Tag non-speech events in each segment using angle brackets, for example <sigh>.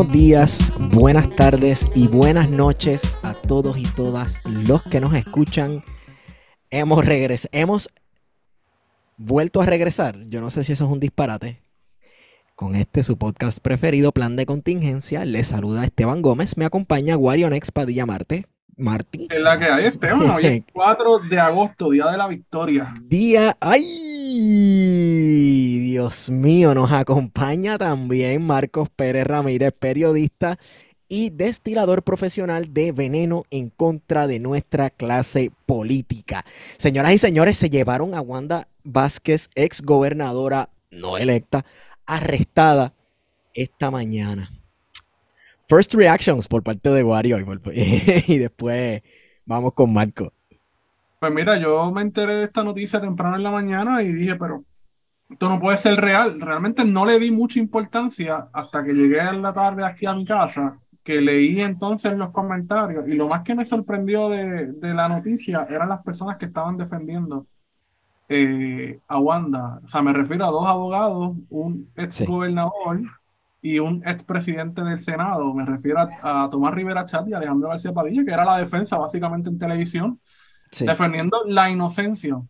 Buenos días, buenas tardes y buenas noches a todos y todas los que nos escuchan. Hemos regresado, hemos vuelto a regresar. Yo no sé si eso es un disparate. Con este su podcast preferido, Plan de Contingencia, les saluda Esteban Gómez. Me acompaña Wario Padilla Marte. Martín. Es la que hay, Esteban. Hoy es <laughs> 4 de agosto, Día de la Victoria. Día. ¡Ay! Dios mío, nos acompaña también Marcos Pérez Ramírez, periodista y destilador profesional de veneno en contra de nuestra clase política. Señoras y señores, se llevaron a Wanda Vázquez, ex gobernadora no electa, arrestada esta mañana. First reactions por parte de Wario <laughs> y, después vamos con Marco. Pues mira, yo me enteré de esta noticia temprano en la mañana y dije, pero esto no puede ser real. Realmente no le di mucha importancia hasta que llegué en la tarde aquí a mi casa, que leí entonces los comentarios y lo más que me sorprendió de, de la noticia eran las personas que estaban defendiendo eh, a Wanda. O sea, me refiero a dos abogados, un ex gobernador y un expresidente del Senado. Me refiero a, Tomás Rivera Chat y Alejandro García Padilla, que era la defensa básicamente en televisión, defendiendo la inocencia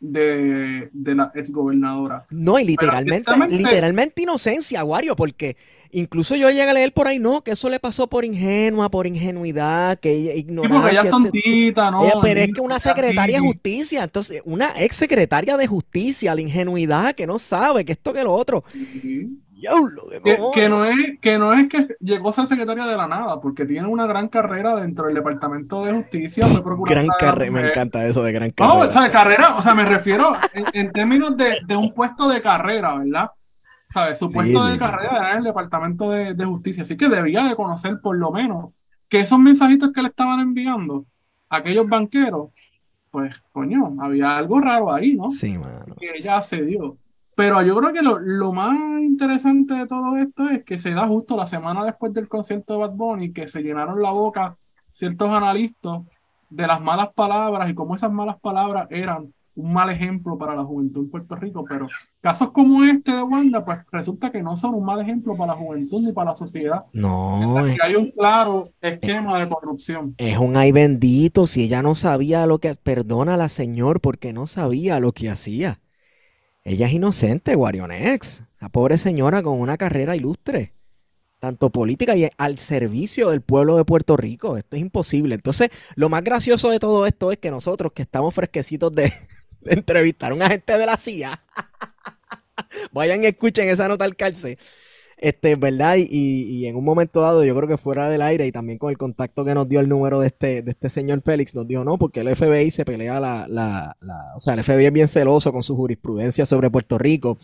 de, de la exgobernadora. No, y literalmente, literalmente inocencia, Wario, porque incluso yo llegué a leer por ahí, no, que eso le pasó por ingenua, por ingenuidad, que ella ignoraba. ella es tontita, ¿no? pero es que una secretaria de justicia, entonces, una ex secretaria de justicia, la ingenuidad, que no sabe que esto que lo otro. Que, no es, que no es que llegó a ser secretaria de la nada, porque tiene una gran carrera dentro del Departamento de Justicia. gran carrera, me encanta eso de gran carrera. No, o sea, carrera, o sea, me refiero en, términos de, de, un puesto de carrera, ¿verdad? ¿Sabes? Su puesto de carrera era en el Departamento de, de, Justicia, así que debía de conocer por lo menos que esos mensajitos que le estaban enviando a aquellos banqueros, pues, coño, había algo raro ahí, ¿no? Sí, mano. Que ella cedió. Pero yo creo que lo, lo, más interesante de todo esto es que se da justo la semana después del concierto de Bad Bunny, que se llenaron la boca ciertos analistas de las malas palabras y cómo esas malas palabras eran un mal ejemplo para la juventud en Puerto Rico, pero casos como este de Wanda, pues resulta que no son un mal ejemplo para la juventud ni para la sociedad. No. Es, hay un claro esquema de corrupción. Es un ay bendito, si ella no sabía lo que, perdona a la señor porque no sabía lo que hacía. Ella es inocente, Guarionex. La pobre señora con una carrera ilustre, tanto política y al servicio del pueblo de Puerto Rico. Esto es imposible. Entonces, lo más gracioso de todo esto es que nosotros, que estamos fresquecitos de, <laughs> entrevistar a un agente de la CIA, <laughs> vayan y escuchen esa nota al cárcel este, ¿verdad? Y, y, en un momento dado, yo creo que fuera del aire y también con el contacto que nos dio el número de este, de este señor Félix, nos dijo no, porque el FBI se pelea la, la, o sea, el FBI es bien celoso con su jurisprudencia sobre Puerto Rico.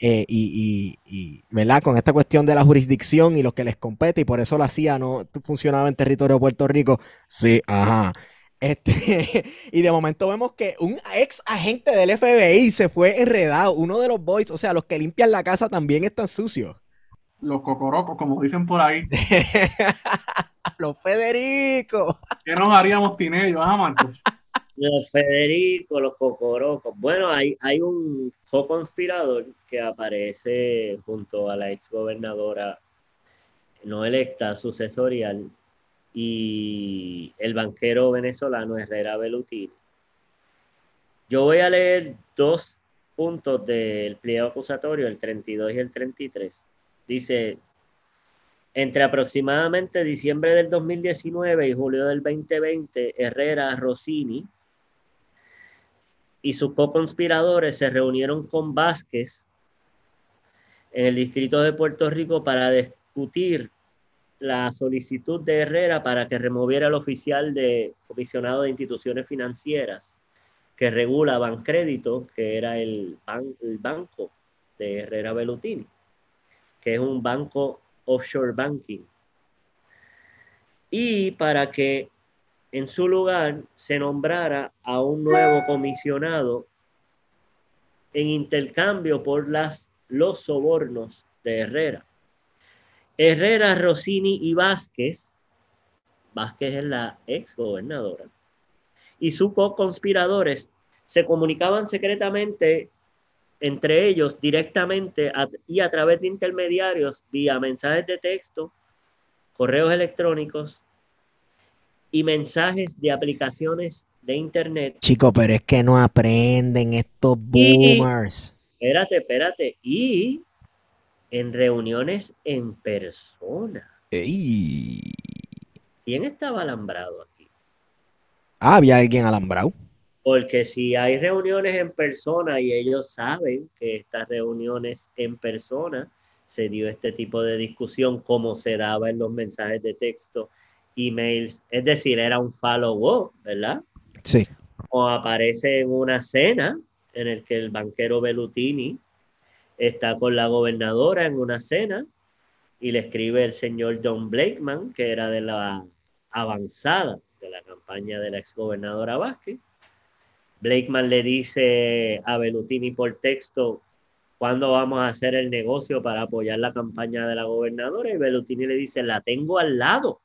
Eh, y, y, ¿verdad? Con esta cuestión de la jurisdicción y lo que les compete, y por eso la CIA no funcionaba en territorio de Puerto Rico. Sí, ajá. Este, <laughs> y de momento vemos que un ex agente del FBI se fue enredado, uno de los boys, o sea, los que limpian la casa también están sucios los cocorocos, como dicen por ahí. <laughs> los Federico. ¿Qué nos haríamos sin ellos, ah, Marcos? <laughs> Los Federico, los cocorocos. Bueno, hay, hay un co-conspirador que aparece junto a la ex gobernadora no electa, sucesorial, y el banquero venezolano Herrera Belutir. Yo voy a leer dos puntos del pliego acusatorio, el 32 y el 33 Dice, entre aproximadamente diciembre del 2019 y julio del 2020, Herrera Rossini y sus co-conspiradores se reunieron con Vázquez en el distrito de Puerto Rico para discutir la solicitud de Herrera para que removiera el oficial de comisionado de instituciones financieras que regula Bancrédito, que era el, el banco de Herrera Bellutini que es un banco offshore banking. Y para que en su lugar se nombrara a un nuevo comisionado en intercambio por las, los sobornos de Herrera. Herrera, Rossini y Vázquez, Vázquez es la ex gobernadora, y sus co-conspiradores se comunicaban secretamente entre ellos directamente y a través de intermediarios vía mensajes de texto correos electrónicos y mensajes de aplicaciones de internet. Chico, pero es que no aprenden estos boomers. espérate, espérate. Y en reuniones en persona. Ey. ¿Quién estaba alambrado aquí? Ah, había alguien alambrado. Porque si hay reuniones en persona y ellos saben que estas reuniones en persona se dio este tipo de discusión como se daba en los mensajes de texto, emails, es decir, era un follow-up, ¿verdad? Sí. O aparece en una cena en el que el banquero Bellutini está con la gobernadora en una cena y le escribe el señor John Blakeman, que era de la avanzada de la campaña de la exgobernadora Vázquez. Blakeman le dice a Bellutini por texto cuándo vamos a hacer el negocio para apoyar la campaña de la gobernadora y Bellutini le dice, la tengo al lado.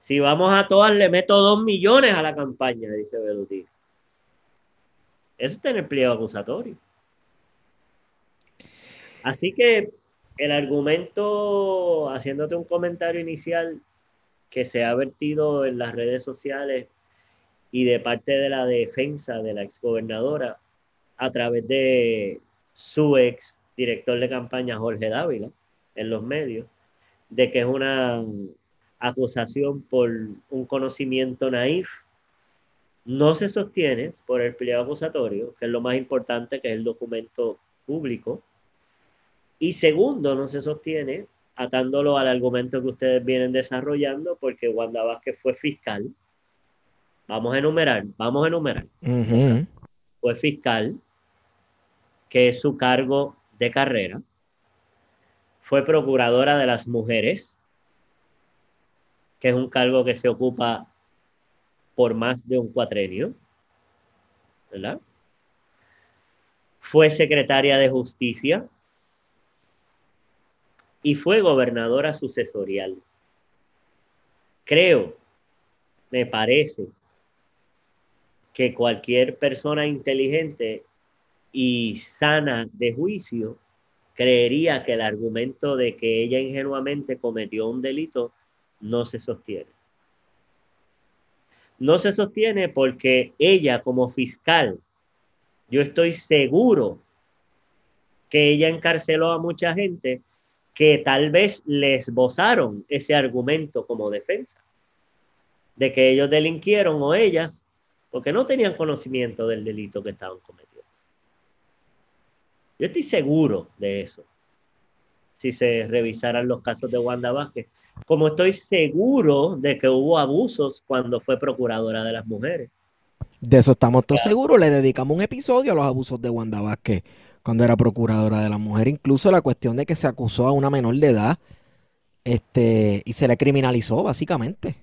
Si vamos a todas, le meto dos millones a la campaña, dice Bellutini. Eso está en el pliego acusatorio. Así que el argumento, haciéndote un comentario inicial que se ha vertido en las redes sociales y de parte de la defensa de la exgobernadora a través de su ex director de campaña Jorge Dávila en los medios, de que es una acusación por un conocimiento naif, no se sostiene por el pliego acusatorio, que es lo más importante, que es el documento público, y segundo, no se sostiene atándolo al argumento que ustedes vienen desarrollando, porque Wanda Vázquez fue fiscal. Vamos a enumerar, vamos a enumerar. Fue fiscal, que es su cargo de carrera. Fue procuradora de las mujeres, que es un cargo que se ocupa por más de un cuatrenio. ¿Verdad? Fue secretaria de justicia, y fue gobernadora sucesorial. Creo, me parece, que cualquier persona inteligente y sana de juicio creería que el argumento de que ella ingenuamente cometió un delito no se sostiene. No se sostiene porque ella como fiscal, yo estoy seguro que ella encarceló a mucha gente que tal vez les esbozaron ese argumento como defensa, de que ellos delinquieron o ellas, porque no tenían conocimiento del delito que estaban cometiendo. Yo estoy seguro de eso, si se revisaran los casos de Wanda Vázquez, como estoy seguro de que hubo abusos cuando fue procuradora de las mujeres. De eso estamos todos seguros, le dedicamos un episodio a los abusos de Wanda Vázquez cuando era procuradora de la mujer, incluso la cuestión de que se acusó a una menor de edad este, y se le criminalizó básicamente.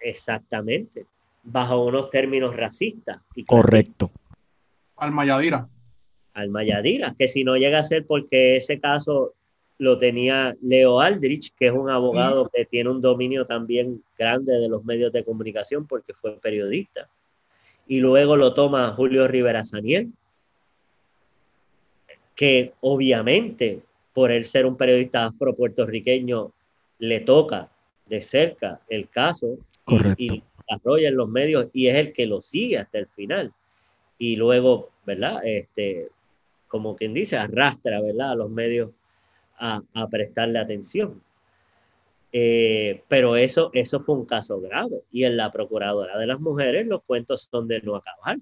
Exactamente, bajo unos términos racistas. Y Correcto. Al Mayadira. Al Mayadira, que si no llega a ser porque ese caso lo tenía Leo Aldrich, que es un abogado que tiene un dominio también grande de los medios de comunicación porque fue periodista. Y luego lo toma Julio Rivera Saniel, que obviamente por él ser un periodista afro-puertorriqueño le toca de cerca el caso y, desarrolla en los medios y es el que lo sigue hasta el final. Y luego, ¿verdad? Este, como quien dice, arrastra, ¿verdad? A los medios a, prestarle atención. Eh, pero eso, eso fue un caso grave. Y en la Procuradora de las Mujeres los cuentos son de no acabar.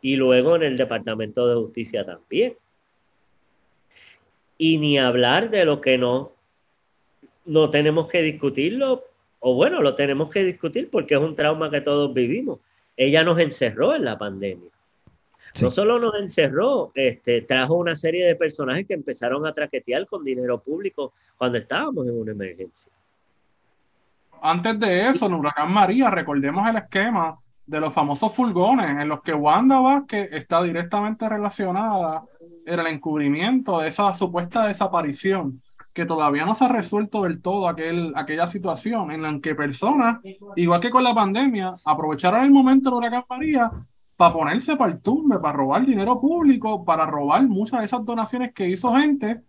Y luego en el Departamento de Justicia también y ni hablar de lo que no, no tenemos que discutirlo, o bueno, lo tenemos que discutir porque es un trauma que todos vivimos. Ella nos encerró en la pandemia. No solo nos encerró, este, trajo una serie de personajes que empezaron a traquetear con dinero público cuando estábamos en una emergencia. Antes de eso, el huracán María, recordemos el esquema de los famosos furgones en los que Wanda Vázquez está directamente relacionada en el encubrimiento de esa supuesta desaparición que todavía no se ha resuelto del todo aquel, aquella situación en la que personas, igual que con la pandemia, aprovecharon el momento del huracán María para ponerse para el tumbe, para robar dinero público, para robar muchas de esas donaciones que hizo gente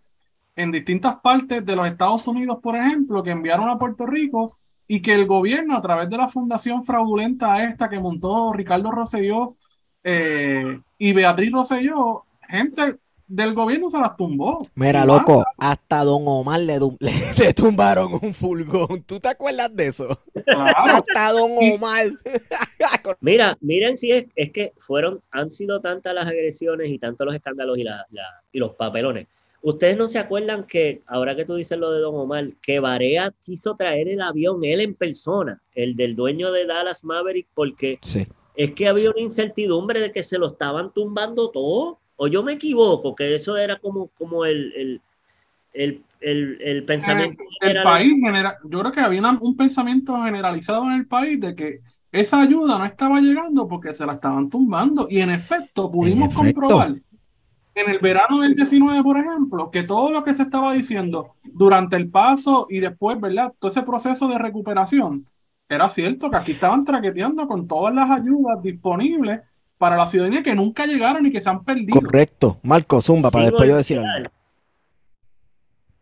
en distintas partes de los Estados Unidos, por ejemplo, que enviaron a Puerto Rico y que el gobierno, a través de la fundación fraudulenta esta que montó Ricardo Rosselló eh, y Beatriz Rosselló, gente del gobierno se las tumbó. Mira, loco, hasta Don Omar <laughs> le, le, tumbaron un fulgón. ¿Tú te acuerdas de eso? hasta Don Omar. <laughs> Mira, miren si es, es, que fueron, han sido tantas las agresiones y tantos los escándalos y, la, y los papelones. Ustedes no se acuerdan que, ahora que tú dices lo de Don Omar, que Barea quiso traer el avión él en persona, el del dueño de Dallas Maverick, porque es que había una incertidumbre de que se lo estaban tumbando todo o yo me equivoco, que eso era como, como el, el, pensamiento. el país general, yo creo que había un pensamiento generalizado en el país de que esa ayuda no estaba llegando porque se la estaban tumbando. Y en efecto, pudimos comprobar en el verano del 19, por ejemplo, que todo lo que se estaba diciendo durante el paso y después, ¿verdad? Todo ese proceso de recuperación, era cierto que aquí estaban traqueteando con todas las ayudas disponibles para la ciudadanía que nunca llegaron y que se han perdido. Correcto. Marco Zumba, para después yo decir algo.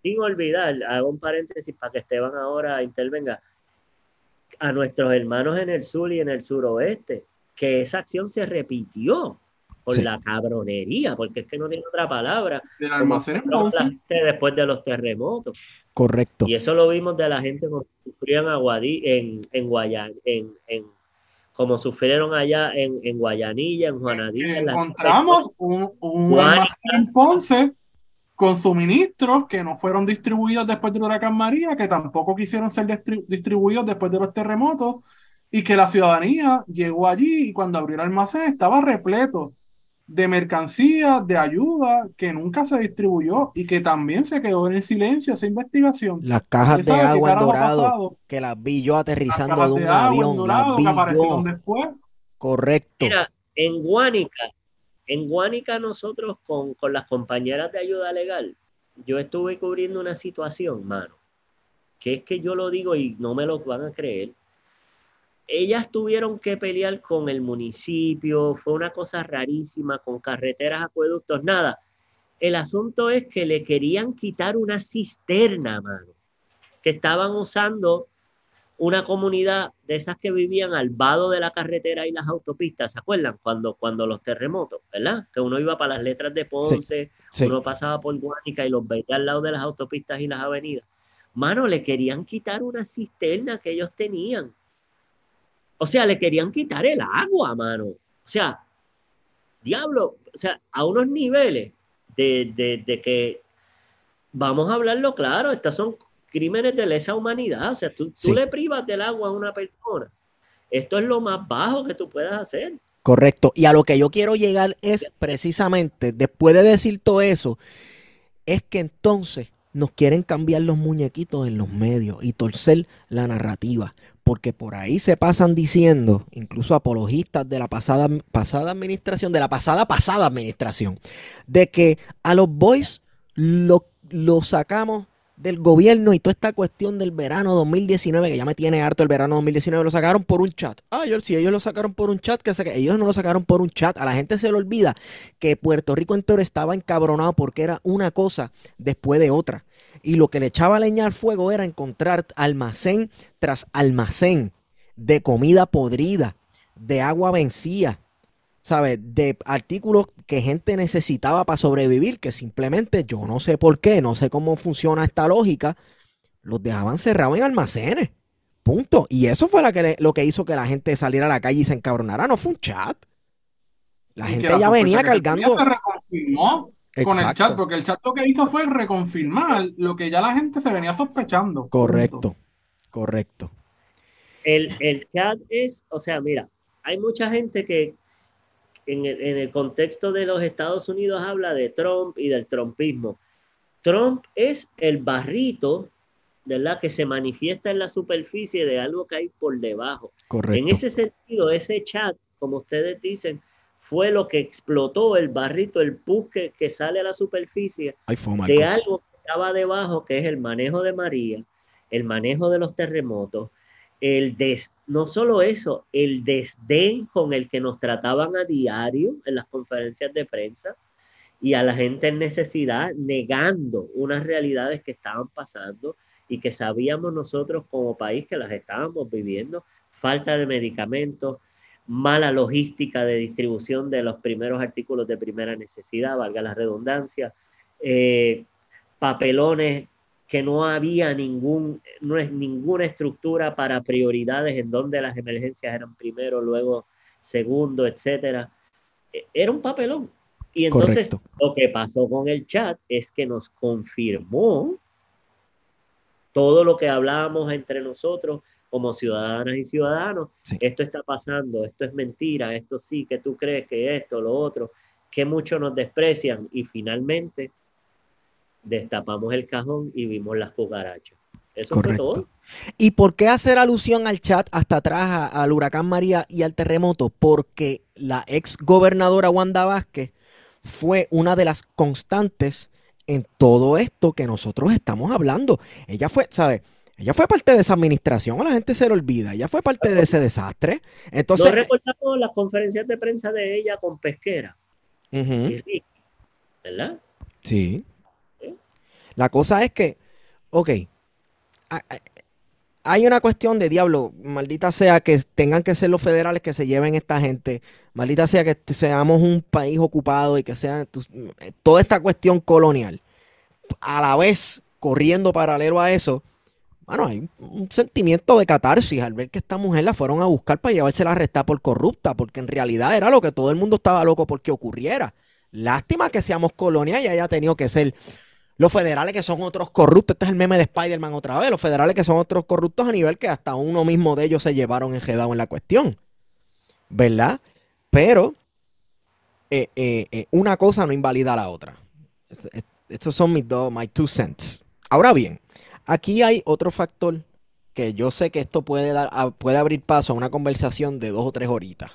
Sin olvidar, hago un paréntesis para que Esteban ahora intervenga, a nuestros hermanos en el sur y en el suroeste, que esa acción se repitió por la cabronería, porque es que no tiene otra palabra. después de los terremotos. Correcto. Y eso lo vimos de la gente que sufrían aguadí en, en, Guayán, en, en como sufrieron allá en, en Guayanilla, en Juanadilla. Encontramos un, un en Ponce con suministros que no fueron distribuidos después del huracán María, que tampoco quisieron ser distribuidos después de los terremotos, y que la ciudadanía llegó allí y cuando abrió el almacén estaba repleto de mercancía, de ayuda que nunca se distribuyó y que también se quedó en silencio esa investigación. Las cajas de agua en dorado, que las vi yo aterrizando de un avión, las vi yo. Después. Correcto. Mira, en Guánica, en Guánica nosotros con, con las compañeras de ayuda legal, yo estuve cubriendo una situación, mano, que es que yo lo digo y no me lo van a creer ellas tuvieron que pelear con el municipio, fue una cosa rarísima, con carreteras, acueductos, nada. El asunto es que le querían quitar una cisterna, mano, que estaban usando una comunidad de esas que vivían al vado de la carretera y las autopistas, ¿se acuerdan? Cuando, cuando los terremotos, ¿verdad? Que uno iba para las letras de Ponce, uno pasaba por Guánica y los veía al lado de las autopistas y las avenidas. Mano, le querían quitar una cisterna que ellos tenían o sea, le querían quitar el agua, mano. O sea, diablo, o sea, a unos niveles de, que, vamos a hablarlo claro, estos son crímenes de lesa humanidad. O sea, tú, tú le privas del agua a una persona. Esto es lo más bajo que tú puedas hacer. Correcto. Y a lo que yo quiero llegar es precisamente, después de decir todo eso, es que entonces nos quieren cambiar los muñequitos en los medios y torcer la narrativa, porque por ahí se pasan diciendo, incluso apologistas de la pasada, pasada administración, de la pasada pasada administración, de que a los boys lo, lo sacamos del gobierno y toda esta cuestión del verano 2019, que ya me tiene harto el verano 2019, lo sacaron por un chat. Ah, yo, si ellos lo sacaron por un chat, que ellos no lo sacaron por un chat. A la gente se le olvida que Puerto Rico entero estaba encabronado porque era una cosa después de otra. Y lo que le echaba leña al fuego era encontrar almacén tras almacén de comida podrida, de agua vencida, ¿sabes? De artículos que gente necesitaba para sobrevivir, que simplemente yo no sé por qué, no sé cómo funciona esta lógica, los dejaban cerrados en almacenes. Punto. Y eso fue que lo que hizo que la gente saliera a la calle y se encabronara. No fue un chat. La gente ya venía cargando. Se reconfirmó con el chat, porque el chat lo que hizo fue reconfirmar lo que ya la gente se venía sospechando. Correcto, correcto. El, el chat es, o sea, mira, hay mucha gente que, en el, contexto de los Estados Unidos habla de Trump y del trumpismo. Trump es el barrito, ¿verdad? Que se manifiesta en la superficie de algo que hay por debajo. Correcto. En ese sentido, ese chat, como ustedes dicen, fue lo que explotó el barrito, el pus que, sale a la superficie de algo que estaba debajo, que es el manejo de María, el manejo de los terremotos, el des, no solo eso, el desdén con el que nos trataban a diario en las conferencias de prensa y a la gente en necesidad, negando unas realidades que estaban pasando y que sabíamos nosotros como país que las estábamos viviendo, falta de medicamentos, mala logística de distribución de los primeros artículos de primera necesidad, valga la redundancia, eh, papelones que no había ningún, no es ninguna estructura para prioridades en donde las emergencias eran primero, luego segundo, etcétera. E, era un papelón. Y entonces lo que pasó con el chat es que nos confirmó todo lo que hablábamos entre nosotros como ciudadanas y ciudadanos. Esto está pasando, esto es mentira, esto sí, que tú crees que esto, lo otro, que muchos nos desprecian y finalmente destapamos el cajón y vimos las cucarachas. Eso Correcto. fue todo. ¿Y por qué hacer alusión al chat hasta atrás, al huracán María y al terremoto? Porque la ex gobernadora Wanda Vázquez fue una de las constantes en todo esto que nosotros estamos hablando. Ella fue, ¿sabes? Ella fue parte de esa administración, a la gente se le olvida, ella fue parte de ese desastre. Entonces, no recordamos las conferencias de prensa de ella con Pesquera. ¿Verdad? Sí. La cosa es que, ok, hay una cuestión de diablo, maldita sea que tengan que ser los federales que se lleven esta gente, maldita sea que seamos un país ocupado y que sea toda esta cuestión colonial. A la vez, corriendo paralelo a eso, bueno, hay un sentimiento de catarsis al ver que esta mujer la fueron a buscar para llevársela a arrestar por corrupta, porque en realidad era lo que todo el mundo estaba loco porque ocurriera. Lástima que seamos colonia y haya tenido que ser los federales que son otros corruptos, este es el meme de Spider-Man otra vez, los federales que son otros corruptos a nivel que hasta uno mismo de ellos se llevaron enjedado en la cuestión. ¿Verdad? Pero eh, eh, eh, una cosa no invalida a la otra. Estos son mis dos, my two cents. Ahora bien, aquí hay otro factor que yo sé que esto puede, dar, puede abrir paso a una conversación de dos o tres horitas.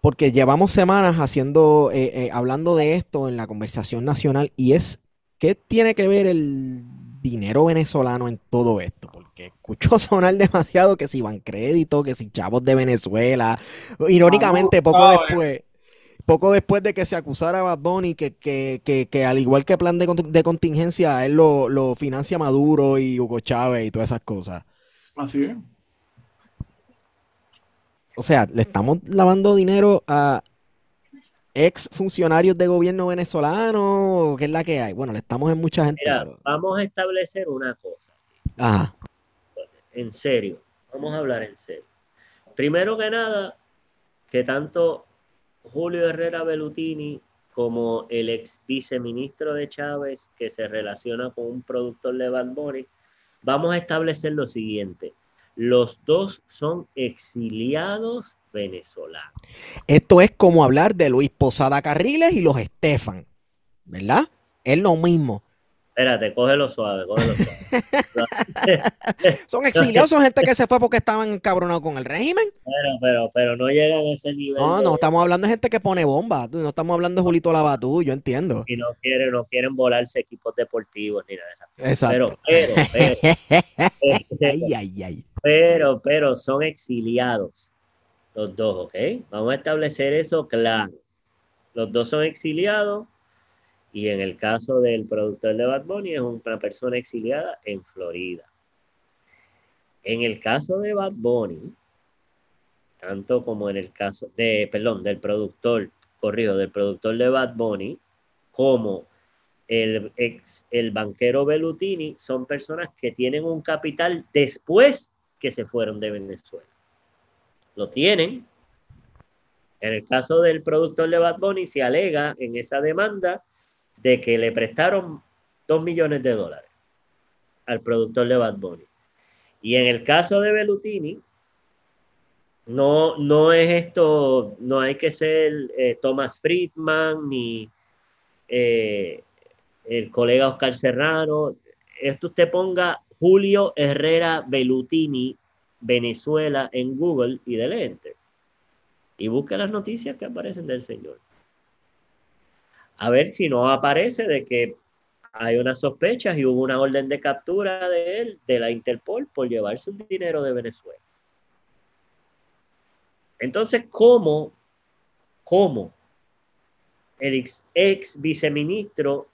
Porque llevamos semanas haciendo, hablando de esto en la conversación nacional y es ¿qué tiene que ver el dinero venezolano en todo esto? Porque escucho <laughs> sonar demasiado que si van crédito, que si chavos de Venezuela. Irónicamente, poco después, poco después de que se acusara a Bad Bunny, que, que, al igual que plan de, contingencia, él lo, lo, financia Maduro y Hugo Chávez y todas esas cosas. Así es. O sea, le estamos lavando dinero a ex funcionarios de gobierno venezolano? ¿Qué es la que hay? Bueno, le estamos en mucha gente. Vamos a establecer una cosa. Ajá. En serio, vamos a hablar en serio. Primero que nada, que tanto Julio Herrera Bellutini como el ex viceministro de Chávez, que se relaciona con un productor de Bad vamos a establecer lo siguiente. Los dos son exiliados venezolanos. Esto es como hablar de Luis Posada Carriles y los Estefan, ¿verdad? Es lo mismo. Espérate, cógelo suave, cógelo suave. <laughs> son exiliados, son gente que se fue porque estaban encabronados con el régimen. Pero, pero, pero no llegan a ese nivel. No, no, estamos hablando de gente que pone bomba. No estamos hablando de Julito Labatú, yo entiendo. Y no quieren, no quieren volarse equipos deportivos ni nada de esas Exacto. Pero, pero, pero. <laughs> ay, ay, ay. Pero, pero son exiliados. Los dos, ¿ok? Vamos a establecer eso claro. Los dos son exiliados y en el caso del productor de Bad Bunny es una persona exiliada en Florida. En el caso de Bad Bunny, tanto como en el caso de, perdón, del productor, corrido, del productor de Bad Bunny, como el ex, el banquero Bellutini, son personas que tienen un capital después que se fueron de Venezuela. Lo tienen. En el caso del productor de Bad Bunny, se alega en esa demanda de que le prestaron dos millones de dólares al productor de Bad Bunny. Y en el caso de Bellutini, no, no es esto, no hay que ser eh, Thomas Friedman ni eh, el colega Oscar Serrano. Esto usted ponga Julio Herrera Bellutini, Venezuela en Google y de enter. Y busque las noticias que aparecen del señor a ver si no aparece de que hay unas sospechas y hubo una orden de captura de él, de la Interpol, por llevarse un dinero de Venezuela. Entonces, ¿cómo, cómo el ex, ex viceministro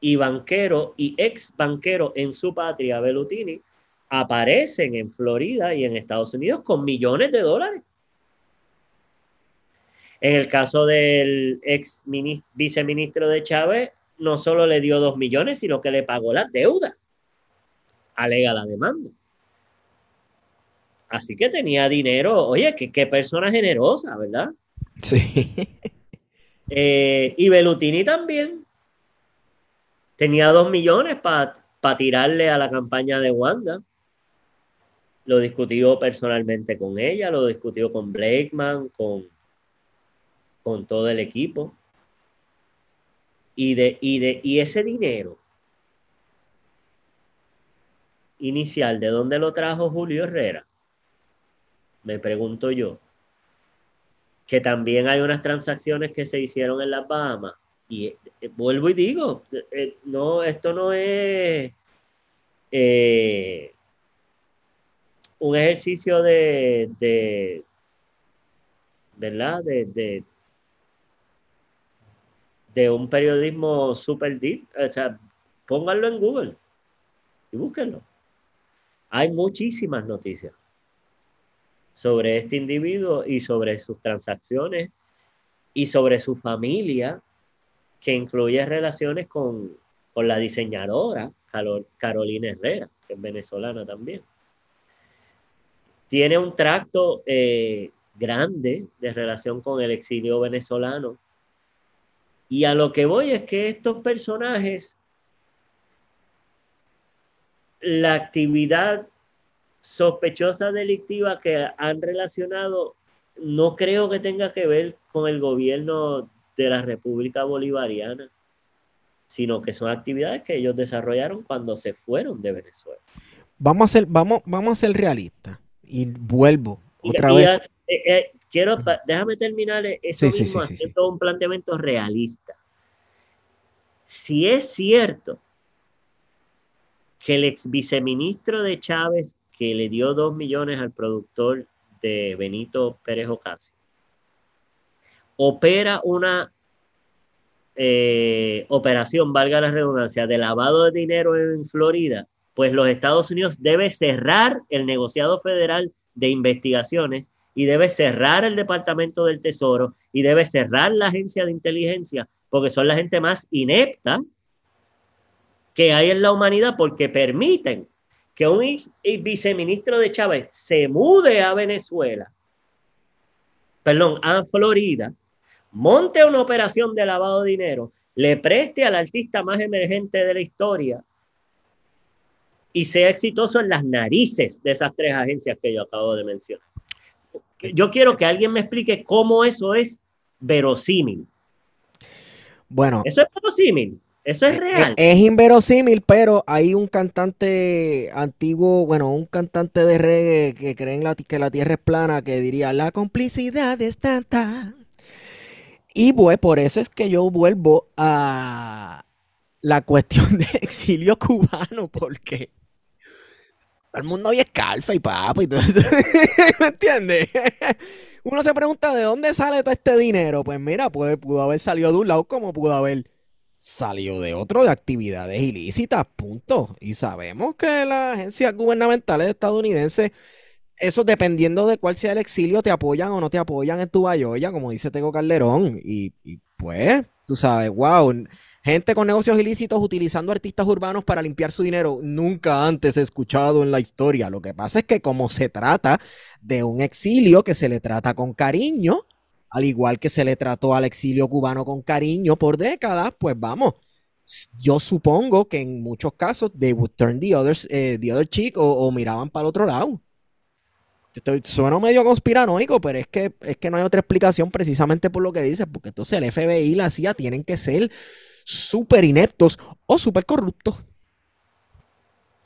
y banquero y ex banquero en su patria, Bellutini, aparecen en Florida y en Estados Unidos con millones de dólares. En el caso del ex viceministro de Chávez, no solo le dio dos millones, sino que le pagó la deuda. Alega la demanda. Así que tenía dinero. Oye, qué, persona generosa, ¿verdad? Sí. Eh, y Belutini también. Tenía dos millones para tirarle a la campaña de Wanda. Lo discutió personalmente con ella, lo discutió con Blakeman, con, con todo el equipo. Y, de, y, de, y ese dinero inicial, ¿de dónde lo trajo Julio Herrera? Me pregunto yo. Que también hay unas transacciones que se hicieron en las Bahamas. Y eh, vuelvo y digo, eh, no, esto no es eh, un ejercicio de, de ¿verdad? De, un periodismo super deep. O sea, pónganlo en Google y búsquenlo. Hay muchísimas noticias sobre este individuo y sobre sus transacciones y sobre su familia, que incluye relaciones con, la diseñadora Carolina Herrera, que es venezolana también. Tiene un tracto eh, grande de relación con el exilio venezolano. Y a lo que voy es que estos personajes, la actividad sospechosa delictiva que han relacionado, no creo que tenga que ver con el gobierno de la República Bolivariana, sino que son actividades que ellos desarrollaron cuando se fueron de Venezuela. Vamos a ser, vamos, vamos a ser realistas y vuelvo otra vez. Eh, eh, quiero, déjame terminar eso mismo haciendo un planteamiento realista. Si es cierto que el ex viceministro de Chávez, que le dio dos millones al productor de Benito Pérez Ocasio, opera una eh, operación, valga la redundancia, de lavado de dinero en Florida, pues los Estados Unidos debe cerrar el negociado federal de investigaciones y debe cerrar el Departamento del Tesoro y debe cerrar la agencia de inteligencia, porque son la gente más inepta que hay en la humanidad, porque permiten que un viceministro de Chávez se mude a Venezuela, perdón, a Florida, monte una operación de lavado de dinero, le preste al artista más emergente de la historia y sea exitoso en las narices de esas tres agencias que yo acabo de mencionar. Yo quiero que alguien me explique cómo eso es verosímil. Bueno. Eso es verosímil. Eso es real. Es, inverosímil, pero hay un cantante antiguo, bueno, un cantante de reggae que cree en la, que la tierra es plana, que diría, la complicidad es tanta. Y pues por eso es que yo vuelvo a la cuestión <laughs> de exilio cubano, porque todo el mundo es calfa y papa y todo eso. <laughs> ¿Me entiendes? <laughs> Uno se pregunta de dónde sale todo este dinero. Pues mira, puede, pudo haber salido de un lado como pudo haber salido de otro de actividades ilícitas, punto. Y sabemos que las agencias gubernamentales estadounidenses, eso dependiendo de cuál sea el exilio, te apoyan o no te apoyan en tu bayoya, como dice Tego Calderón. Y, y pues, tú sabes, wow Gente con negocios ilícitos utilizando artistas urbanos para limpiar su dinero. Nunca antes he escuchado en la historia. Lo que pasa es que como se trata de un exilio que se le trata con cariño, al igual que se le trató al exilio cubano con cariño por décadas, pues vamos. Yo supongo que en muchos casos they would turn the, others, eh, the other cheek o, miraban para el otro lado. Estoy, suena medio conspiranoico, pero es que, es que no hay otra explicación precisamente por lo que dices, porque entonces el FBI y la CIA tienen que ser súper ineptos o súper corruptos.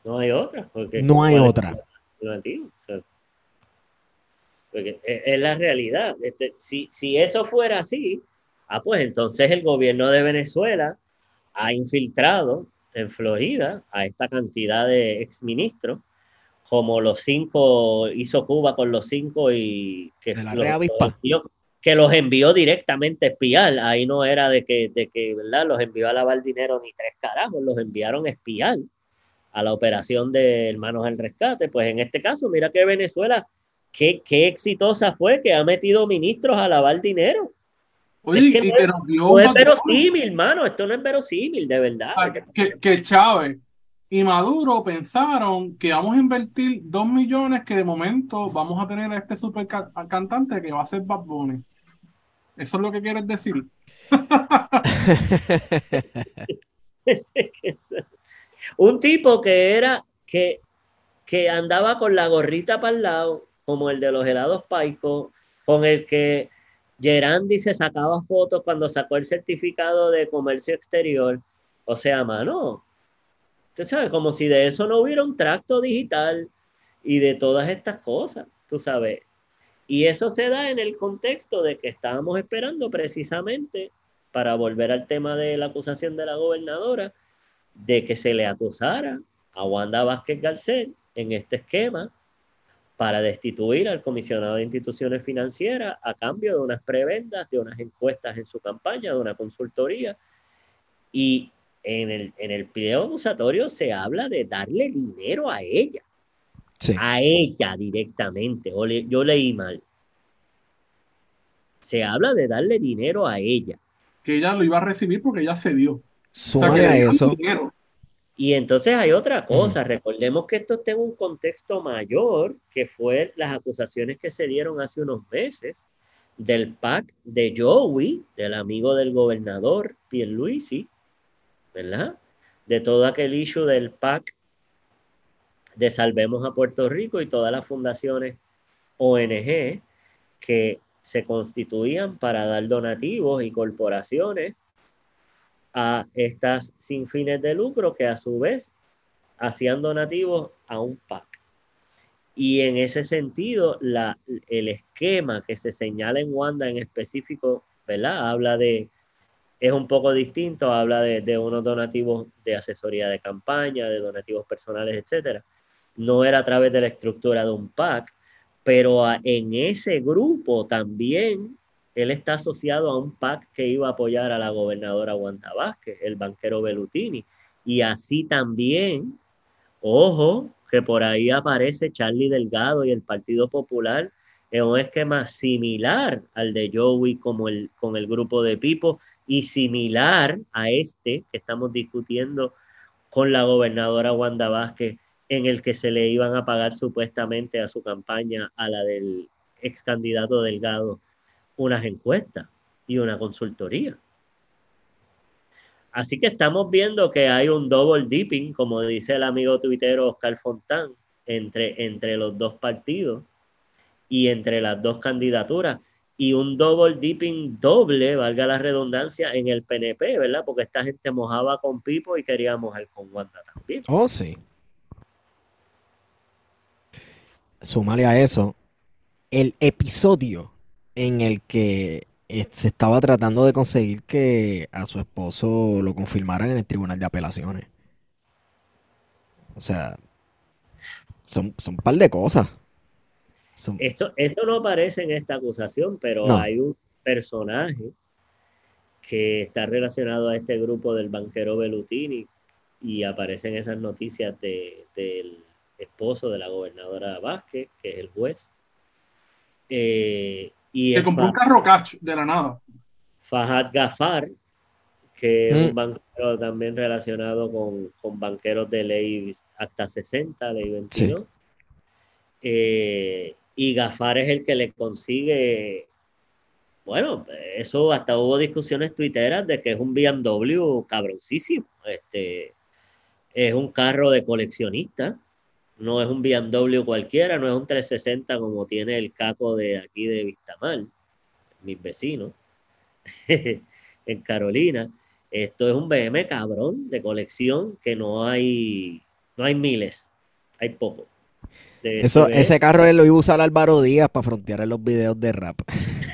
No hay otra. no hay otra. porque es la realidad. Este, si, si eso fuera así, ah, pues entonces el gobierno de Venezuela ha infiltrado en Florida a esta cantidad de exministros, como los cinco hizo Cuba con los cinco y que los envió directamente a espiar. Ahí no era de que, de que, ¿verdad? Los envió a lavar dinero ni tres carajos, los enviaron a espiar a la operación de Hermanos del Rescate. Pues en este caso, mira que Venezuela, qué, qué exitosa fue que ha metido ministros a lavar dinero. Oye, Es que no pero No es verosímil, hermano, esto no es verosímil, de verdad. ah, que, que Chávez y Maduro pensaron que vamos a invertir dos millones que de momento vamos a tener a este super ca- cantante que va a ser Bad Bunny. Eso es lo que quieres decir. <laughs> Un tipo que era, que, que andaba con la gorrita para el lado, como el de los helados Paico, con el que Gerandi se sacaba fotos cuando sacó el certificado de comercio exterior. O sea, mano, tú sabes, como si de eso no hubiera un tracto digital y de todas estas cosas, tú sabes. Y eso se da en el contexto de que estábamos esperando precisamente, para volver al tema de la acusación de la gobernadora, de que se le acusara a Wanda Vázquez Garcet en este esquema para destituir al comisionado de instituciones financieras a cambio de unas prebendas, de unas encuestas en su campaña, de una consultoría. Y en el, en el pliego acusatorio se habla de darle dinero a ella, Sí. a ella directamente. O le- yo leí mal. Se habla de darle dinero a ella. Que ella lo iba a recibir porque ella cedió. O sea, Súmale que a le dieron eso. dinero. Y entonces hay otra cosa, recordemos que esto está en un contexto mayor, que fue las acusaciones que se dieron hace unos meses del PAC de Joey, del amigo del gobernador Pierluisi, ¿verdad? De todo aquel issue del PAC de Salvemos a Puerto Rico y todas las fundaciones ONG que se constituían para dar donativos y corporaciones a estas sin fines de lucro que a su vez hacían donativos a un PAC. Y en ese sentido, el esquema que se señala en Wanda en específico, ¿verdad? Habla de, es un poco distinto, habla de, de unos donativos de asesoría de campaña, de donativos personales, etcétera. No era a través de la estructura de un PAC, pero en ese grupo también él está asociado a un PAC que iba a apoyar a la gobernadora Wanda Vázquez, el banquero Belutini. Y así también, ojo, que por ahí aparece Charlie Delgado y el Partido Popular en un esquema similar al de Joey como el, con el grupo de Pipo y similar a este que estamos discutiendo con la gobernadora Wanda Vázquez, en el que se le iban a pagar supuestamente a su campaña, a la del ex candidato Delgado, unas encuestas y una consultoría. Así que estamos viendo que hay un double dipping, como dice el amigo tuitero Oscar Fontán, entre, entre los dos partidos y entre las dos candidaturas. Y un double dipping doble, valga la redundancia, en el PNP, ¿verdad? Porque esta gente mojaba con Pipo y quería mojar con Wanda también. Oh, sí. Súmale a eso el episodio en el que eh, se estaba tratando de conseguir que a su esposo lo confirmaran en el Tribunal de Apelaciones. O sea, son, son un par de cosas. Son- Esto, esto no aparece en esta acusación, pero No. hay un personaje que está relacionado a este grupo del banquero Belutini y aparecen esas noticias de- del esposo de la gobernadora Vázquez, que es el juez. Eh, y Que compró un carro cash de la nada. Fahad Gafar, que es Mm. un banquero también relacionado con, con banqueros de ley hasta 60, ley 22. Eh, y Gafar es el que le consigue, bueno, eso hasta hubo discusiones tuiteras de que es un BMW cabroncísimo. Este, es un carro de coleccionista, no es un BMW cualquiera, no es un 360 como tiene el caco de aquí de Vistamar, mis vecinos, <laughs> en Carolina. Esto es un BM cabrón de colección que no hay, no hay miles, hay poco. De Eso, este ese carro él lo iba a usar Álvaro Díaz para frontear en los videos de rap.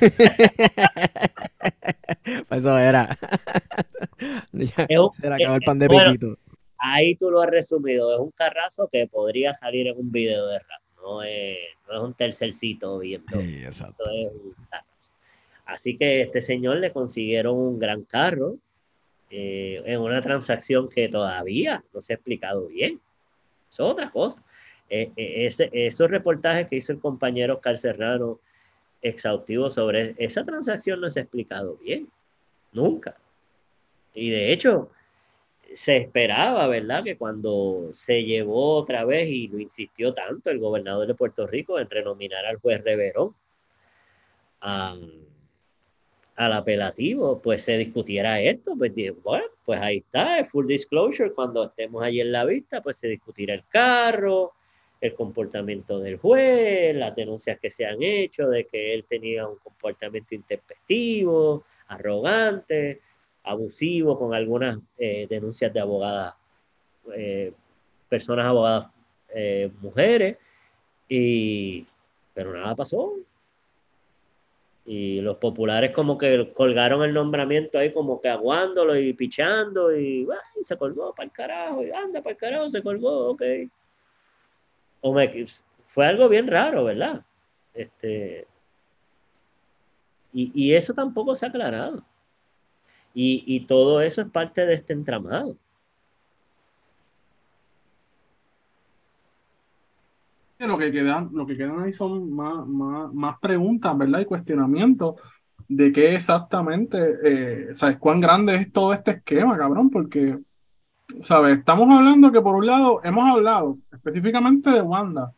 <laughs> Eso era. <laughs> Ya Es un- se le acabó el pan de bueno, piquito. Ahí tú lo has resumido, es un carrazo que podría salir en un video de rap, no es, no es un tercercito bien. Sí, exacto. Esto es un carrazo. Así que este señor le consiguieron un gran carro eh, en una transacción que todavía no se ha explicado bien. Eso es otra cosa. Eh, eh, ese, esos reportajes que hizo el compañero Oscar Serrano exhaustivo sobre esa transacción no se ha explicado bien. Nunca. Y de hecho, se esperaba, ¿verdad? Que cuando se llevó otra vez y lo insistió tanto el gobernador de Puerto Rico en renominar al juez Reverón al apelativo, pues se discutiera esto. Pues bueno, pues ahí está, el full disclosure. Cuando estemos allí en la vista, pues se discutirá el carro, el comportamiento del juez, las denuncias que se han hecho de que él tenía un comportamiento intempestivo, arrogante, abusivo, con algunas eh, denuncias de abogadas, eh, personas abogadas eh, mujeres, y, pero nada pasó. Y los populares como que colgaron el nombramiento ahí como que aguándolo y pichando y, se colgó para el carajo, y anda para el carajo, se colgó, ok. Fue algo bien raro, ¿verdad? Este, y, y eso tampoco se ha aclarado. Y, y todo eso es parte de este entramado. Lo que quedan, lo que quedan ahí son más, más, más preguntas, ¿verdad? Y cuestionamientos de qué exactamente, eh, ¿sabes? Cuán grande es todo este esquema, cabrón, porque, ¿sabes? Estamos hablando que por un lado hemos hablado específicamente de Wanda,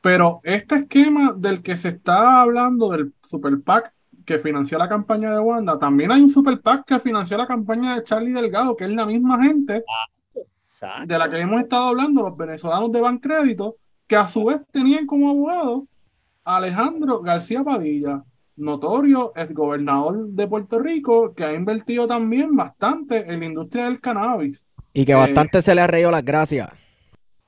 pero este esquema del que se está hablando del Super PAC que financió la campaña de Wanda, también hay un Super PAC que financió la campaña de Charlie Delgado, que es la misma gente de la que hemos estado hablando, los venezolanos de Bancrédito, que a su vez tenían como abogado a Alejandro García Padilla, notorio gobernador de Puerto Rico, que ha invertido también bastante en la industria del cannabis. Y que eh, bastante se le ha reído las gracias.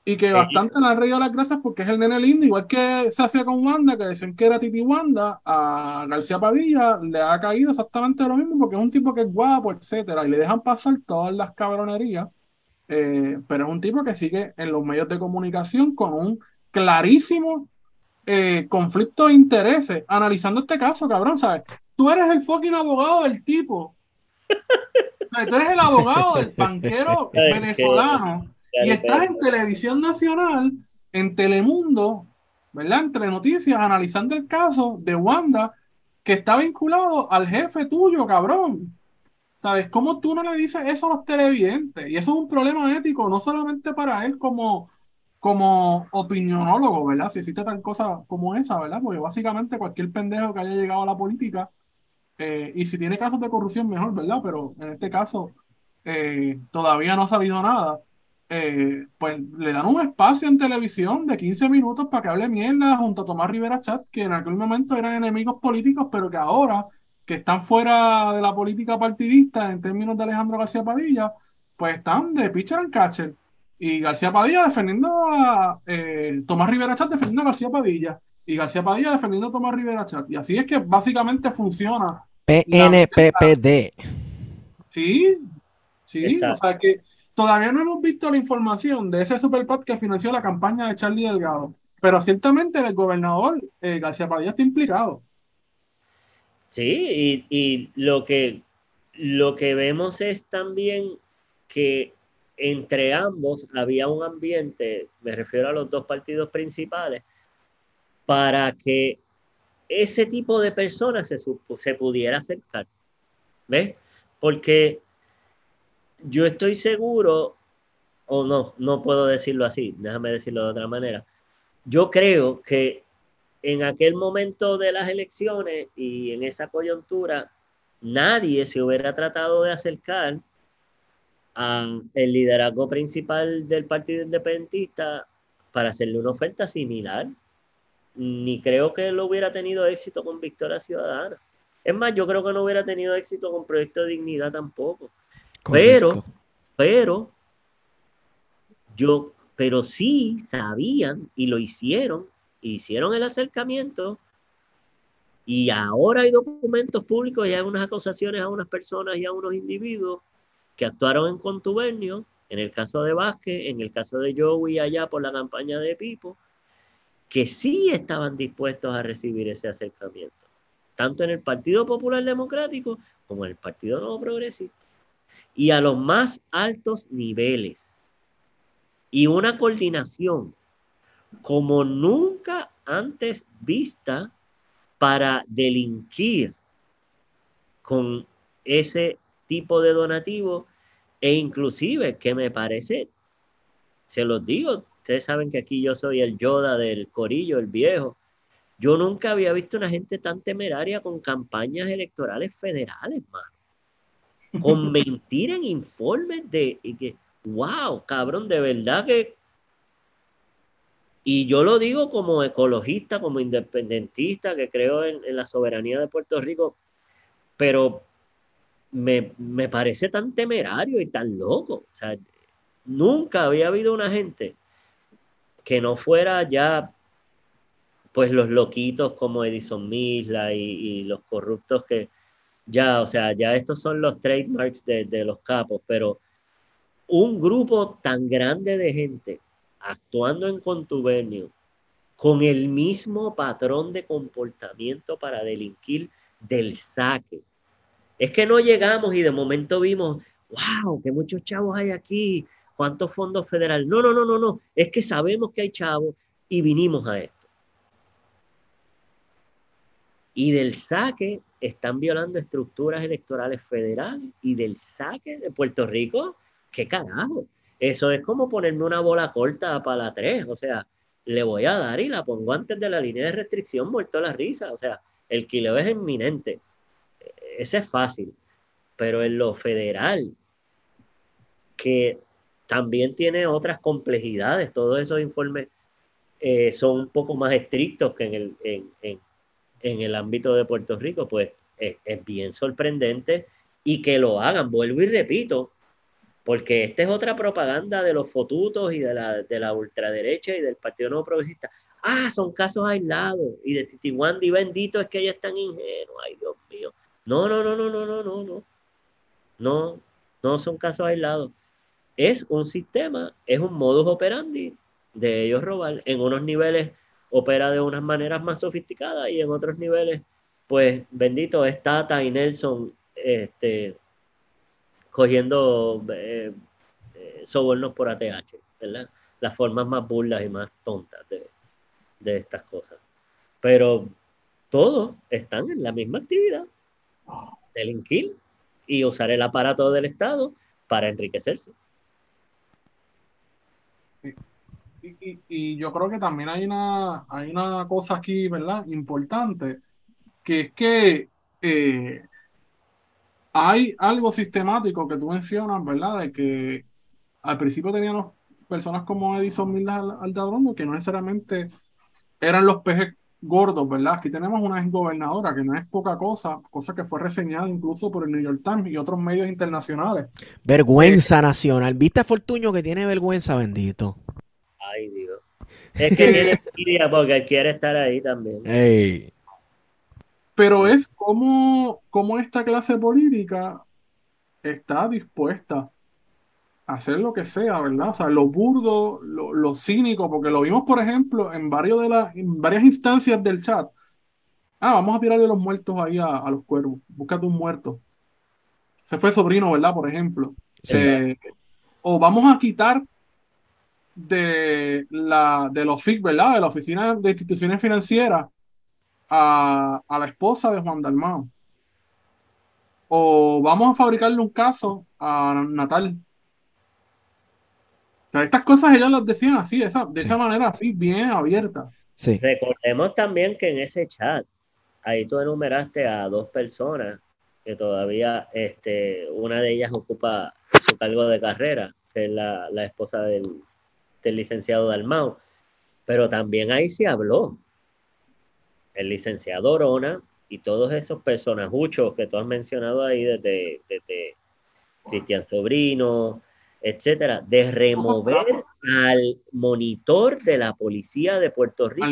Y que bastante le han reído las gracias porque es el nene lindo, igual que se hacía con Wanda, que decían que era Titi Wanda, a García Padilla le ha caído exactamente lo mismo porque es un tipo que es guapo, etcétera, y le dejan pasar todas las cabronerías, eh, pero es un tipo que sigue en los medios de comunicación con un clarísimo eh, conflicto de intereses, analizando este caso, cabrón, ¿sabes? Tú eres el fucking abogado del tipo. Tú eres el abogado del <laughs> banquero venezolano y estás en televisión nacional, en Telemundo, ¿verdad? Entre noticias, analizando el caso de Wanda, que está vinculado al jefe tuyo, cabrón. ¿Sabes? ¿Cómo tú no le dices eso a los televidentes? Y eso es un problema ético, no solamente para él como, como opinionólogo, ¿verdad? Si existe tal cosa como esa, ¿verdad? Porque básicamente cualquier pendejo que haya llegado a la política, eh, y si tiene casos de corrupción, mejor, ¿verdad? Pero en este caso, eh, todavía no ha salido nada. Eh, pues le dan un espacio en televisión de 15 minutos para que hable mierda junto a Tomás Rivera Chat, que en aquel momento eran enemigos políticos, pero que ahora que están fuera de la política partidista en términos de Alejandro García Padilla, pues están de pitcher and catcher. Y García Padilla defendiendo a eh, Tomás Rivera Chat defendiendo a García Padilla. Y García Padilla defendiendo a Tomás Rivera Chat. Y así es que básicamente funciona. PNPPD. Sí, sí, o sea que Todavía no hemos visto la información de ese superpad que financió la campaña de Charlie Delgado, pero ciertamente el gobernador eh, García Padilla está implicado. Sí, y, lo, que, lo que vemos es también que entre ambos había un ambiente, me refiero a los dos partidos principales, para que ese tipo de personas se, se pudiera acercar. ¿Ves? Porque yo estoy seguro, o no, no puedo decirlo así, déjame decirlo de otra manera. Yo creo que en aquel momento de las elecciones y en esa coyuntura, nadie se hubiera tratado de acercar al liderazgo principal del Partido Independentista para hacerle una oferta similar. Ni creo que él hubiera tenido éxito con Victoria Ciudadana. Es más, yo creo que no hubiera tenido éxito con Proyecto de Dignidad tampoco. Pero, pero, yo, pero sí sabían y lo hicieron, hicieron el acercamiento y ahora hay documentos públicos y hay unas acusaciones a unas personas y a unos individuos que actuaron en contubernio, en el caso de Vázquez, en el caso de Joey allá por la campaña de Pipo, que sí estaban dispuestos a recibir ese acercamiento. tanto en el Partido Popular Democrático como en el Partido Nuevo Progresista. Y a los más altos niveles. Y una coordinación como nunca antes vista para delinquir con ese tipo de donativo e inclusive que me parece, se los digo, ustedes saben que aquí yo soy el Yoda del Corillo, el viejo. Yo nunca había visto una gente tan temeraria con campañas electorales federales, mano. Con <laughs> mentir en informes de y que, wow, cabrón, de verdad que. Y yo lo digo como ecologista, como independentista, que creo en, en la soberanía de Puerto Rico, pero me, me, parece tan temerario y tan loco. O sea, nunca había habido una gente que no fuera ya, pues los loquitos como Edison Misla y, los corruptos que ya, o sea, ya estos son los trademarks de, de los capos, pero un grupo tan grande de gente actuando en contubernio con el mismo patrón de comportamiento para delinquir del saque, es que no llegamos y de momento vimos, wow, que muchos chavos hay aquí, cuántos fondos federales. No, no, no, no, no. Es que sabemos que hay chavos y vinimos a esto. Y del saque están violando estructuras electorales federales y del saque de Puerto Rico, ¿qué carajo? Eso es como ponerme una bola corta para la 3, o sea, le voy a dar y la pongo antes de la línea de restricción, muerto la risa, o sea, el quileo es inminente ese es fácil, pero en lo federal, que también tiene otras complejidades, todos esos informes eh, son un poco más estrictos que en el, en, en, en el ámbito de Puerto Rico, pues es, es, bien sorprendente y que lo hagan, vuelvo y repito, porque esta es otra propaganda de los fotutos y de la, de la ultraderecha y del Partido Nuevo Progresista. Ah, son casos aislados y de Titiwandi bendito es que ella es tan ingenuo, ay Dios mío. No, no, no, no, no, no, no, no. No, no son casos aislados. Es un sistema, es un modus operandi de ellos robar. En unos niveles opera de unas maneras más sofisticadas y en otros niveles, pues bendito, es Tata y Nelson este, cogiendo eh, eh, sobornos por ATH, ¿verdad? Las formas más burlas y más tontas de, de estas cosas. Pero todos están en la misma actividad delinquir y usar el aparato del Estado para enriquecerse. Y, yo creo que también hay una, hay una cosa aquí, ¿verdad? Importante, que es que eh, hay algo sistemático que tú mencionas, ¿verdad? De que al principio teníamos personas como Edison Milas Aldadrondo que no necesariamente eran los pejes gordos, ¿verdad? Aquí tenemos una gobernadora que no es poca cosa, cosa que fue reseñada incluso por el New York Times y otros medios internacionales. Vergüenza eh, nacional. ¿Viste a Fortuño que tiene vergüenza, bendito? Ay, Dios. Es que tiene <laughs> envidia porque quiere estar ahí también. Ey. Pero es como, como esta clase política está dispuesta hacer lo que sea, ¿verdad? O sea, lo burdo, lo, lo cínico, porque lo vimos, por ejemplo, en, varios de las, en varias instancias del chat. Ah, vamos a tirarle los muertos ahí a, a los cuervos. Búscate un muerto. Se fue sobrino, ¿verdad? Por ejemplo. Sí. Eh, o vamos a quitar de la de los FIC, ¿verdad? De la Oficina de Instituciones Financieras a, a la esposa de Juan Dalmao. O vamos a fabricarle un caso a Natal sea, estas cosas ellas las decían así, esa, de sí. esa manera así, bien abierta. Sí. Recordemos también que en ese chat, ahí tú enumeraste a dos personas que todavía, este, una de ellas ocupa su cargo de carrera, que es la, la esposa del, del licenciado Dalmau, pero también ahí se habló. El licenciado Orona y todos esos personajuchos que tú has mencionado ahí, desde, desde Cristian Sobrino, etcétera, de remover al monitor de la policía de Puerto Rico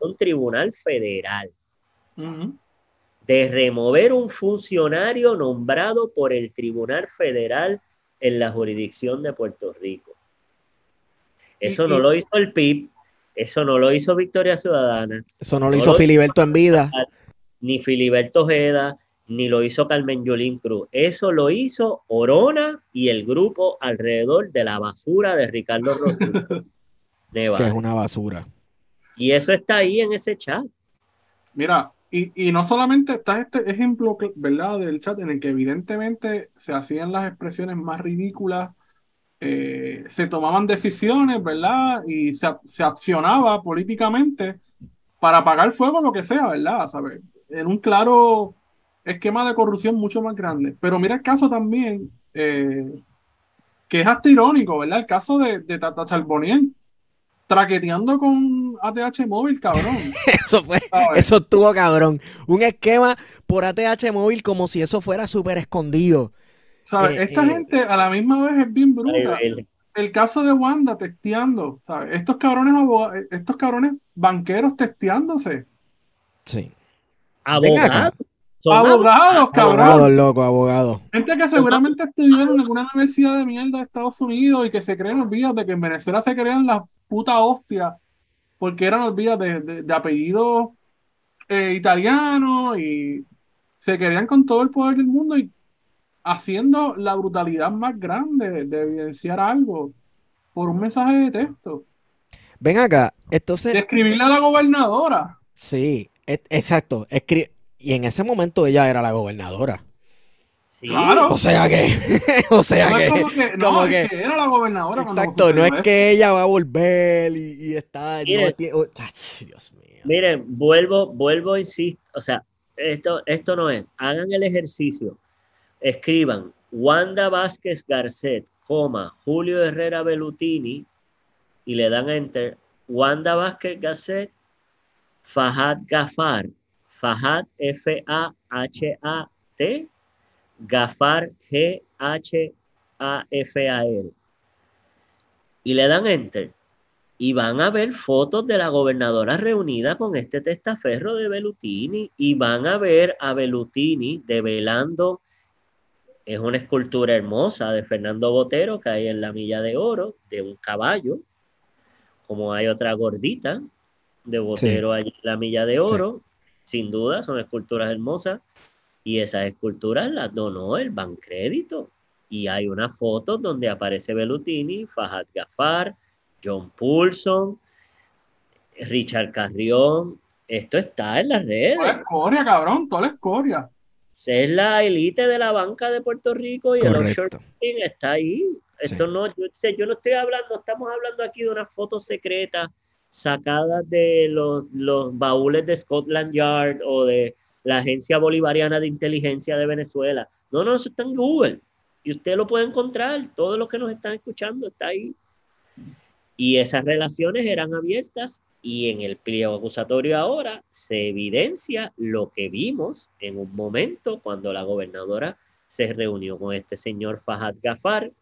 un tribunal federal. Uh -huh. De remover un funcionario nombrado por el Tribunal Federal en la jurisdicción de Puerto Rico. Eso y, no y... lo hizo el PIB, eso no lo hizo Victoria Ciudadana. Eso no lo no hizo lo Filiberto en vida. ni Filiberto Ojeda, ni lo hizo Carmen Yolín Cruz. Eso lo hizo Orona y el grupo alrededor de la basura de Ricardo Rosillo. <laughs> que es una basura. Y eso está ahí en ese chat. Mira, y, y, no solamente está este ejemplo, ¿verdad?, del chat en el que evidentemente se hacían las expresiones más ridículas, eh, se tomaban decisiones, ¿verdad?, y se, se, accionaba políticamente para apagar fuego, lo que sea, ¿verdad?, ¿sabes? En un claro esquema de corrupción mucho más grande. Pero mira el caso también, eh, que es hasta irónico, ¿verdad?, el caso de, de Tata Charbonnier traqueteando con ATH móvil, cabrón. <laughs> eso fue, eso estuvo cabrón. Un esquema por ATH móvil como si eso fuera súper escondido. ¿Sabes? Eh, Esta eh, gente a la misma vez es bien bruta. El caso de Wanda testeando, ¿sabes? Estos cabrones estos cabrones banqueros testeándose. Sí. Abogados. Abogados, cabrón. Abogados, loco, abogados. Gente que seguramente estudiaron en alguna universidad de mierda de Estados Unidos y que se creen olvidados de que en Venezuela se crean las puta hostia, porque eran olvidas de, de, de apellidos eh, italianos y se querían con todo el poder del mundo y haciendo la brutalidad más grande de evidenciar algo por un mensaje de texto. Ven acá, entonces... De escribirle a la gobernadora. Sí, exacto. Y en ese momento ella era la gobernadora. Claro. O sea que, <laughs> o sea que, como que, era la gobernadora. Exacto, no es que ella va a volver y, está. Miren, Dios mío. Miren, vuelvo, vuelvo, insisto, o sea, esto, esto no es. Hagan el ejercicio. Escriban Wanda Vázquez Garcet, coma, Julio Herrera Belutini y le dan enter. Wanda Vázquez Garcet, Fahad Gafar, Fahad F-A-H-A-T Gafar, G-H-A-F-A-R. Y le dan enter. Y van a ver fotos de la gobernadora reunida con este testaferro de Belutini. Y van a ver a Belutini develando. Es una escultura hermosa de Fernando Botero que hay en la milla de oro de un caballo. Como hay otra gordita de Botero allí en la milla de oro. Sin duda, son esculturas hermosas y esas esculturas las donó el Bancrédito. Y hay una foto donde aparece Bellutini, Fahad Gafar, John Poulson, Richard Carrión. Esto está en las redes. Toda la escoria, cabrón, toda la escoria. Es la élite de la banca de Puerto Rico y el offshore está ahí. Esto no, yo, yo no estoy hablando, estamos hablando aquí de unas fotos secretas sacadas de los, baúles de Scotland Yard o de la Agencia Bolivariana de Inteligencia de Venezuela. No, no, eso está en Google. Y usted lo puede encontrar. Todos los que nos están escuchando está ahí. Y esas relaciones eran abiertas y en el pliego acusatorio ahora se evidencia lo que vimos en un momento cuando la gobernadora se reunió con este señor Fahad Gafar,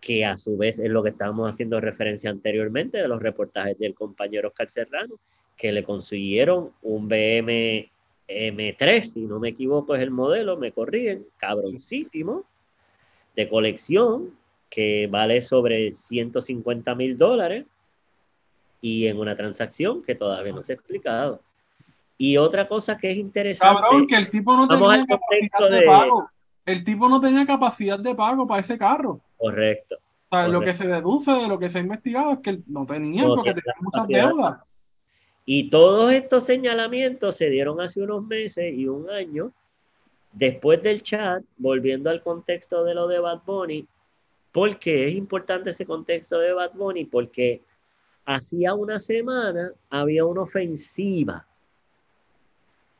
que a su vez es lo que estábamos haciendo referencia anteriormente de los reportajes del compañero Oscar Serrano, que le consiguieron un BM M3, si no me equivoco, es el modelo, me corrigen, cabroncísimo, de colección, que vale sobre 150 mil dólares y en una transacción que todavía no se ha explicado. Y otra cosa que es interesante. Cabrón, que el tipo no tenía capacidad de, pago. El tipo no tenía capacidad de pago para ese carro. Correcto. Lo que se deduce de lo que se ha investigado es que no tenía, porque tenía muchas deudas. Y todos estos señalamientos se dieron hace unos meses y un año después del chat, volviendo al contexto de lo de Bad Bunny, porque es importante ese contexto de Bad Bunny, porque hacía una semana había una ofensiva,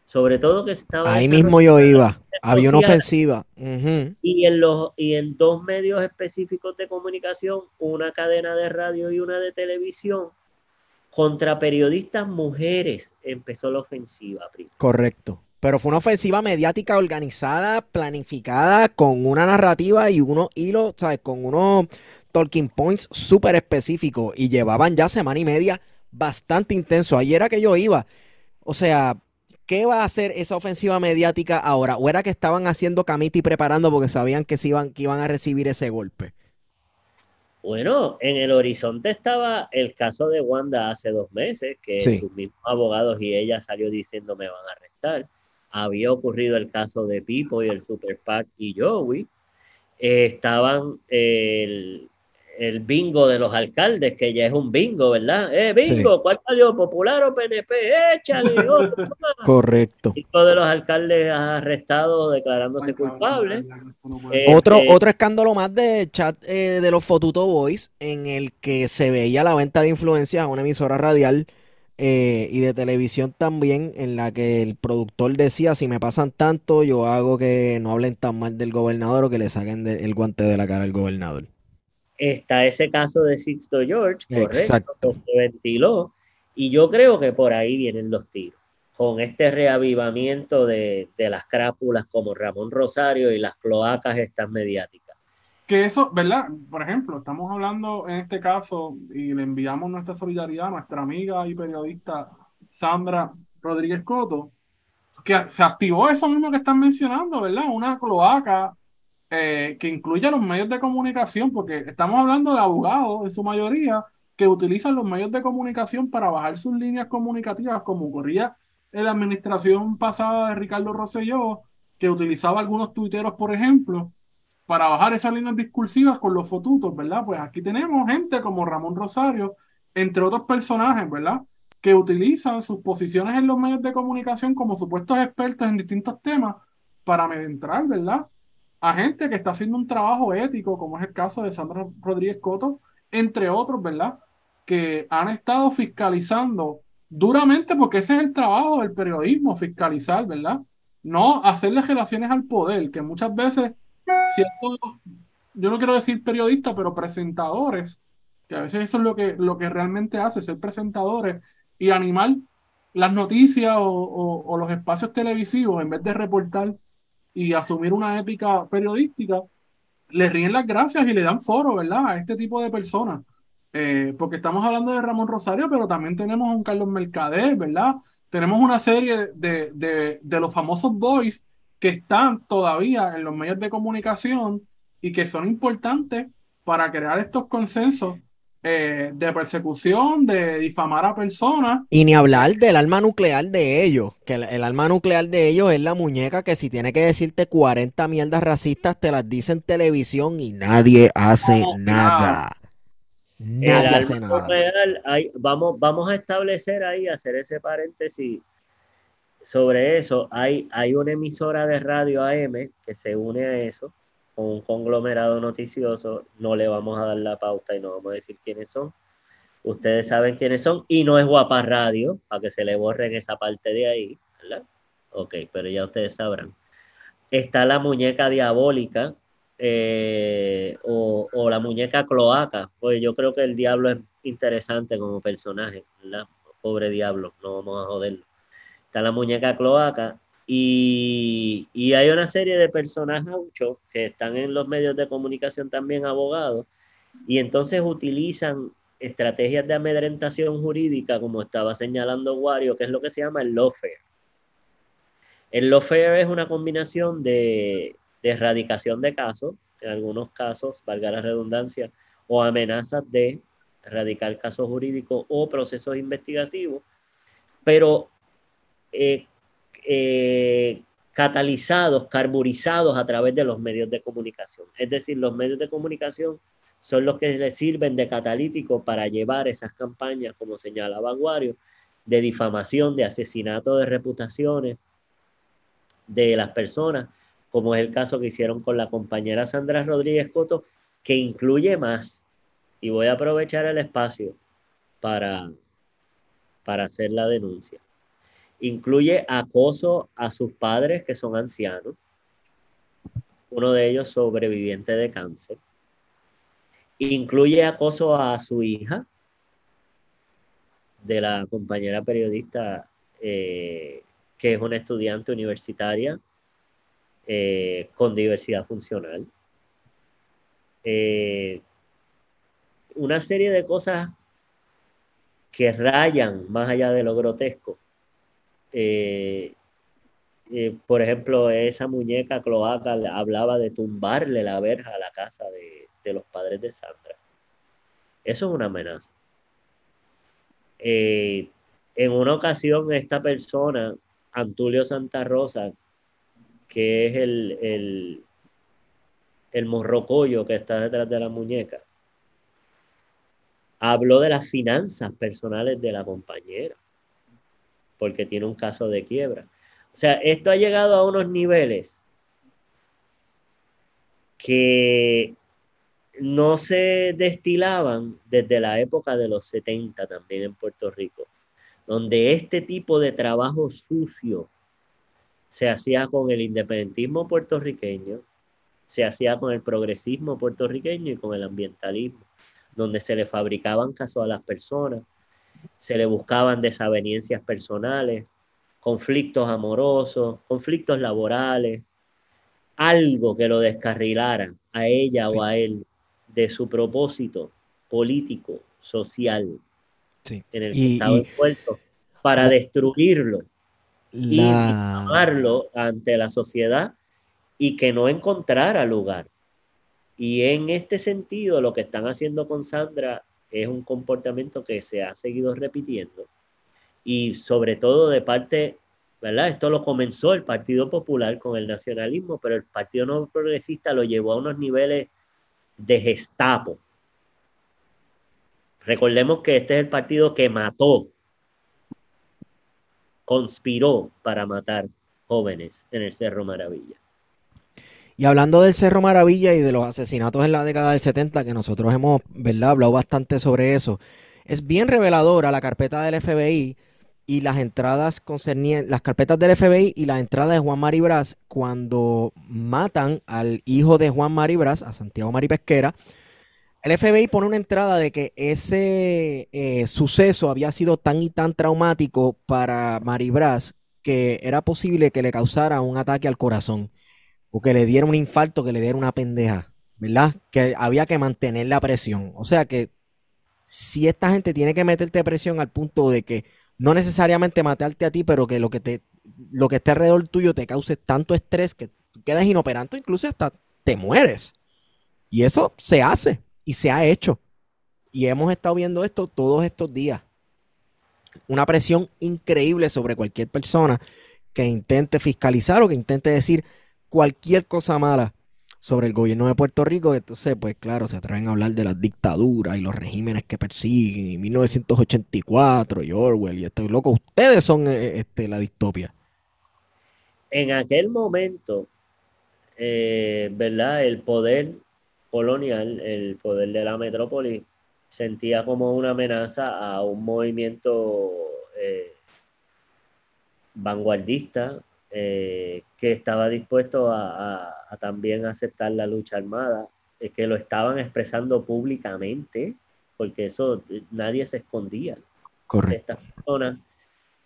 sobre todo que estaba... Ahí mismo yo iba, había una ofensiva. y, en los, y en dos medios específicos de comunicación, una cadena de radio y una de televisión, contra periodistas mujeres empezó la ofensiva. Correcto. Pero fue una ofensiva mediática organizada, planificada, con una narrativa y unos hilos, ¿sabes? Con unos talking points súper específicos. Y llevaban ya semana y media bastante intenso. Ayer era que yo iba. O sea, ¿qué va a hacer esa ofensiva mediática ahora? ¿O era que estaban haciendo camita y preparando porque sabían que, se iban, que iban a recibir ese golpe? Bueno, en el horizonte estaba el caso de Wanda hace dos meses, que sus mismos abogados y ella salió diciendo me van a arrestar. había ocurrido el caso de Pipo y el Super PAC y Joey, eh, estaban el, el, bingo de los alcaldes, que ya es un bingo, ¿verdad? Eh, bingo, ¿cuál salió? ¿Popular o PNP? Échale, <laughs> Correcto. Cinco de los alcaldes arrestados declarándose culpables. otro, este otro escándalo más de chat eh, de los Fotuto Boys, en el que se veía la venta de influencias a una emisora radial eh, y de televisión también, en la que el productor decía, si me pasan tanto, yo hago que no hablen tan mal del gobernador o que le saquen el guante de la cara al gobernador. Está ese caso de Sixto George, correcto, que se ventiló, y yo creo que por ahí vienen los tiros, con este reavivamiento de, de las crápulas como Ramón Rosario y las cloacas estas mediáticas que eso, ¿verdad? Por ejemplo, estamos hablando en este caso y le enviamos nuestra solidaridad a nuestra amiga y periodista Sandra Rodríguez Coto, que se activó eso mismo que están mencionando, ¿verdad? Una cloaca eh, que incluye a los medios de comunicación, porque estamos hablando de abogados en su mayoría que utilizan los medios de comunicación para bajar sus líneas comunicativas, como ocurría en la administración pasada de Ricardo Rosselló, que utilizaba algunos tuiteros, por ejemplo, para bajar esas líneas discursivas con los fotutos, ¿verdad? Pues aquí tenemos gente como Ramón Rosario, entre otros personajes, ¿verdad? Que utilizan sus posiciones en los medios de comunicación como supuestos expertos en distintos temas para entrar, ¿verdad? A gente que está haciendo un trabajo ético, como es el caso de Sandra Rodríguez Coto, entre otros, ¿verdad? Que han estado fiscalizando duramente, porque ese es el trabajo del periodismo, fiscalizar, ¿verdad? No hacerle relaciones al poder, que muchas veces ciertos, yo no quiero decir periodistas, pero presentadores, que a veces eso es lo que, lo que realmente hace, ser presentadores y animar las noticias o, los espacios televisivos en vez de reportar y asumir una épica periodística, le ríen las gracias y le dan foro, ¿verdad? A este tipo de personas. Eh, porque estamos hablando de Ramón Rosario, pero también tenemos a un Carlos Mercader, ¿verdad? Tenemos una serie de, de, de los famosos boys que están todavía en los medios de comunicación y que son importantes para crear estos consensos eh, de persecución, de difamar a personas. Y ni hablar del alma nuclear de ellos, que el, el, alma nuclear de ellos es la muñeca que si tiene que decirte 40 mierdas racistas, te las dice en televisión y nadie hace nada. Nadie hace nada. vamos, vamos a establecer ahí, hacer ese paréntesis sobre eso, hay, hay una emisora de radio AM que se une a eso, un conglomerado noticioso. No le vamos a dar la pauta y no vamos a decir quiénes son. Ustedes saben quiénes son y no es Guapa Radio, para que se le borren esa parte de ahí, ¿verdad? Ok, pero ya ustedes sabrán. Está la muñeca diabólica eh, o, o, la muñeca cloaca, pues yo creo que el diablo es interesante como personaje, ¿verdad? Pobre diablo, no vamos a joderlo está la muñeca cloaca y, y hay una serie de personajes que están en los medios de comunicación también abogados y entonces utilizan estrategias de amedrentación jurídica, como estaba señalando Wario, que es lo que se llama el lawfare. El lawfare es una combinación de, de erradicación de casos, en algunos casos, valga la redundancia, o amenazas de erradicar casos jurídicos o procesos investigativos, pero eh, eh, catalizados, carburizados a través de los medios de comunicación. Es decir, los medios de comunicación son los que le sirven de catalítico para llevar esas campañas, como señalaba Aguario, de difamación, de asesinato de reputaciones de las personas, como es el caso que hicieron con la compañera Sandra Rodríguez Coto, que incluye más. Y voy a aprovechar el espacio para, para hacer la denuncia. Incluye acoso a sus padres que son ancianos, uno de ellos sobreviviente de cáncer. Incluye acoso a su hija, de la compañera periodista eh, que es una estudiante universitaria eh, con diversidad funcional. Eh, una serie de cosas que rayan más allá de lo grotesco eh, eh, por ejemplo, esa muñeca cloaca hablaba de tumbarle la verja a la casa de, los padres de Sandra. Eso es una amenaza. Eh, en una ocasión, esta persona Antulio Santa Rosa, que es el, el, el morrocollo que está detrás de la muñeca, habló de las finanzas personales de la compañera, porque tiene un caso de quiebra. O sea, esto ha llegado a unos niveles que no se destilaban desde la época de los 70 también en Puerto Rico, donde este tipo de trabajo sucio se hacía con el independentismo puertorriqueño, se hacía con el progresismo puertorriqueño y con el ambientalismo, donde se le fabricaban casos a las personas, se le buscaban desavenencias personales, conflictos amorosos, conflictos laborales, algo que lo descarrilara a ella o a él de su propósito político, social, en el que estaba envuelto, para destruirlo y tomarlo ante la sociedad y que no encontrara lugar. Y en este sentido, lo que están haciendo con Sandra es un comportamiento que se ha seguido repitiendo y sobre todo de parte ¿verdad? Esto lo comenzó el Partido Popular con el nacionalismo, pero el Partido No Progresista lo llevó a unos niveles de gestapo. Recordemos que este es el partido que mató, conspiró para matar jóvenes en el Cerro Maravilla. Y hablando del Cerro Maravilla y de los asesinatos en la década del 70, que nosotros hemos ¿verdad? hablado bastante sobre eso, es bien reveladora la carpeta del FBI y las entradas concernientes, las carpetas del FBI y la entrada de Juan Maribras cuando matan al hijo de Juan Maribras, a Santiago Maripesquera. El FBI pone una entrada de que ese eh, suceso había sido tan y tan traumático para Maribras que era posible que le causara un ataque al corazón o que le diera un infarto, que le diera una pendeja, ¿verdad? Que había que mantener la presión. O sea que si esta gente tiene que meterte presión al punto de que no necesariamente matarte a ti, pero que lo que te lo que esté alrededor tuyo te cause tanto estrés que quedas inoperante, incluso hasta te mueres. Y eso se hace y se ha hecho. Y hemos estado viendo esto todos estos días. Una presión increíble sobre cualquier persona que intente fiscalizar o que intente decir cualquier cosa mala sobre el gobierno de Puerto Rico. Entonces, pues claro, se atreven a hablar de las dictaduras y los regímenes que persiguen, y 1984 y Orwell y esto. Loco, ustedes son eh, este, la distopia. En aquel momento, eh, ¿verdad? El poder colonial, el poder de la metrópoli, sentía como una amenaza a un movimiento eh, vanguardista que estaba dispuesto a, a también aceptar la lucha armada, es que lo estaban expresando públicamente, porque eso eh, nadie se escondía. Correcto. Estas personas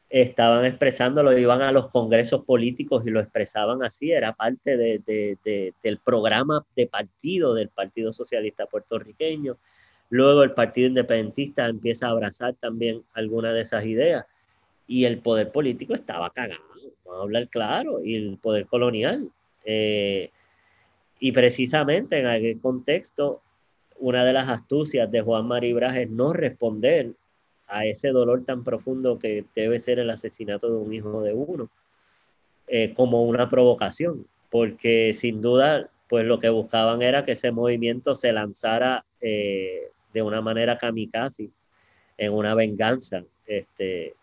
estaban expresándolo, iban a los congresos políticos y lo expresaban así, era parte del programa de partido del Partido Socialista Puertorriqueño. Luego el Partido Independentista empieza a abrazar también algunas de esas ideas y el poder político estaba cagado, vamos a hablar claro, y el poder colonial eh, y precisamente en aquel contexto, una de las astucias de Juan Maribras es no responder a ese dolor tan profundo que debe ser el asesinato de un hijo de uno, eh, como una provocación, porque sin duda, pues lo que buscaban era que ese movimiento se lanzara eh, de una manera kamikaze, en una venganza, este,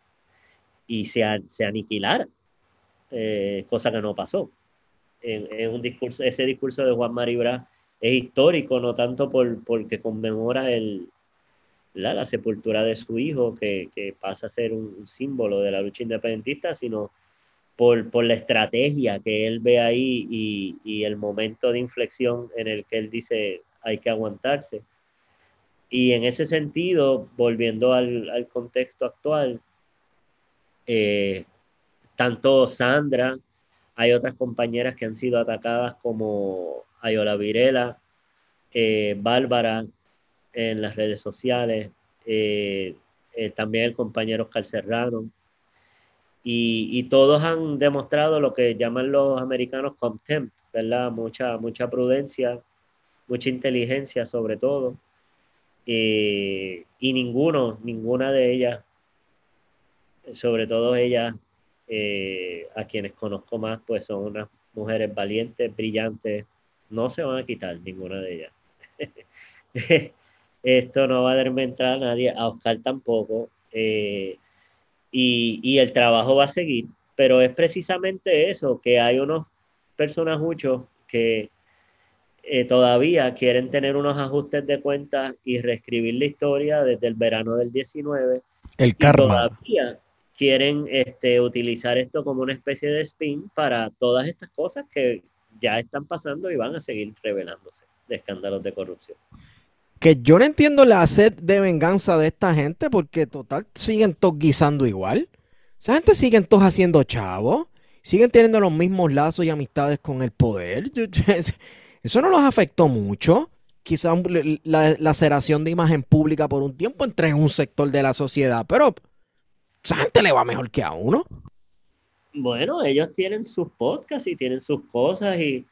y se, se aniquilara, cosa que no pasó en, un discurso, ese discurso de Juan Maribra es histórico, no tanto por, porque conmemora el, la, sepultura de su hijo, que, pasa a ser un, símbolo de la lucha independentista, sino por, por la estrategia que él ve ahí y, y, el momento de inflexión en el que él dice hay que aguantarse. Y en ese sentido, volviendo al, al contexto actual, eh, tanto Sandra hay otras compañeras que han sido atacadas como Ayola Virela, eh, Bárbara en las redes sociales, eh, eh, también el compañero Oscar Serrano. Y, todos han demostrado lo que llaman los americanos contempt, ¿verdad? Mucha, mucha prudencia, mucha inteligencia sobre todo. y ninguno, ninguna de ellas, sobre todo ellas, eh, a quienes conozco más, pues son unas mujeres valientes, brillantes, no se van a quitar ninguna de ellas. <laughs> Esto no va a darme entrada a nadie, a Oscar tampoco, eh, y, y, el trabajo va a seguir, pero es precisamente eso, que hay unos personas muchos que eh, todavía quieren tener unos ajustes de cuentas y reescribir la historia desde el verano del 19. El karma. todavía quieren este, utilizar esto como una especie de spin para todas estas cosas que ya están pasando y van a seguir revelándose de escándalos de corrupción. Que yo no entiendo la sed de venganza de esta gente porque total siguen todos guisando igual. Esa gente siguen todos haciendo chavos, siguen teniendo los mismos lazos y amistades con el poder. <laughs> Eso no los afectó mucho. Quizás la laceración de imagen pública por un tiempo entre un sector de la sociedad, pero esa gente le va mejor que a uno. Bueno, ellos tienen sus podcasts y tienen sus cosas y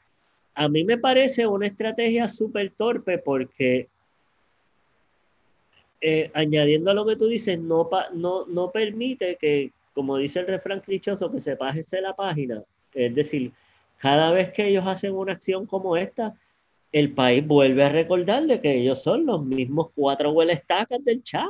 a mí me parece una estrategia súper torpe porque eh, añadiendo a lo que tú dices, no, no, no permite que, como dice el refrán clichoso, que se pase la página. Es decir, cada vez que ellos hacen una acción como esta, el país vuelve a recordarle que ellos son los mismos cuatro huelestacas del chat.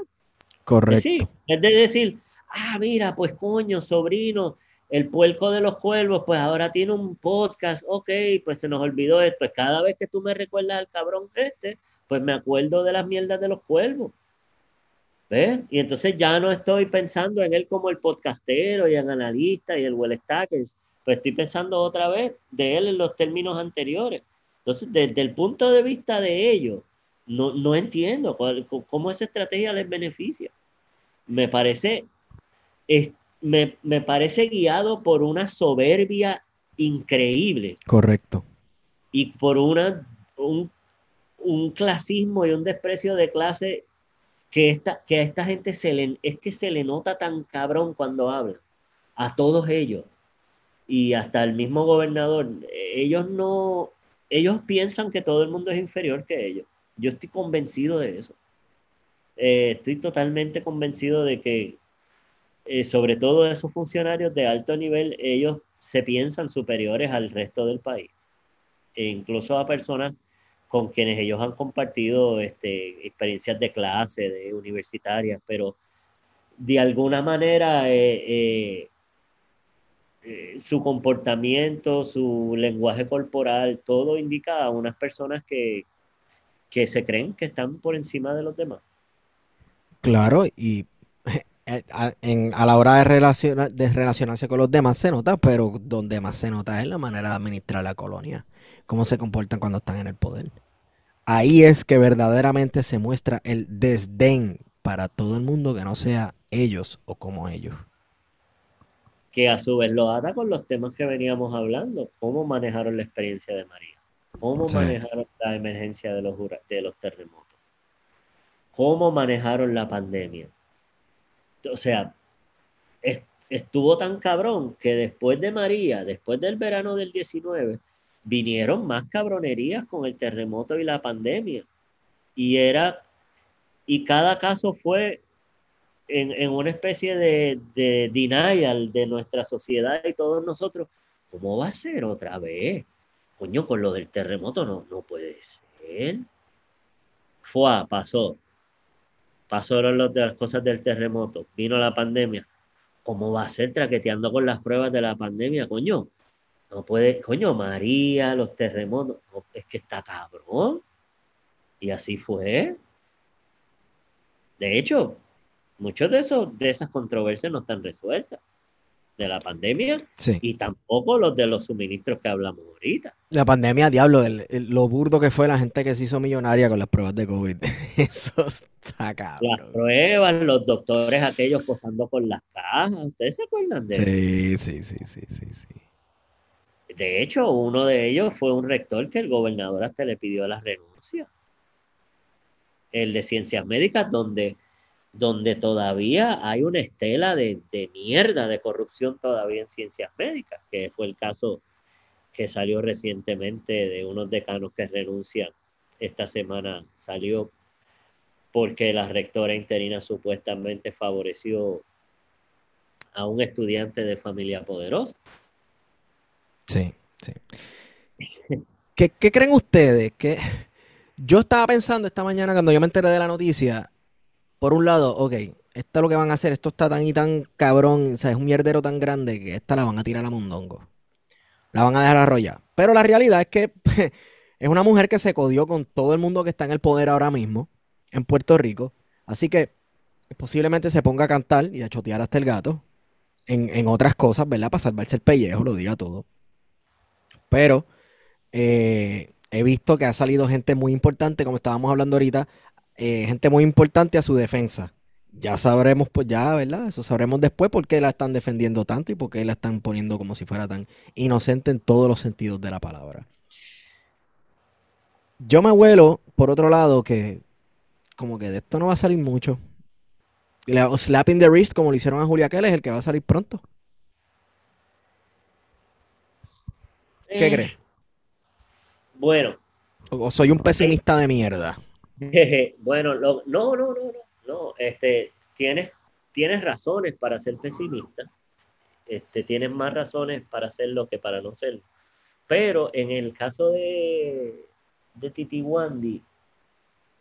Correcto. Es, de decir, ah, mira, pues coño, sobrino, el puerco de los cuervos, pues ahora tiene un podcast, ok, pues se nos olvidó esto. Pues cada vez que tú me recuerdas al cabrón este, pues me acuerdo de las mierdas de los cuervos. ¿Ves? Y entonces ya no estoy pensando en él como el podcastero y el analista y el well pues estoy pensando otra vez de él en los términos anteriores. Entonces, desde el punto de vista de ellos, no, no entiendo cómo esa estrategia les beneficia. Me parece, me, me parece guiado por una soberbia increíble. Correcto. Y por una, un, un clasismo y un desprecio de clase que, esta, que a esta gente se le, es que se le nota tan cabrón cuando habla. A todos ellos y hasta el mismo gobernador, ellos no, ellos piensan que todo el mundo es inferior que ellos. Yo estoy convencido de eso. Eh, estoy totalmente convencido de que, eh, sobre todo esos funcionarios de alto nivel, ellos se piensan superiores al resto del país. E incluso a personas con quienes ellos han compartido este, experiencias de clase, de universitarias, pero de alguna manera eh, eh, su comportamiento, su lenguaje corporal, todo indica a unas personas que, que se creen que están por encima de los demás. Claro, y a, en, a la hora de, relacionar, de relacionarse con los demás se nota, pero donde más se nota es la manera de administrar la colonia, cómo se comportan cuando están en el poder. Ahí es que verdaderamente se muestra el desdén para todo el mundo que no sea ellos o como ellos. Que a su vez lo ata con los temas que veníamos hablando, cómo manejaron la experiencia de María, cómo manejaron la emergencia de los, de los terremotos, cómo manejaron la pandemia. O sea, estuvo tan cabrón que después de María, después del verano del 19, vinieron más cabronerías con el terremoto y la pandemia. Y era, y cada caso fue en, una especie de, de, denial de nuestra sociedad y todos nosotros, ¿cómo va a ser otra vez? Coño, con lo del terremoto no, no puede ser. Fue, pasó. Pasaron las cosas del terremoto, vino la pandemia. ¿Cómo va a ser traqueteando con las pruebas de la pandemia, coño? No puede, coño, María, los terremotos, es que está cabrón. Y así fue. De hecho, muchos de de esas controversias no están resueltas de la pandemia y tampoco los de los suministros que hablamos ahorita. La pandemia, diablo, lo burdo que fue la gente que se hizo millonaria con las pruebas de COVID. <laughs> Eso está cabrón. Las pruebas, los doctores aquellos posando por las cajas. ¿Ustedes se acuerdan de eso? Sí, sí, sí, sí, sí, sí. De hecho, uno de ellos fue un rector que el gobernador hasta le pidió la renuncia. El de ciencias médicas, donde donde todavía hay una estela de, mierda de corrupción todavía en ciencias médicas, que fue el caso que salió recientemente de unos decanos que renuncian. Esta semana salió porque la rectora interina supuestamente favoreció a un estudiante de familia poderosa. Sí, sí. ¿Qué, qué creen ustedes? Yo estaba pensando esta mañana cuando yo me enteré de la noticia, por un lado, ok, esto es lo que van a hacer, esto está tan y tan cabrón, o sea, es un mierdero tan grande que esta la van a tirar a mondongo. La van a dejar arrollar. Pero la realidad es que <laughs> es una mujer que se codió con todo el mundo que está en el poder ahora mismo en Puerto Rico. Así que posiblemente se ponga a cantar y a chotear hasta el gato en, en otras cosas, ¿verdad? Para salvarse el pellejo, lo diga todo. Pero eh, he visto que ha salido gente muy importante, como estábamos hablando ahorita, eh, gente muy importante a su defensa. Ya sabremos, pues ya, ¿verdad? Eso sabremos después por qué la están defendiendo tanto y por qué la están poniendo como si fuera tan inocente en todos los sentidos de la palabra. Yo me huelo, por otro lado, que como que de esto no va a salir mucho. La, slapping the wrist, como le hicieron a Julia Kell, es el que va a salir pronto. ¿Qué Eh, crees? Bueno, O, o soy un pesimista de mierda. <laughs> bueno, no, no, no, no, no, este, tienes, tienes razones para ser pesimista, este, tienes más razones para hacerlo que para no serlo. Pero en el caso de, de Titi Wandy,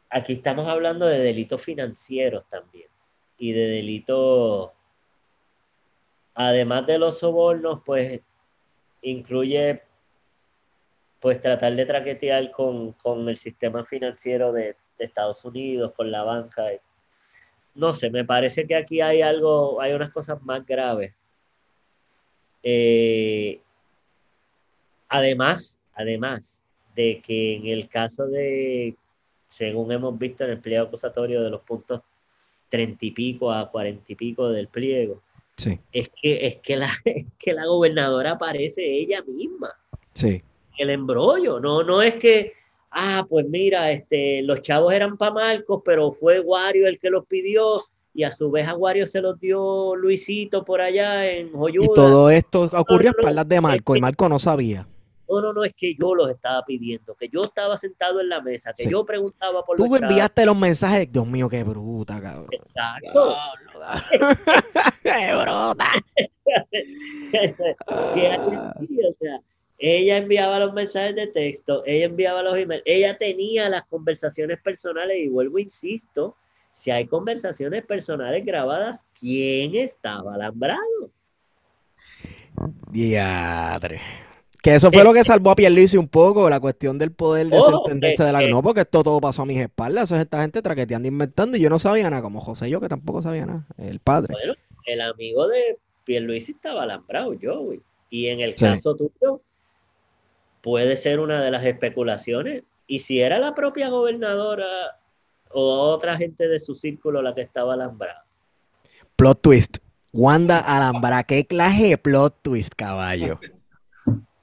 aquí estamos hablando de delitos financieros también y de delitos, además de los sobornos, pues incluye pues tratar de traquetear con, con el sistema financiero de, de Estados Unidos, con la banca. No sé, me parece que aquí hay algo, hay unas cosas más graves. Eh, además, además de que en el caso de, según hemos visto en el pliego acusatorio de los puntos treinta y pico a cuarenta y pico del pliego, Sí, es que, es que la, <laughs> es que la gobernadora aparece ella misma sí. el embrollo. No, no es que, ah, pues mira, este, los chavos eran para Marcos, pero fue Wario el que los pidió y a su vez a Wario se los dio Luisito por allá en Y Joyuda. todo esto ocurrió a espaldas de Marco es y Marco no sabía. No, no, no, es que yo los estaba pidiendo, que yo estaba sentado en la mesa, que Sí. yo preguntaba por Tú los chavos. enviaste los mensajes, Dios mío, qué bruta, cabrón. Exacto. <laughs> ¡Qué bruta! <laughs> Que así, o sea, ella enviaba los mensajes de texto, ella enviaba los emails, ella tenía las conversaciones personales y vuelvo, insisto, si hay conversaciones personales grabadas, ¿quién estaba alambrado? Diadre. Que eso fue lo que salvó a Pierluisi un poco, la cuestión del poder Ojo, desentenderse que- de la... que- No, porque esto todo pasó a mis espaldas, eso es esta gente traqueteando, inventando, y yo no sabía nada, como José y yo, que tampoco sabía nada, el padre. Bueno, el amigo de Pierluisi estaba alambrado, Joey. Y en el Sí. caso tuyo, puede ser una de las especulaciones. Y si era la propia gobernadora o otra gente de su círculo la que estaba alambrada. Plot twist. Wanda Alhambra, qué clase de plot twist, caballo.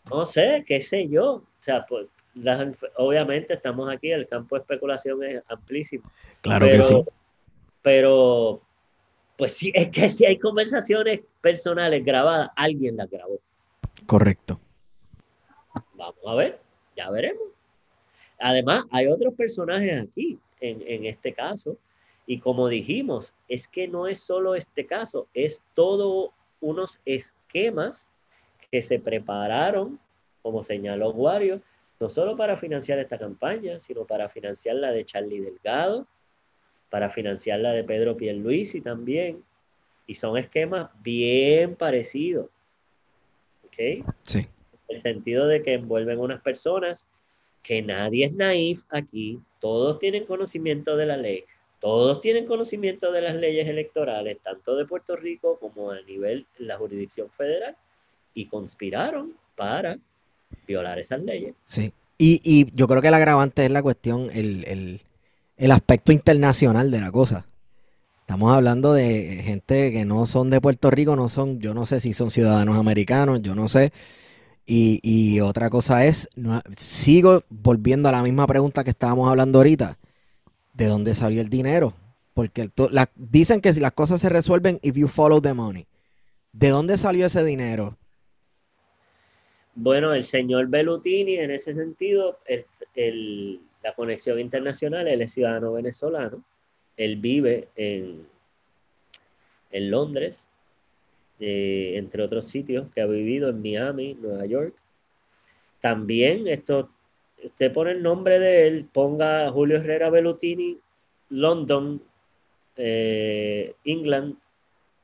No sé, qué sé yo. O sea, pues, las- obviamente estamos aquí, el campo de especulación es amplísimo. Claro pero, que sí. Pero, pues sí, es que si hay conversaciones personales grabadas, alguien las grabó. Correcto. Vamos a ver, ya veremos. Además, hay otros personajes aquí, en, este caso, y como dijimos, es que no es solo este caso, es todo unos esquemas que se prepararon, como señaló Wario, no solo para financiar esta campaña, sino para financiar la de Charlie Delgado, para financiar la de Pedro Pierluisi también, y son esquemas bien parecidos. ¿Ok? Sí. El sentido de que envuelven unas personas que nadie es naif aquí, todos tienen conocimiento de la ley, todos tienen conocimiento de las leyes electorales, tanto de Puerto Rico como a nivel la jurisdicción federal, y conspiraron para violar esas leyes. Sí. Y, y yo creo que el agravante es la cuestión, el, el- el aspecto internacional de la cosa. Estamos hablando de gente que no son de Puerto Rico, no son, yo no sé si son ciudadanos americanos, yo no sé. Y, otra cosa es, sigo volviendo a la misma pregunta que estábamos hablando ahorita. ¿De dónde salió el dinero? Porque dicen que si las cosas se resuelven if you follow the money. ¿De dónde salió ese dinero? Bueno, el señor Bellutini, en ese sentido, el- el- la conexión internacional, él es ciudadano venezolano, él vive en, en Londres, entre otros sitios, que ha vivido en Miami, Nueva York. También esto, usted pone el nombre de él, ponga Julio Herrera Bellutini, London, eh, England,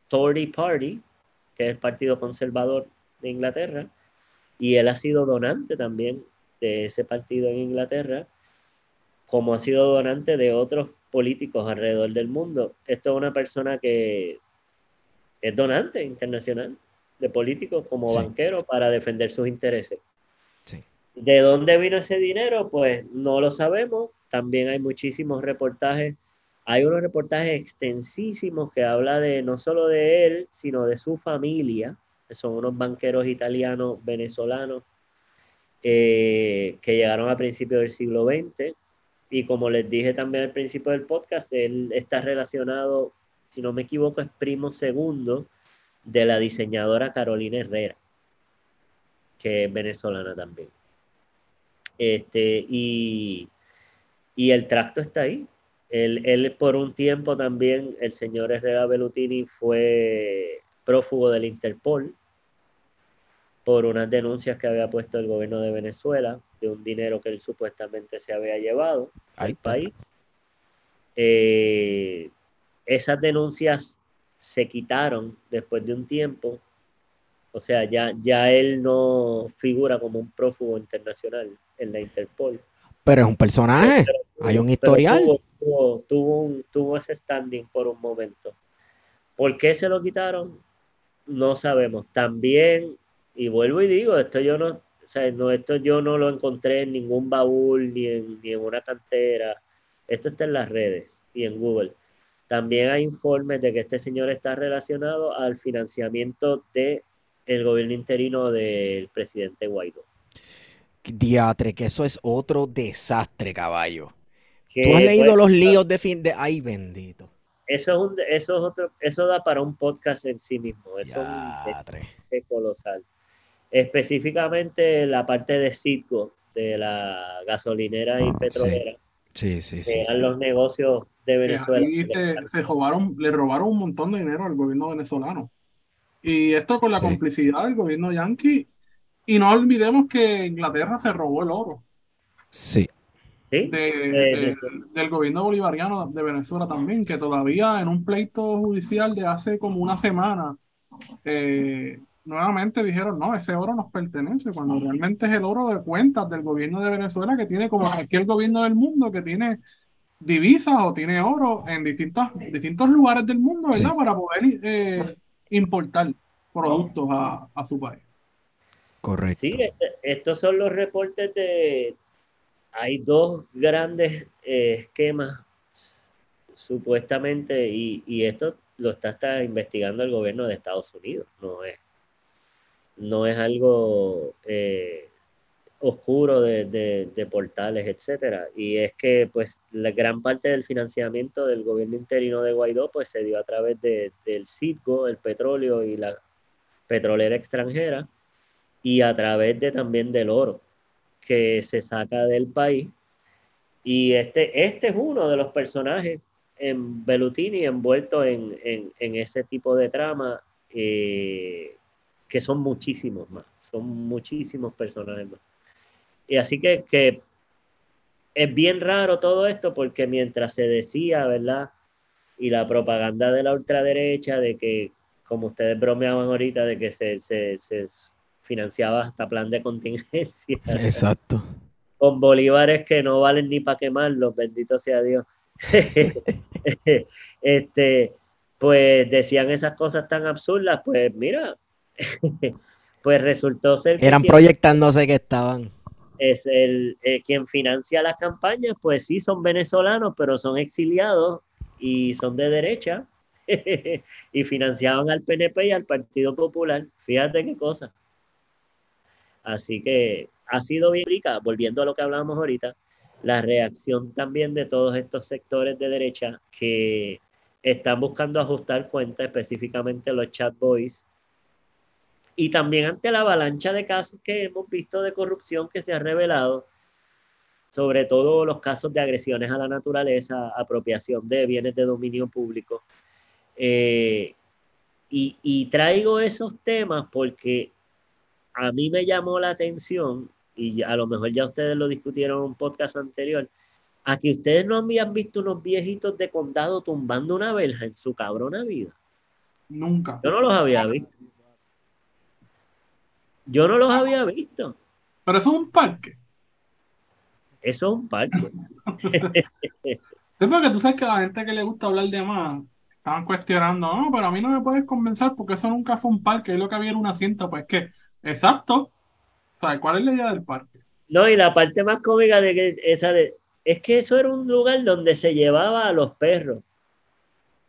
Tory Party, que es el Partido Conservador de Inglaterra, y él ha sido donante también de ese partido en Inglaterra, como ha sido donante de otros políticos alrededor del mundo. Esto es una persona que es donante internacional de políticos como banquero para defender sus intereses. ¿De dónde vino ese dinero? Pues no lo sabemos. También hay muchísimos reportajes. Hay unos reportajes extensísimos que habla de no solo de él, sino de su familia, que son unos banqueros italianos venezolanos eh, que llegaron a principios del siglo XX. Y como les dije también al principio del podcast, él está relacionado, si no me equivoco, es primo segundo de la diseñadora Carolina Herrera, que es venezolana también. Este, y, y el tracto está ahí. Él, él, por un tiempo también, el señor Herrera Bellutini fue prófugo del Interpol por unas denuncias que había puesto el gobierno de Venezuela de un dinero que él supuestamente se había llevado al país. Eh, esas denuncias se quitaron después de un tiempo. O sea, ya, ya él no figura como un prófugo internacional en la Interpol. Pero es un personaje, hay un historial. Tuvo, tuvo, tuvo ese standing por un momento. ¿Por qué se lo quitaron? No sabemos. También y vuelvo y digo, esto yo no, o sea, no, esto yo no lo encontré en ningún baúl ni en, ni en una cantera. Esto está en las redes y en Google. También hay informes de que este señor está relacionado al financiamiento del el gobierno interino del presidente Guaidó. Diatre, que eso es otro desastre, caballo. Tú has leído los líos de fin de. Ay, bendito. Eso es, un, eso es otro, eso da para un podcast en sí mismo. Eso es colosal específicamente la parte de Citgo, de la gasolinera y petrolera. Sí, sí, sí. eran los negocios de Venezuela. se, robaron, le robaron un montón de dinero al gobierno venezolano. Y esto con la complicidad del gobierno yanqui. Y no olvidemos que Inglaterra se robó el oro. Sí. del gobierno bolivariano de Venezuela también, que todavía en un pleito judicial de hace como una semana, eh, nuevamente dijeron, no, ese oro nos pertenece, cuando realmente es el oro de cuentas del gobierno de Venezuela, que tiene como cualquier gobierno del mundo, que tiene divisas o tiene oro en distintos, distintos lugares del mundo, ¿verdad? Para poder eh, importar productos a, su país. Correcto. Sí, este, estos son los reportes de... Hay dos grandes eh, esquemas, supuestamente, y, y esto lo está, está investigando el gobierno de Estados Unidos, no es no es algo eh, oscuro de, portales, etcétera. Y es que, pues, la gran parte del financiamiento del gobierno interino de Guaidó, pues, se dio a través del CITGO, el petróleo y la petrolera extranjera, y a través de también del oro que se saca del país. Y este, este es uno de los personajes en Bellutini envuelto en, ese tipo de trama. Eh, que son muchísimos más, son muchísimos personajes más. Y así que, que es bien raro todo esto porque mientras se decía, ¿verdad? Y la propaganda de la ultraderecha de que, como ustedes bromeaban ahorita, de que se, se, se financiaba hasta plan de contingencia. Exacto. Con bolívares que no valen ni para quemarlos, bendito sea Dios. <laughs> <laughs> este, pues decían esas cosas tan absurdas, pues mira, <laughs> pues resultó ser... Eran proyectándose que estaban. Es el eh, quien financia las campañas, pues sí, son venezolanos, pero son exiliados y son de derecha <laughs> y financiaban al PNP y al Partido Popular. Fíjate qué cosa. Así que ha sido bien rica, volviendo a lo que hablábamos ahorita, la reacción también de todos estos sectores de derecha que están buscando ajustar cuentas, específicamente los chat boys y también ante la avalancha de casos que hemos visto de corrupción que se ha revelado, sobre todo los casos de agresiones a la naturaleza, apropiación de bienes de dominio público, eh, Y, y traigo esos temas porque a mí me llamó la atención, y a lo mejor ya ustedes lo discutieron en un podcast anterior, a que ustedes no habían visto unos viejitos de condado tumbando una verja en su cabrona vida. Nunca. Yo no los había visto. Yo no los había visto. Pero eso es un parque. Eso es un parque. <laughs> es porque tú sabes que a la gente que le gusta hablar de más estaban cuestionando, no, pero a mí no me puedes convencer porque eso nunca fue un parque, es lo que había era un asiento, pues que, exacto. ¿cuál es la idea del parque? No, y la parte más cómica de que esa de, es que eso era un lugar donde se llevaba a los perros.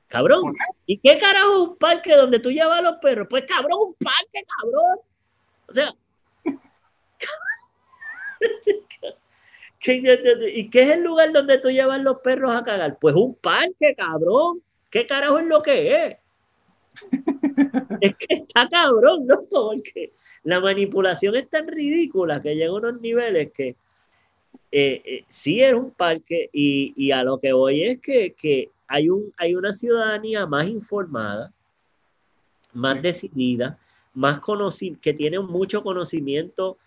Cabrón. ¿Y qué carajo es un parque donde tú llevas a los perros? Pues cabrón, un parque, cabrón. O sea. <laughs> ¿Y qué es el lugar donde tú llevas los perros a cagar? Pues un parque, cabrón. ¿Qué carajo es lo que es? <laughs> es que está cabrón, ¿no? Porque la manipulación es tan ridícula que llega a unos niveles que eh, eh, sí es un parque y, a lo que voy es que, hay, un, hay una ciudadanía más informada, más decidida, más que tiene mucho conocimiento,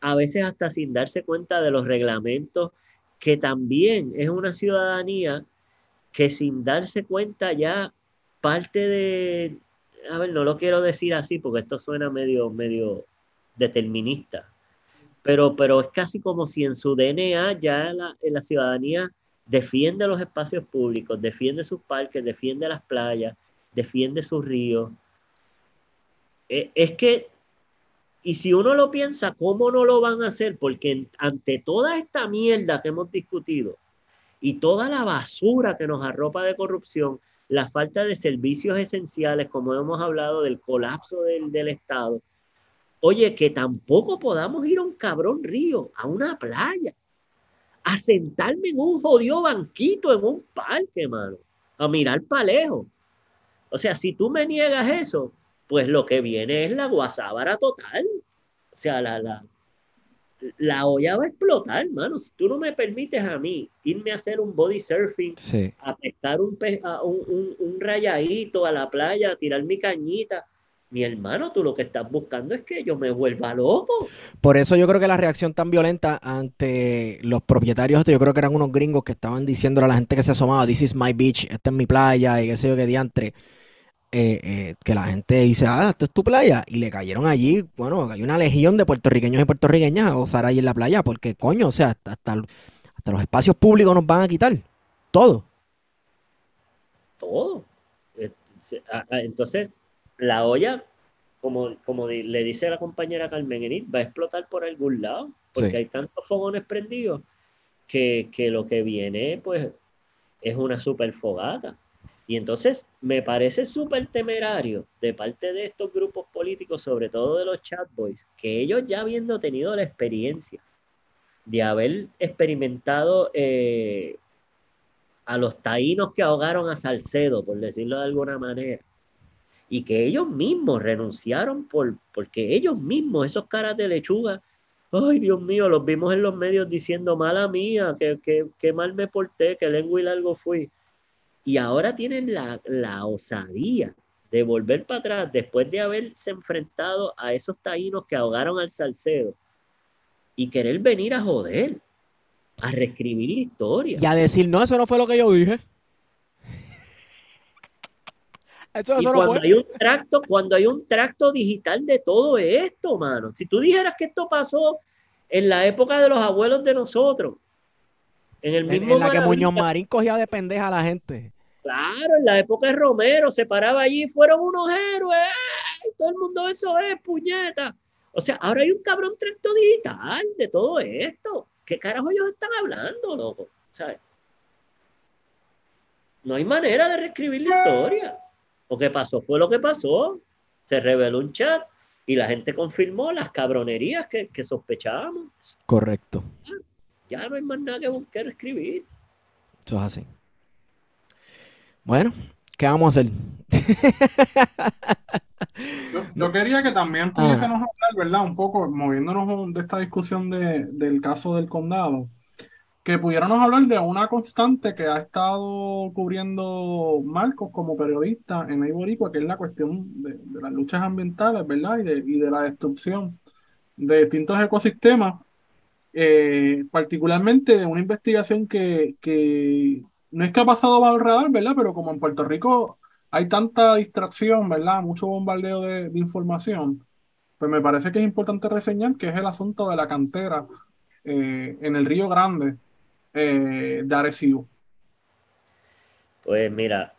a veces hasta sin darse cuenta de los reglamentos, que también es una ciudadanía que sin darse cuenta ya parte de, a ver, no lo quiero decir así porque esto suena medio, medio determinista, pero, pero es casi como si en su DNA ya la, la ciudadanía defiende los espacios públicos, defiende sus parques, defiende las playas, defiende sus ríos. E, es que, y si uno lo piensa, ¿cómo no lo van a hacer? Porque ante toda esta mierda que hemos discutido y toda la basura que nos arropa de corrupción, la falta de servicios esenciales, como hemos hablado del colapso del, del Estado, Oye, que tampoco podamos ir a un cabrón río, a una playa, a sentarme en un jodido banquito en un parque, mano, a mirar para lejos. O sea, si tú me niegas eso, pues lo que viene es la guasábara total. O sea, la, la, la olla va a explotar, mano. Si tú no me permites a mí irme a hacer un body surfing, a pescar un, un, un, un, rayadito a la playa, a tirar mi cañita, mi hermano, tú lo que estás buscando es que yo me vuelva loco. Por eso yo creo que la reacción tan violenta ante los propietarios, yo creo que eran unos gringos que estaban diciéndole a la gente que se asomaba, this is my beach, esta es mi playa y qué sé yo qué diantre. Eh, eh, que la gente dice, ah, esto es tu playa. Y le cayeron allí, bueno, hay una legión de puertorriqueños y puertorriqueñas a gozar ahí en la playa, porque coño, o sea, hasta, hasta, hasta los espacios públicos nos van a quitar. Todo. Todo. Eh, entonces, la olla, como, como le dice la compañera Carmen Enid, va a explotar por algún lado, porque hay tantos fogones prendidos que, que, lo que viene, pues, es una super fogata. Y entonces me parece súper temerario de parte de estos grupos políticos, sobre todo de los chatboys, que ellos ya habiendo tenido la experiencia de haber experimentado eh, a los taínos que ahogaron a Salcedo, por decirlo de alguna manera, y que ellos mismos renunciaron por, porque ellos mismos, esos caras de lechuga, ay Dios mío, los vimos en los medios diciendo, mala mía, que, que, mal me porté, que lengua y largo fui. Y ahora tienen la, la osadía de volver para atrás después de haberse enfrentado a esos taínos que ahogaron al Salcedo y querer venir a joder, a reescribir la historia. Y a decir, no, eso no fue lo que yo dije <laughs> y cuando hay un tracto, cuando hay un tracto digital de todo esto, mano. Si tú dijeras que esto pasó en la época de los abuelos de nosotros, en el mismo en, la que Muñoz Marín cogía de pendeja a la gente. Claro, en la época de Romero se paraba allí, fueron unos héroes, todo el mundo eso es, puñeta. O sea, ahora hay un cabrón tracto digital de todo esto. ¿Qué carajo ellos están hablando, loco? ¿Sabes? No hay manera de reescribir la historia. Lo que pasó fue lo que pasó. Se reveló un chat y la gente confirmó las cabronerías que, sospechábamos. Correcto. Ya, no hay más nada que buscar escribir. Eso es así. Bueno, ¿qué vamos a hacer? yo, quería que también pudiésemos hablar, ¿verdad? Un poco, moviéndonos de esta discusión del caso del condado. que pudiéramos hablar de una constante que ha estado cubriendo Marcos como periodista en Iboricua, que es la cuestión de, las luchas ambientales, ¿verdad? Y de, y de, la destrucción de distintos ecosistemas, eh, particularmente de una investigación que, que, no es que ha pasado bajo el radar, ¿verdad? Pero como en Puerto Rico hay tanta distracción, ¿verdad? Mucho bombardeo de, de información, pues me parece que es importante reseñar que es el asunto de la cantera eh, en el Río Grande eh, de Arecibo? Pues mira,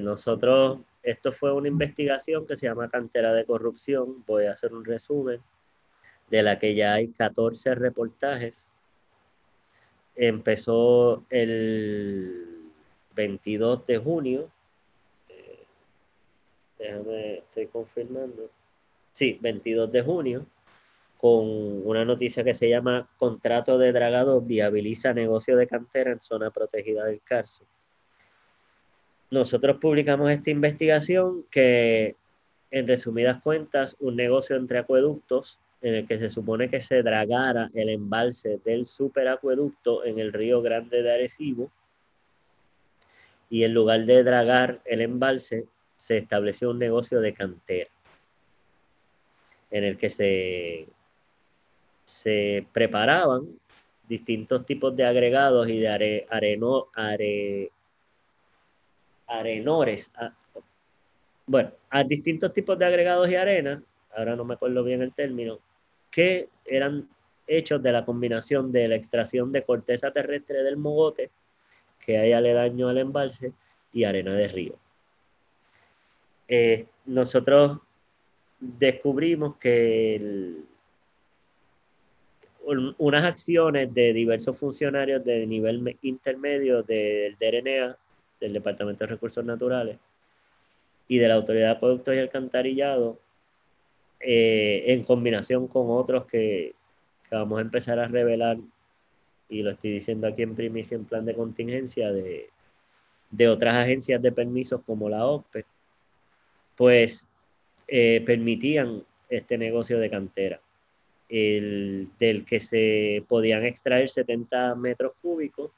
nosotros, esto fue una investigación que se llama Cantera de Corrupción, voy a hacer un resumen, de la que ya hay 14 reportajes. Empezó el 22 de junio. déjame, estoy confirmando. Sí, 22 de junio con una noticia que se llama Contrato de dragado viabiliza negocio de cantera en zona protegida del Carso. Nosotros publicamos esta investigación que, en resumidas cuentas, un negocio entre acueductos en el que se supone que se dragara el embalse del superacueducto en el río Grande de Arecibo y en lugar de dragar el embalse se estableció un negocio de cantera en el que se se preparaban distintos tipos de agregados y de areno, arenores. bueno, a distintos tipos de agregados y arena, ahora no me acuerdo bien el término, que eran hechos de la combinación de la extracción de corteza terrestre del mogote, que hay aledaño al embalse, y arena de río. Eh, nosotros descubrimos que unas acciones de diversos funcionarios de nivel intermedio del DRNA, del Departamento de Recursos Naturales, y de la Autoridad de Acueductos y Alcantarillado, eh, en combinación con otros que, vamos a empezar a revelar, y lo estoy diciendo aquí en primicia en plan de contingencia, de, de otras agencias de permisos como la OPE, pues eh, permitían este negocio de cantera el, del que se podían extraer 70 metros cúbicos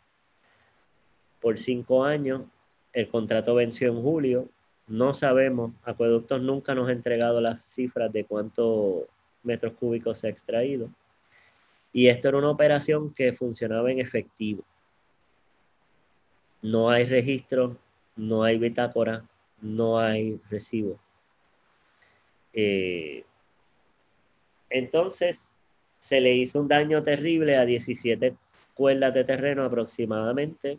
por cinco años. El contrato venció en julio. No sabemos, Acueductos nunca nos ha entregado las cifras de cuántos metros cúbicos se ha extraído. Y esto era una operación que funcionaba en efectivo. No hay registro, no hay bitácora, no hay recibo. Eh, entonces, se le hizo un daño terrible a 17 cuerdas de terreno aproximadamente,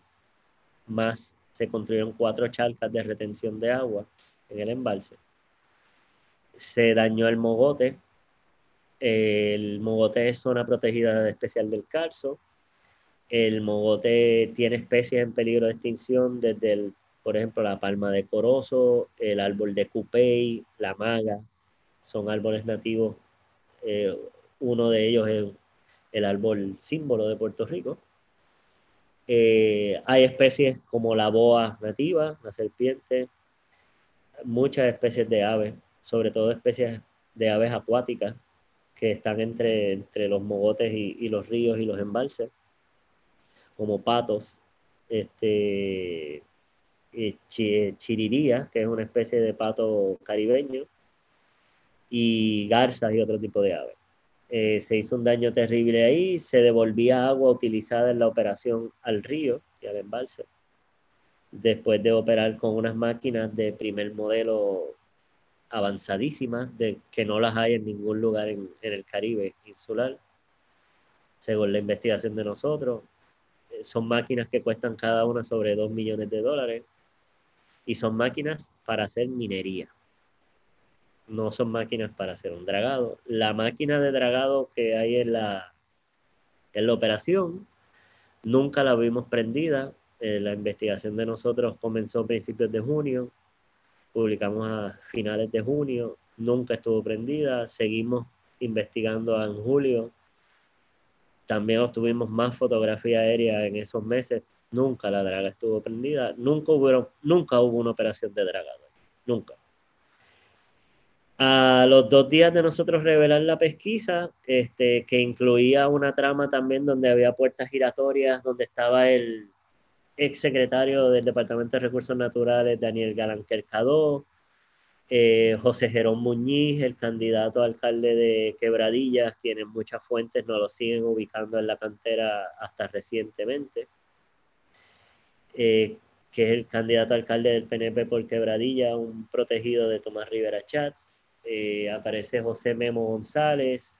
más se construyeron cuatro charcas de retención de agua en el embalse. Se dañó el mogote. El mogote es zona protegida especial del Carso. El mogote tiene especies en peligro de extinción desde, el, por ejemplo, la palma de corozo, el árbol de cupey, la maga. Son árboles nativos eh, uno de ellos es el árbol símbolo de Puerto Rico. Eh, hay especies como la boa nativa, la serpiente, muchas especies de aves, sobre todo especies de aves acuáticas que están entre, entre los mogotes y, los ríos y los embalses, como patos, este, chiriría, que es una especie de pato caribeño, y garzas y otro tipo de aves. Eh, se hizo un daño terrible ahí, se devolvía agua utilizada en la operación al río y al embalse, después de operar con unas máquinas de primer modelo avanzadísimas, de, que no las hay en ningún lugar en, el Caribe insular, según la investigación de nosotros. Eh, son máquinas que cuestan cada una sobre 2 millones de dólares y son máquinas para hacer minería no son máquinas para hacer un dragado. La máquina de dragado que hay en la, en la operación nunca la vimos prendida. Eh, la investigación de nosotros comenzó a principios de junio, publicamos a finales de junio, nunca estuvo prendida, seguimos investigando en julio. También obtuvimos más fotografía aérea en esos meses. Nunca la draga estuvo prendida. Nunca hubo, nunca hubo una operación de dragado. Nunca. A los dos días de nosotros revelar la pesquisa, este, que incluía una trama también donde había puertas giratorias, donde estaba el ex secretario del Departamento de Recursos Naturales, Daniel Galán Quercadó, eh, José Jerón Muñiz, el candidato a alcalde de Quebradillas, quienes muchas fuentes no lo siguen ubicando en la cantera hasta recientemente, eh, que es el candidato a alcalde del PNP por Quebradilla, un protegido de Tomás Rivera Chats. Eh, aparece José Memo González,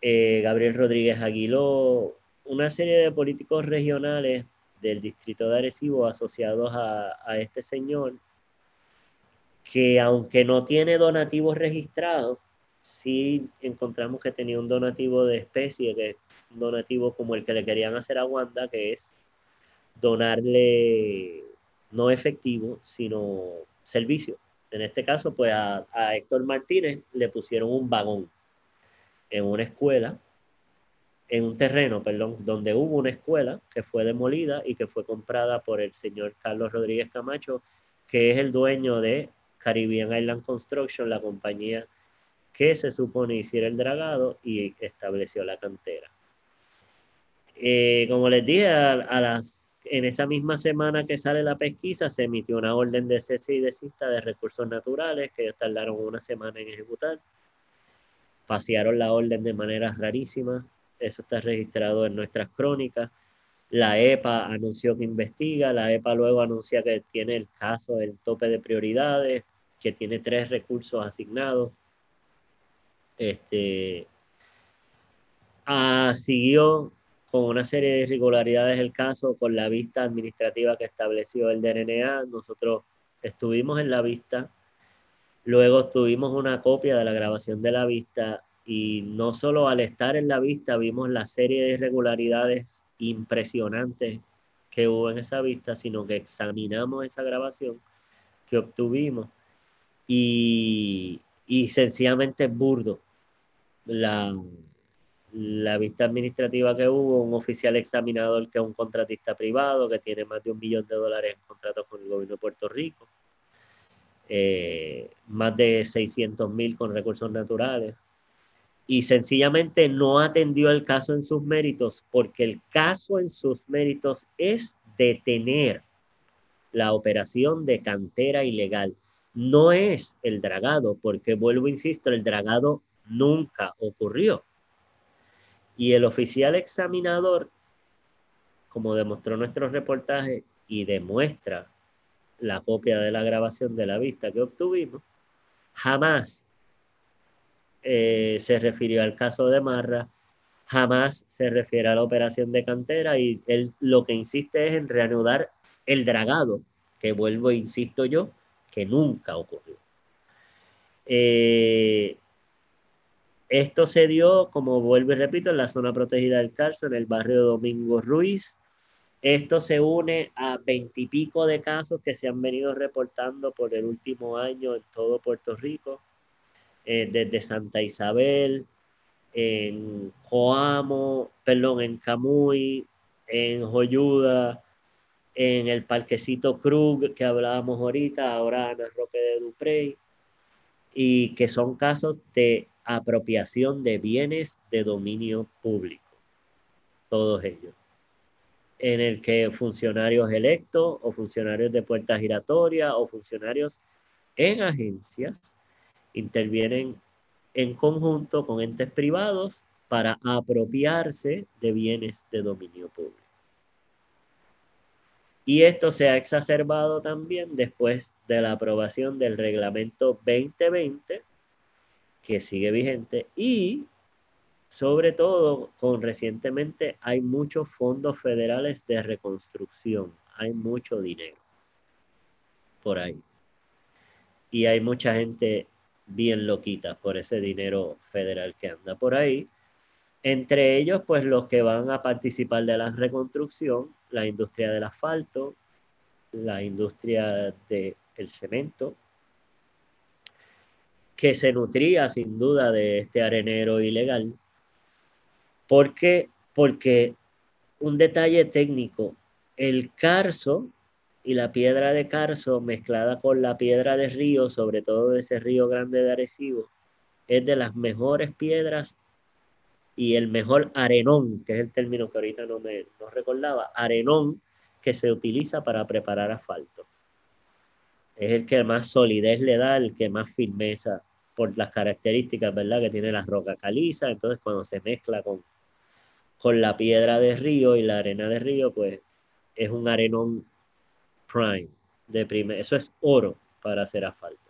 eh, Gabriel Rodríguez Aguiló, una serie de políticos regionales del distrito de Arecibo asociados a, este señor, que aunque no tiene donativos registrados, sí encontramos que tenía un donativo de especie, que es un donativo como el que le querían hacer a Wanda, que es donarle no efectivo, sino servicio. En este caso, pues a, Héctor Martínez le pusieron un vagón en una escuela, en un terreno, perdón, donde hubo una escuela que fue demolida y que fue comprada por el señor Carlos Rodríguez Camacho, que es el dueño de Caribbean Island Construction, la compañía que se supone hiciera el dragado y estableció la cantera. Eh, como les dije, a las en esa misma semana que sale la pesquisa, se emitió una orden de cese y desista de recursos naturales que ellos tardaron una semana en ejecutar. Pasearon la orden de manera rarísima. Eso está registrado en nuestras crónicas. La EPA anunció que investiga. La EPA luego anuncia que tiene el caso del tope de prioridades, que tiene tres recursos asignados. Este, ah, siguió con una serie de irregularidades el caso, con la vista administrativa que estableció el DNA. Nosotros estuvimos en la vista, luego tuvimos una copia de la grabación de la vista y no solo al estar en la vista vimos la serie de irregularidades impresionantes que hubo en esa vista, sino que examinamos esa grabación que obtuvimos y, y sencillamente burdo la, la vista administrativa que hubo, un oficial examinador que es un contratista privado que tiene más de un millón de dólares en contratos con el gobierno de Puerto Rico, eh, más de 600 mil con recursos naturales, y sencillamente no atendió el caso en sus méritos porque el caso en sus méritos es detener la operación de cantera ilegal. No es el dragado, porque vuelvo, insisto, el dragado nunca ocurrió y el oficial examinador, como demostró nuestro reportaje y demuestra la copia de la grabación de la vista que obtuvimos, jamás eh, se refirió al caso de Marra, jamás se refiere a la operación de cantera y él lo que insiste es en reanudar el dragado, que vuelvo, e insisto yo, que nunca ocurrió. Eh, esto se dio, como vuelvo y repito, en la zona protegida del Carso, en el barrio Domingo Ruiz. Esto se une a veintipico de casos que se han venido reportando por el último año en todo Puerto Rico, eh, desde Santa Isabel, en Coamo, perdón, en Camuy, en Joyuda, en el Parquecito Krug que hablábamos ahorita, ahora el Roque de Duprey, y que son casos de apropiación de bienes de dominio público, todos ellos, en el que funcionarios electos o funcionarios de puerta giratoria o funcionarios en agencias intervienen en conjunto con entes privados para apropiarse de bienes de dominio público. Y esto se ha exacerbado también después de la aprobación del reglamento 2020 que sigue vigente y sobre todo con recientemente hay muchos fondos federales de reconstrucción, hay mucho dinero por ahí. Y hay mucha gente bien loquita por ese dinero federal que anda por ahí. Entre ellos, pues los que van a participar de la reconstrucción, la industria del asfalto, la industria del cemento, que se nutría sin duda de este arenero ilegal. ¿Por qué? Porque un detalle técnico, el Carso y la piedra de Carso mezclada con la piedra de río, sobre todo de ese río grande de Arecibo, es de las mejores piedras y el mejor arenón, que es el término que ahorita no me no recordaba, arenón que se utiliza para preparar asfalto. Es el que más solidez le da, el que más firmeza por las características, ¿verdad? Que tiene la roca caliza, entonces cuando se mezcla con, con la piedra de río y la arena de río, pues es un arenón prime, de primer, eso es oro para hacer asfalto.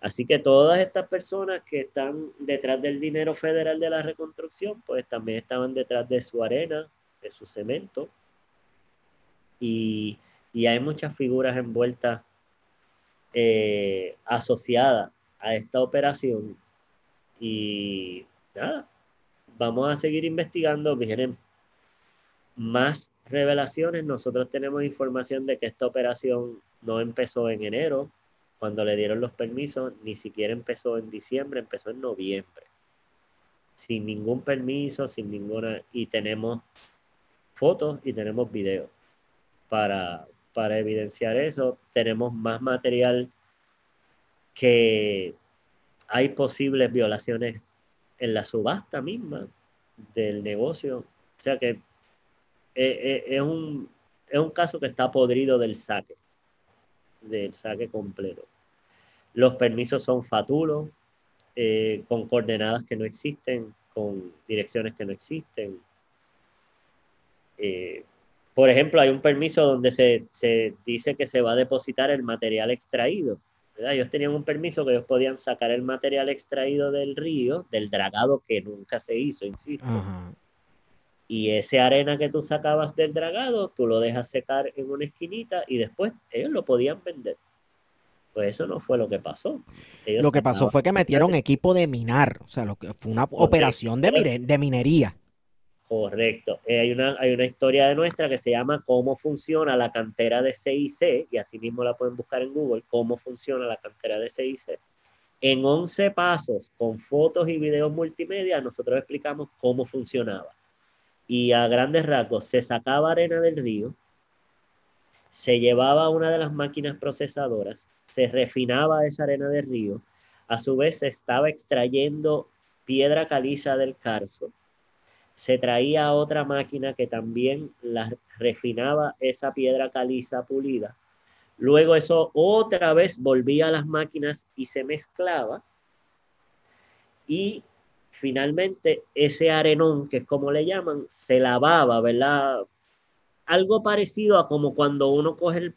Así que todas estas personas que están detrás del dinero federal de la reconstrucción, pues también estaban detrás de su arena, de su cemento. Y, hay muchas figuras envueltas eh, asociadas a esta operación. Y nada, vamos a seguir investigando. Vienen más revelaciones. Nosotros tenemos información de que esta operación no empezó en enero, cuando le dieron los permisos, ni siquiera empezó en diciembre, empezó en noviembre. Sin ningún permiso, sin ninguna... Y tenemos fotos y tenemos videos para, para evidenciar eso. Tenemos más material que hay posibles violaciones en la subasta misma del negocio. O sea que eh, eh, es, un, es un caso que está podrido del saque del saque completo. Los permisos son fatulos, eh, con coordenadas que no existen, con direcciones que no existen. Eh, por ejemplo, hay un permiso donde se, dice que se va a depositar el material extraído. Ellos tenían un permiso que ellos podían sacar el material extraído del río, del dragado que nunca se hizo, insisto. Y ese arena que tú sacabas del dragado, tú lo dejas secar en una esquinita y después ellos lo podían vender. Pues eso no fue lo que pasó. lo que pasó fue que metieron equipo de minar, o sea, lo que fue una operación de, de minería. Correcto. Eh, hay, una, hay una historia de nuestra que se llama Cómo funciona la cantera de CIC, y así mismo la pueden buscar en Google, cómo funciona la cantera de CIC. En 11 pasos, con fotos y videos multimedia, nosotros explicamos cómo funcionaba y a grandes rasgos se sacaba arena del río, se llevaba a una de las máquinas procesadoras, se refinaba esa arena del río, a su vez se estaba extrayendo piedra caliza del carso, se traía otra máquina que también la refinaba esa piedra caliza pulida. Luego eso otra vez volvía a las máquinas y se mezclaba. Y finalmente ese arenón, que es como le llaman, se lavaba, ¿verdad? Algo parecido a como cuando uno coge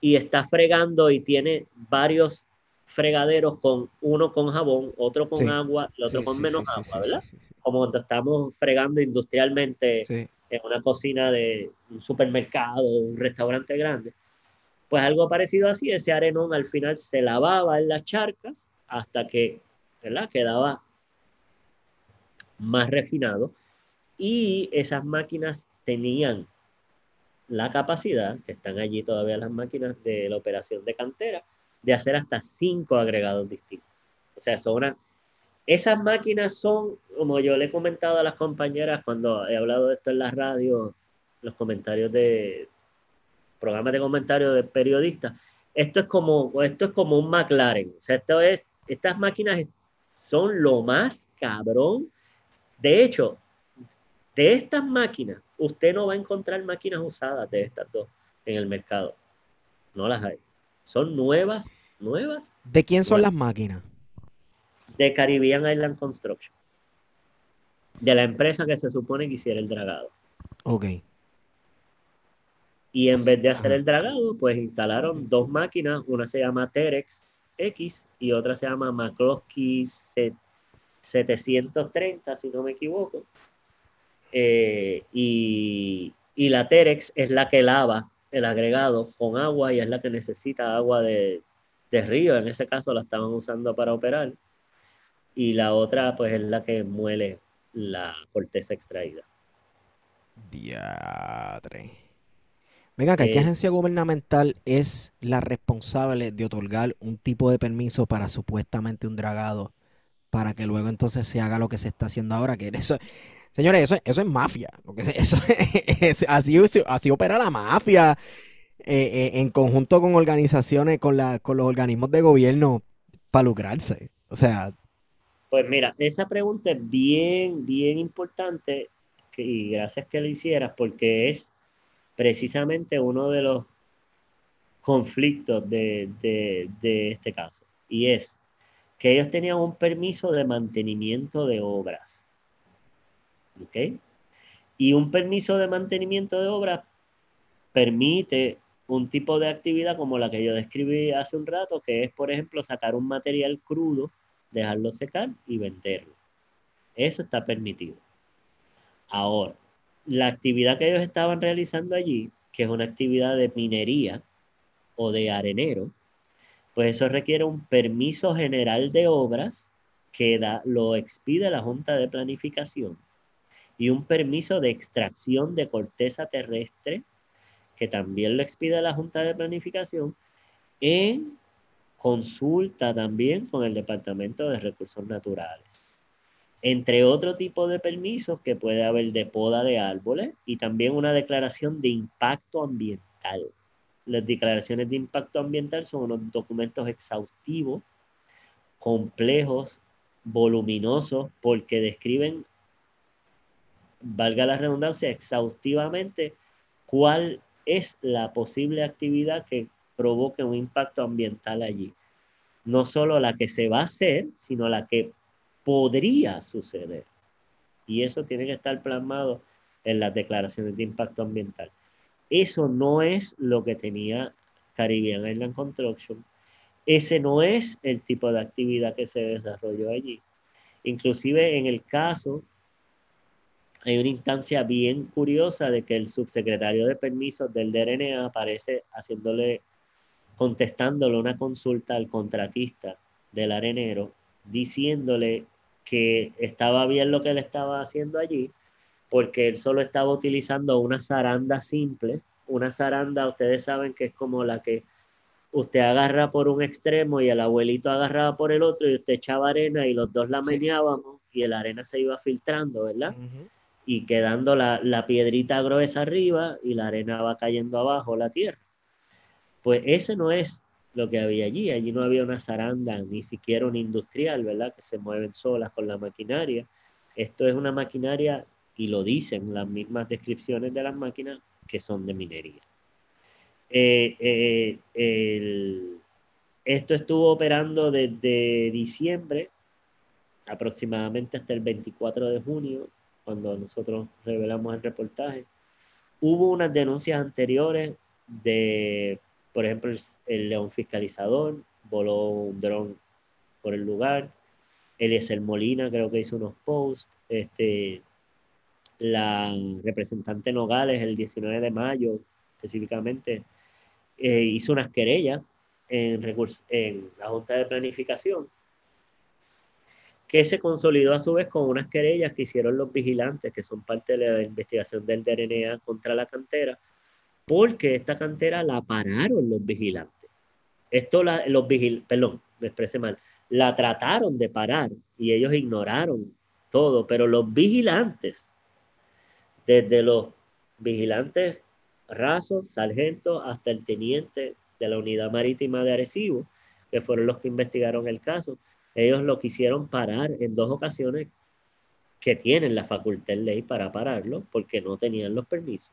y está fregando y tiene varios fregaderos con uno con jabón, otro con agua, el otro con menos agua, ¿verdad? Como cuando estamos fregando industrialmente en una cocina de un supermercado, un restaurante grande. Pues algo parecido así, ese arenón al final se lavaba en las charcas hasta que, ¿verdad? Quedaba más refinado y esas máquinas tenían la capacidad, que están allí todavía las máquinas de la operación de cantera, de hacer hasta cinco agregados distintos. O sea, son esas máquinas son, como yo le he comentado a las compañeras cuando he hablado de esto en la radio, los comentarios de programas de comentarios de periodistas, esto es como, esto es como un McLaren. O sea, esto es, estas máquinas son lo más cabrón de hecho, de estas máquinas, usted no va a encontrar máquinas usadas de estas dos en el mercado. No las hay. Son nuevas, nuevas. ¿De quién son las máquinas? De Caribbean Island Construction. De la empresa que se supone que hiciera el dragado. Ok. Y en vez de hacer el dragado, pues instalaron dos máquinas. Una se llama Terex X y otra se llama McCloskey 730, si no me equivoco. Eh, y, la Terex es la que lava el agregado con agua y es la que necesita agua de, río. En ese caso la estaban usando para operar. Y la otra, pues, es la que muele la corteza extraída. Diatre. Venga, ¿qué eh, agencia gubernamental es la responsable de otorgar un tipo de permiso para supuestamente un dragado para que luego entonces se haga lo que se está haciendo ahora, que eso, señores, eso, eso es mafia, <laughs> eso, así, así opera la mafia. eh, en conjunto con organizaciones, con, la, con los organismos de gobierno para lucrarse. O sea... Pues mira, esa pregunta es bien, bien importante y gracias que la hicieras porque es precisamente uno de los conflictos de este caso. Y es que ellos tenían un permiso de mantenimiento de obras. ¿Ok? Y un permiso de mantenimiento de obras permite un tipo de actividad como la que yo describí hace un rato, que es, por ejemplo, sacar un material crudo, dejarlo secar y venderlo. Eso está permitido. Ahora, la actividad que ellos estaban realizando allí, que es una actividad de minería o de arenero, pues eso requiere un permiso general de obras que da, lo expide la Junta de Planificación y un permiso de extracción de corteza terrestre que también lo expide la Junta de Planificación en consulta también con el Departamento de Recursos Naturales. Entre otro tipo de permisos que puede haber de poda de árboles y también una declaración de impacto ambiental. Las declaraciones de impacto ambiental son unos documentos exhaustivos, complejos, voluminosos, porque describen, valga la redundancia, exhaustivamente cuál es la posible actividad que provoque un impacto ambiental allí. No solo la que se va a hacer, sino la que podría suceder. Y eso tiene que estar plasmado en las declaraciones de impacto ambiental. Eso no es lo que tenía Caribbean Island Construction. Ese no es el tipo de actividad que se desarrolló allí. Inclusive en el caso, hay una instancia bien curiosa de que el subsecretario de permisos del DRNA aparece haciéndole, contestándole una consulta al contratista del arenero, diciéndole que estaba bien lo que él estaba haciendo allí, porque él solo estaba utilizando una zaranda simple. Una zaranda, ustedes saben que es como la que usted agarra por un extremo y el abuelito agarraba por el otro y usted echaba arena y los dos la meneábamos y la arena se iba filtrando, ¿verdad? Y quedando la, la piedrita gruesa arriba y la arena va cayendo abajo, la tierra. Pues ese no es lo que había allí. Allí no había una zaranda, ni siquiera un industrial, ¿verdad? Que se mueven solas con la maquinaria. Esto es una maquinaria y lo dicen las mismas descripciones de las máquinas que son de minería. Eh, eh, esto estuvo operando desde diciembre aproximadamente hasta el 24 de junio, cuando nosotros revelamos el reportaje. Hubo unas denuncias anteriores de, por ejemplo, el, león fiscalizador voló un dron por el lugar. Eliezer Molina creo que hizo unos posts. Este, la representante Nogales el 19 de mayo específicamente eh, hizo unas querellas en, en la Junta de Planificación que se consolidó a su vez con unas querellas que hicieron los vigilantes, que son parte de la investigación del DRNA contra la cantera, porque esta cantera la pararon los vigilantes. Esto la, los vigil, perdón, me expresé mal, la trataron de parar y ellos ignoraron todo, pero los vigilantes desde los vigilantes rasos, sargentos, hasta el teniente de la unidad marítima de Arecibo, que fueron los que investigaron el caso. Ellos lo quisieron parar en dos ocasiones que tienen la facultad de ley para pararlo porque no tenían los permisos,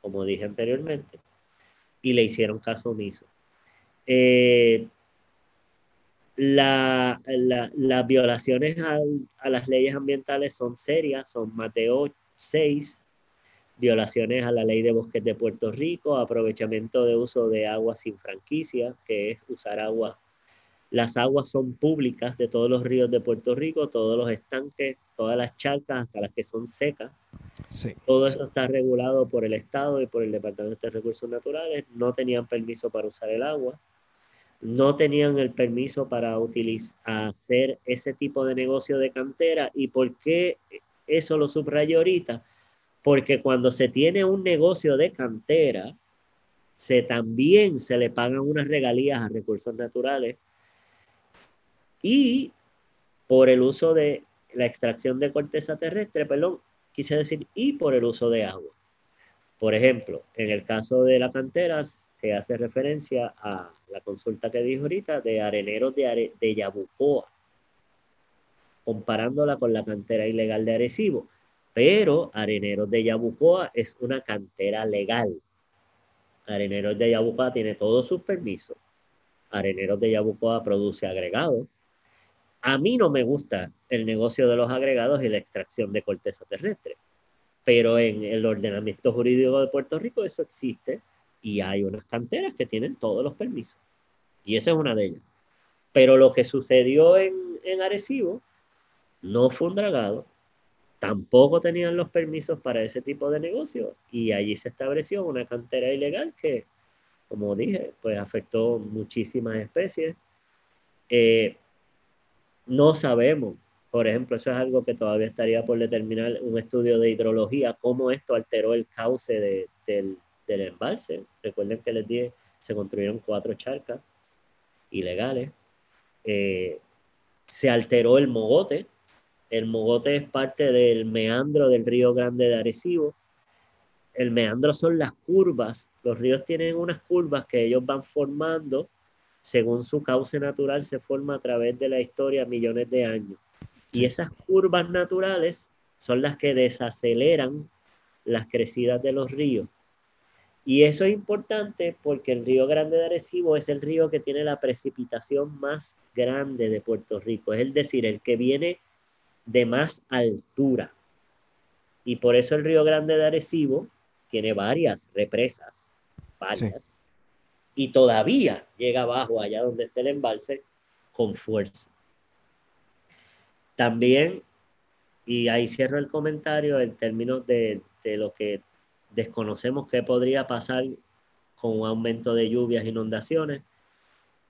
como dije anteriormente, y le hicieron caso omiso. Eh, las violaciones a las leyes ambientales son serias, son más de ocho, seis violaciones a la ley de bosques de Puerto Rico, aprovechamiento de uso de agua sin franquicia, que es usar agua. Las aguas son públicas de todos los ríos de Puerto Rico, todos los estanques, todas las charcas, hasta las que son secas. Todo eso está regulado por el Estado y por el Departamento de Recursos Naturales. No tenían permiso para usar el agua. No tenían el permiso para utilizar, hacer ese tipo de negocio de cantera. ¿Y por qué eso lo subrayo ahorita, porque cuando se tiene un negocio de cantera, se también se le pagan unas regalías a recursos naturales y por el uso de la extracción de corteza terrestre, perdón, quise decir, y por el uso de agua. Por ejemplo, en el caso de la cantera, se hace referencia a la consulta que dijo ahorita de areneros de, de Yabucoa, comparándola con la cantera ilegal de Arecibo. Pero Areneros de Yabucoa es una cantera legal. Areneros de Yabucoa tiene todos sus permisos. Areneros de Yabucoa produce agregados. A mí no me gusta el negocio de los agregados y la extracción de corteza terrestre, pero en el ordenamiento jurídico de Puerto Rico eso existe y hay unas canteras que tienen todos los permisos. Y esa es una de ellas. Pero lo que sucedió en, en Arecibo no fue un dragado, tampoco tenían los permisos para ese tipo de negocio y allí se estableció una cantera ilegal que, como dije, pues afectó muchísimas especies. Eh, no sabemos, por ejemplo, eso es algo que todavía estaría por determinar un estudio de hidrología, cómo esto alteró el cauce del, embalse. Recuerden que les dije, se construyeron cuatro charcas ilegales. Eh, se alteró el mogote, el mogote es parte del meandro del río Grande de Arecibo. El meandro son las curvas. Los ríos tienen unas curvas que ellos van formando según su cauce natural, se forma a través de la historia millones de años. Y esas curvas naturales son las que desaceleran las crecidas de los ríos. Y eso es importante porque el río Grande de Arecibo es el río que tiene la precipitación más grande de Puerto Rico. Es decir, el que viene de más altura. Y por eso el Río Grande de Arecibo tiene varias represas, varias, y todavía llega abajo, allá donde está el embalse, con fuerza. También, y ahí cierro el comentario en términos de, de lo que desconocemos que podría pasar con un aumento de lluvias, inundaciones,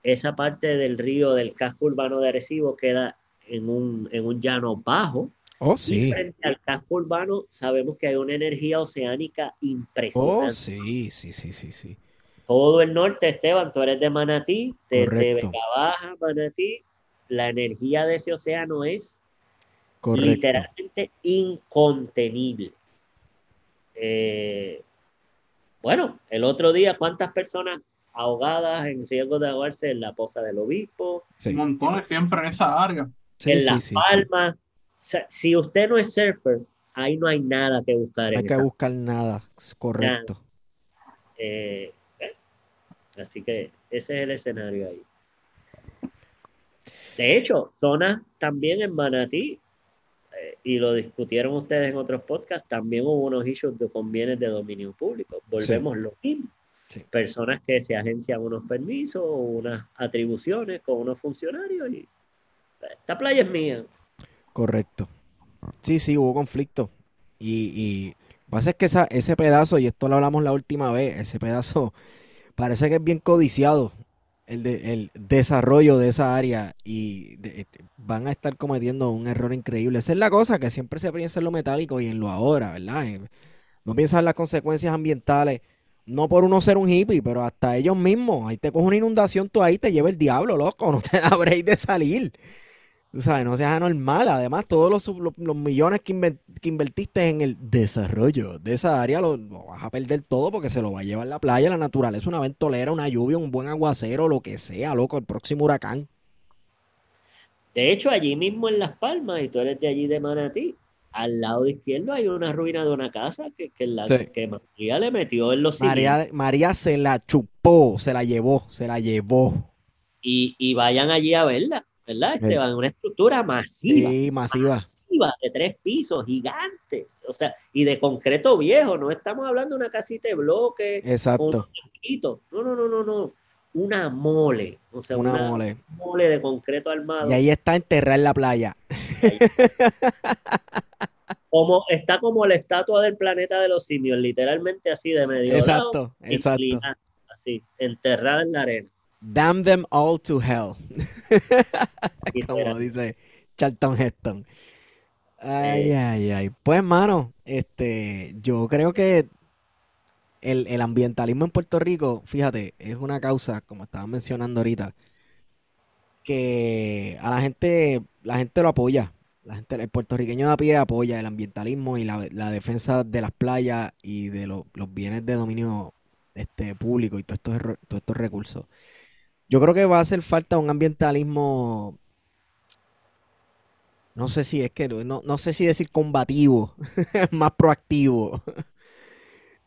esa parte del río del casco urbano de Arecibo queda en un, en un llano bajo. Oh, sí. Y frente al casco urbano sabemos que hay una energía oceánica impresionante. Oh, sí, sí, sí, sí, sí. Todo el norte, Esteban, tú eres de Manatí, desde Vega Baja, Manatí, la energía de ese océano es literalmente incontenible. Eh, bueno, el otro día, ¿cuántas personas ahogadas en riesgo de ahogarse en la poza del obispo? Sí. Montones siempre en esa área en Las Palmas. Si usted no es surfer, ahí no hay nada que buscar. No hay que buscar nada, correcto. Eh, así que ese es el escenario ahí. De hecho, zonas también en Manatí, eh, y lo discutieron ustedes en otros podcasts, también hubo unos issues de convienes de dominio público. Volvemos lo mismo. Personas que se agencian unos permisos o unas atribuciones con unos funcionarios y esta playa es mía. Correcto. Sí, sí, hubo conflicto. Y, y pasa es que esa, ese pedazo, y esto lo hablamos la última vez, ese pedazo parece que es bien codiciado. El, el desarrollo de esa área y este, van a estar cometiendo un error increíble. Esa es la cosa, que siempre se piensa en lo metálico y en lo ahora, ¿verdad? Eh, no piensan en las consecuencias ambientales, no por uno ser un hippie, pero hasta ellos mismos. Ahí te coge una inundación, tú ahí te lleva el diablo, loco, <laughs> no te da break de salir. Tú sabes, no seas anormal. Además, todos los, millones que, invertiste en el desarrollo de esa área lo, vas a perder todo porque se lo va a llevar la playa, la naturaleza, una ventolera, una lluvia, un buen aguacero, lo que sea, loco, el próximo huracán. De hecho, allí mismo en Las Palmas, y tú eres de allí de Manatí, al lado izquierdo hay una ruina de una casa que, que, la, que María le metió en los María, María se la chupó, se la llevó, se la llevó. Y, y vayan allí a verla. ¿Verdad, Esteban? Una estructura masiva. Sí, masiva. Masiva, de tres pisos, gigante. O sea, y de concreto viejo. No estamos hablando de una casita de bloque. Exacto. No, no, no, no, no. Una mole. O sea, una, mole. mole de concreto armado. Y ahí está enterrada en la playa. <laughs> Como, está como la estatua del planeta de los simios, literalmente así de medio. Exacto, exacto. Así, enterrada en la arena. Damn them all to hell. <laughs> Como dice Charlton Heston. Ay, ay, ay. Pues, mano, este, yo creo que el, ambientalismo en Puerto Rico, fíjate, es una causa, como estaba mencionando ahorita, que a la gente, la gente lo apoya. La gente, el puertorriqueño de a pie apoya el ambientalismo y la, defensa de las playas y de los bienes de dominio este, público y todos estos, todos estos recursos. Yo creo que va a hacer falta un ambientalismo, no sé si es que, no, no sé si decir combativo, <laughs> más proactivo.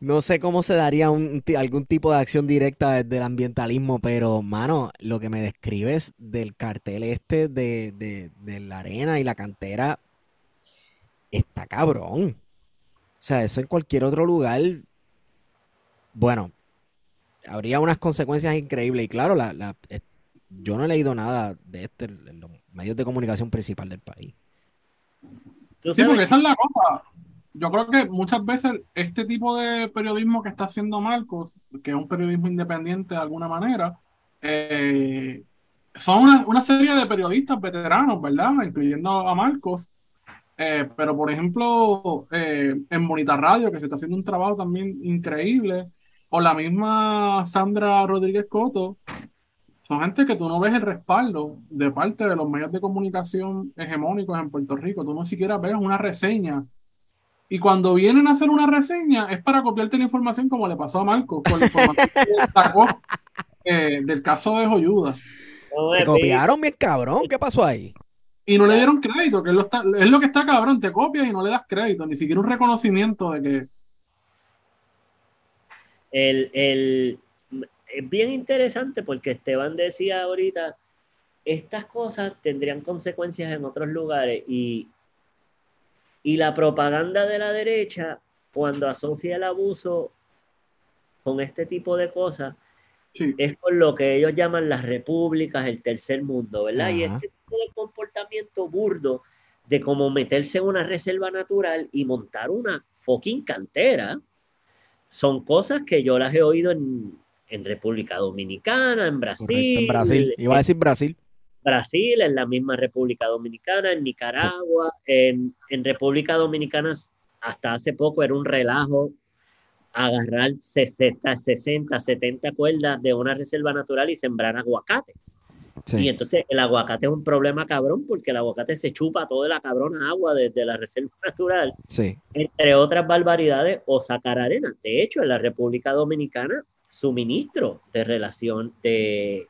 No sé cómo se daría algún tipo de acción directa desde el ambientalismo, pero, mano, lo que me describes del cartel este de, de la arena y la cantera está cabrón. O sea, eso en cualquier otro lugar, bueno, habría unas consecuencias increíbles. Y claro, la, yo no he leído nada de esto en los medios de comunicación principal del país. Sí, porque esa es la cosa. Yo creo que muchas veces este tipo de periodismo que está haciendo Marcos, que es un periodismo independiente de alguna manera, eh, son una, una, serie de periodistas veteranos, ¿verdad? Incluyendo a Marcos, eh, pero, por ejemplo, eh, en Bonita Radio, que se está haciendo un trabajo también increíble, o la misma Sandra Rodríguez Coto, son gente que tú no ves el respaldo de parte de los medios de comunicación hegemónicos en Puerto Rico. Tú no siquiera ves una reseña. Y cuando vienen a hacer una reseña es para copiarte la información como le pasó a Marco, con la información que <laughs> sacó eh, del caso de Joyuda. Me copiaron bien cabrón. ¿Qué pasó ahí? y no le dieron crédito, que es lo, es lo que está cabrón, te copias y no le das crédito, ni siquiera un reconocimiento de que... El, es bien interesante porque Esteban decía ahorita, estas cosas tendrían consecuencias en otros lugares y, y la propaganda de la derecha, cuando asocia el abuso con este tipo de cosas, es por lo que ellos llaman las repúblicas, el tercer mundo, ¿verdad? Y este tipo de comportamiento burdo de cómo meterse en una reserva natural y montar una fucking cantera, son cosas que yo las he oído en, República Dominicana, en Brasil. en Brasil, iba a decir Brasil. Brasil, en la misma República Dominicana, en Nicaragua, en, en República Dominicana hasta hace poco era un relajo agarrar 60, 60, 70 cuerdas de una reserva natural y sembrar aguacate. Y entonces el aguacate es un problema cabrón porque el aguacate se chupa toda la cabrona agua desde la reserva <laughs> natural. Entre otras barbaridades, o sacar arena. De hecho, en la República Dominicana, su ministro de relación de...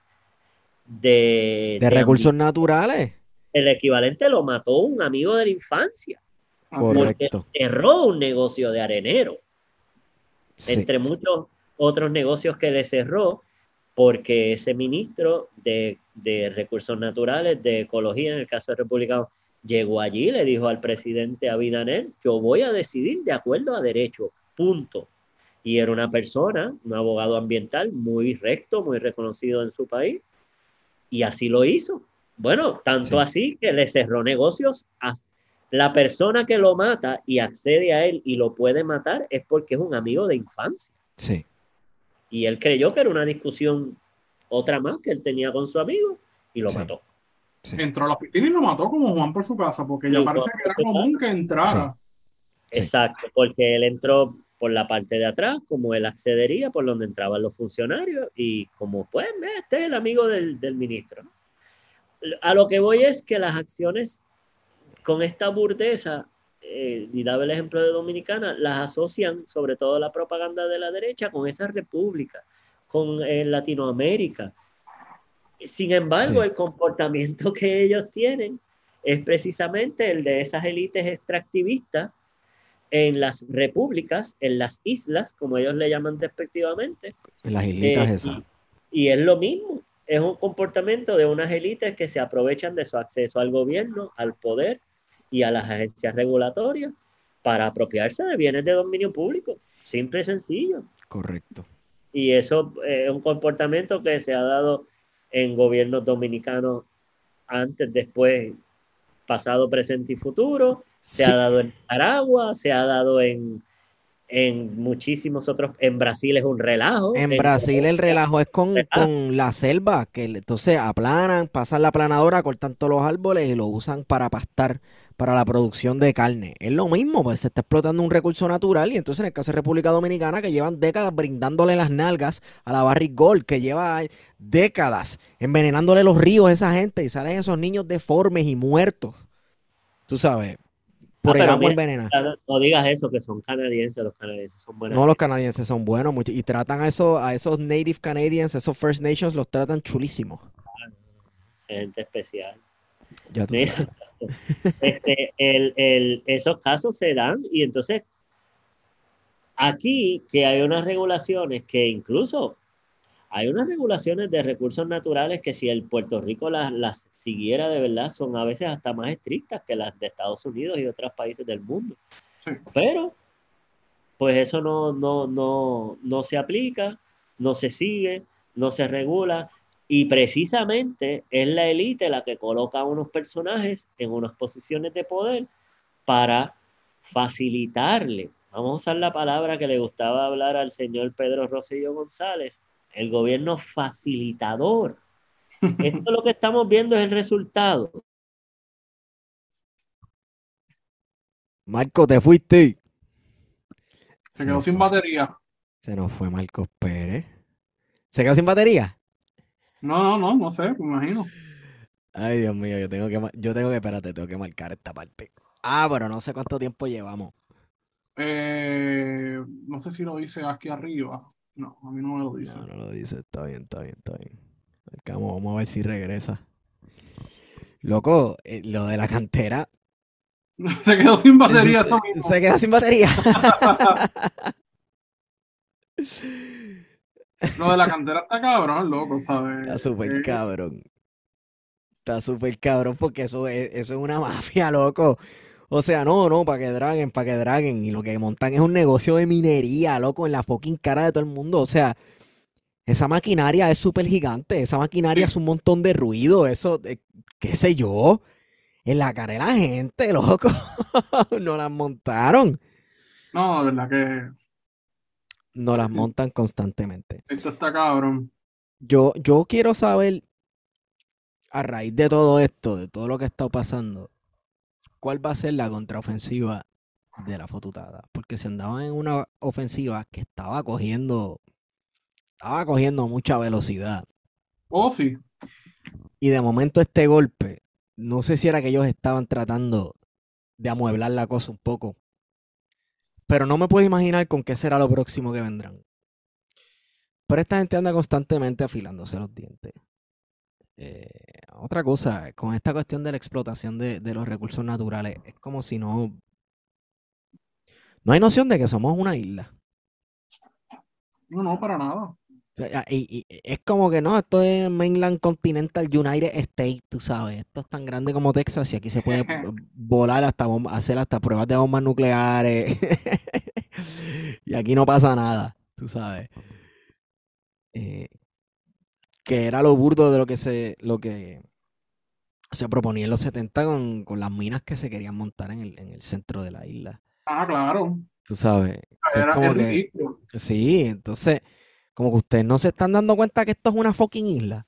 De, recursos naturales. El equivalente lo mató un amigo de la infancia. Correcto. Porque cerró un negocio de arenero entre muchos otros negocios que le cerró, porque ese ministro de, Recursos Naturales, de Ecología, en el caso de Republicano, llegó allí le dijo al presidente Abidanel, yo voy a decidir de acuerdo a derecho, punto. Y era una persona, un abogado ambiental muy recto, muy reconocido en su país, y así lo hizo. Bueno, tanto así que le cerró negocios a la persona que lo mata y accede a él y lo puede matar es porque es un amigo de infancia. Sí. Y él creyó que era una discusión, otra más que él tenía con su amigo y lo mató. Entró a la piscina y lo mató como Juan por su casa, porque ya parece que era común que entrara. Exacto, porque él entró por la parte de atrás, como él accedería, por donde entraban los funcionarios, y como, pues, este es el amigo del, del ministro. A lo que voy es que las acciones con esta burdeza, eh, y daba el ejemplo de Dominicana, las asocian, sobre todo la propaganda de la derecha, con esa república, con eh, Latinoamérica. Sin embargo, el comportamiento <laughs> que ellos tienen es precisamente el de esas élites extractivistas en las repúblicas, en las islas, como ellos le llaman despectivamente. En las islitas eh, esas. y, es lo mismo, es un comportamiento de unas élites que se aprovechan de su acceso al gobierno, al poder y a las agencias regulatorias para apropiarse de bienes de dominio público. Simple y sencillo. Correcto. Y eso es un comportamiento que se ha dado en gobiernos dominicanos antes, después, pasado, presente y futuro. Se ha dado en Nicaragua, se ha dado en, en muchísimos otros, en Brasil es un relajo. En, Brasil el relajo es con, <laughs> con, la selva, que entonces aplanan, pasan la aplanadora, cortan todos los árboles y lo usan para pastar para la producción de carne. Es lo mismo, pues se está explotando un recurso natural y entonces en el caso de República Dominicana que llevan décadas brindándole las nalgas a la Barrick Gold, que lleva décadas envenenándole los ríos a esa gente y salen esos niños deformes y muertos. Tú sabes, por Ah, el agua envenenada. No digas eso, que son canadienses, los canadienses son buenos. No, los canadienses son buenos mucho- y tratan a esos, a esos Native Canadians, esos First Nations, los tratan chulísimos. gente especial. Ya tú Mira, sabes. Este, el, el- esos casos se dan y entonces aquí que hay unas regulaciones que incluso hay unas regulaciones de recursos naturales que si el Puerto Rico las, las siguiera de verdad son a veces hasta más estrictas que las de Estados Unidos y otros países del mundo. Sí. Pero pues eso no, no, no, no se aplica, no se sigue, no se regula y precisamente es la élite la que coloca a unos personajes en unas posiciones de poder para facilitarle, vamos a usar la palabra que le gustaba hablar al señor Pedro Rosselló González, el gobierno facilitador. <laughs> Esto lo que estamos viendo es el resultado. Marco, te fuiste. Se quedó nos sin fue. batería. Se nos fue Marcos Pérez. ¿Se quedó sin batería? No, no, no, no sé, me imagino. Ay, Dios mío, yo tengo que, yo tengo que, espérate, tengo que marcar esta parte. Ah, pero no sé cuánto tiempo llevamos. Eh, no sé si lo dice aquí arriba. No, a mí no me lo dice. No, no lo dice, está bien, está bien, está bien. Marcamos, vamos a ver si regresa. Loco, eh, lo de la cantera. <laughs> Se quedó sin batería eso mismo. Se queda sin batería. <laughs> <laughs> Lo de la cantera está cabrón, loco, ¿sabes? Está súper Eh, cabrón. Está súper cabrón porque eso es, eso es una <laughs> mafia, loco. O sea, no, no, para que draguen, para que draguen. Y lo que montan es un negocio de minería, loco, en la fucking cara de todo el mundo. O sea, esa maquinaria es súper gigante. Esa maquinaria es un montón de ruido. Eso, eh, qué sé yo. En la cara de la gente, <laughs> loco. No las montaron. No, de verdad que No las montan constantemente. esto está cabrón. Yo, yo quiero saber, a raíz de todo esto, de todo lo que ha estado pasando, cuál va a ser la contraofensiva de la fotutada. Porque se andaban en una ofensiva que estaba cogiendo, estaba cogiendo mucha velocidad. Oh, sí. Y de momento este golpe, no sé si era que ellos estaban tratando de amueblar la cosa un poco. Pero no me puedo imaginar con qué será lo próximo que vendrán. Pero esta gente anda constantemente afilándose los dientes. Eh, otra cosa, con esta cuestión de la explotación de, de los recursos naturales, es como si no... No hay noción de que somos una isla. No, no, para nada. Sea, y- y- es como que no, esto es Mainland Continental United States, tú sabes. Esto es tan grande como Texas y aquí se puede <laughs> volar hasta bomba- hacer hasta pruebas de bombas nucleares. <laughs> y aquí no pasa nada, tú sabes. Eh, que era lo burdo de lo que se, lo que se proponía en los 70 con, con las minas que se querían montar en el, en el centro de la isla. Ah, claro. Tú sabes. Era, como que-. Sí, entonces, como que ustedes no se están dando cuenta que esto es una fucking isla.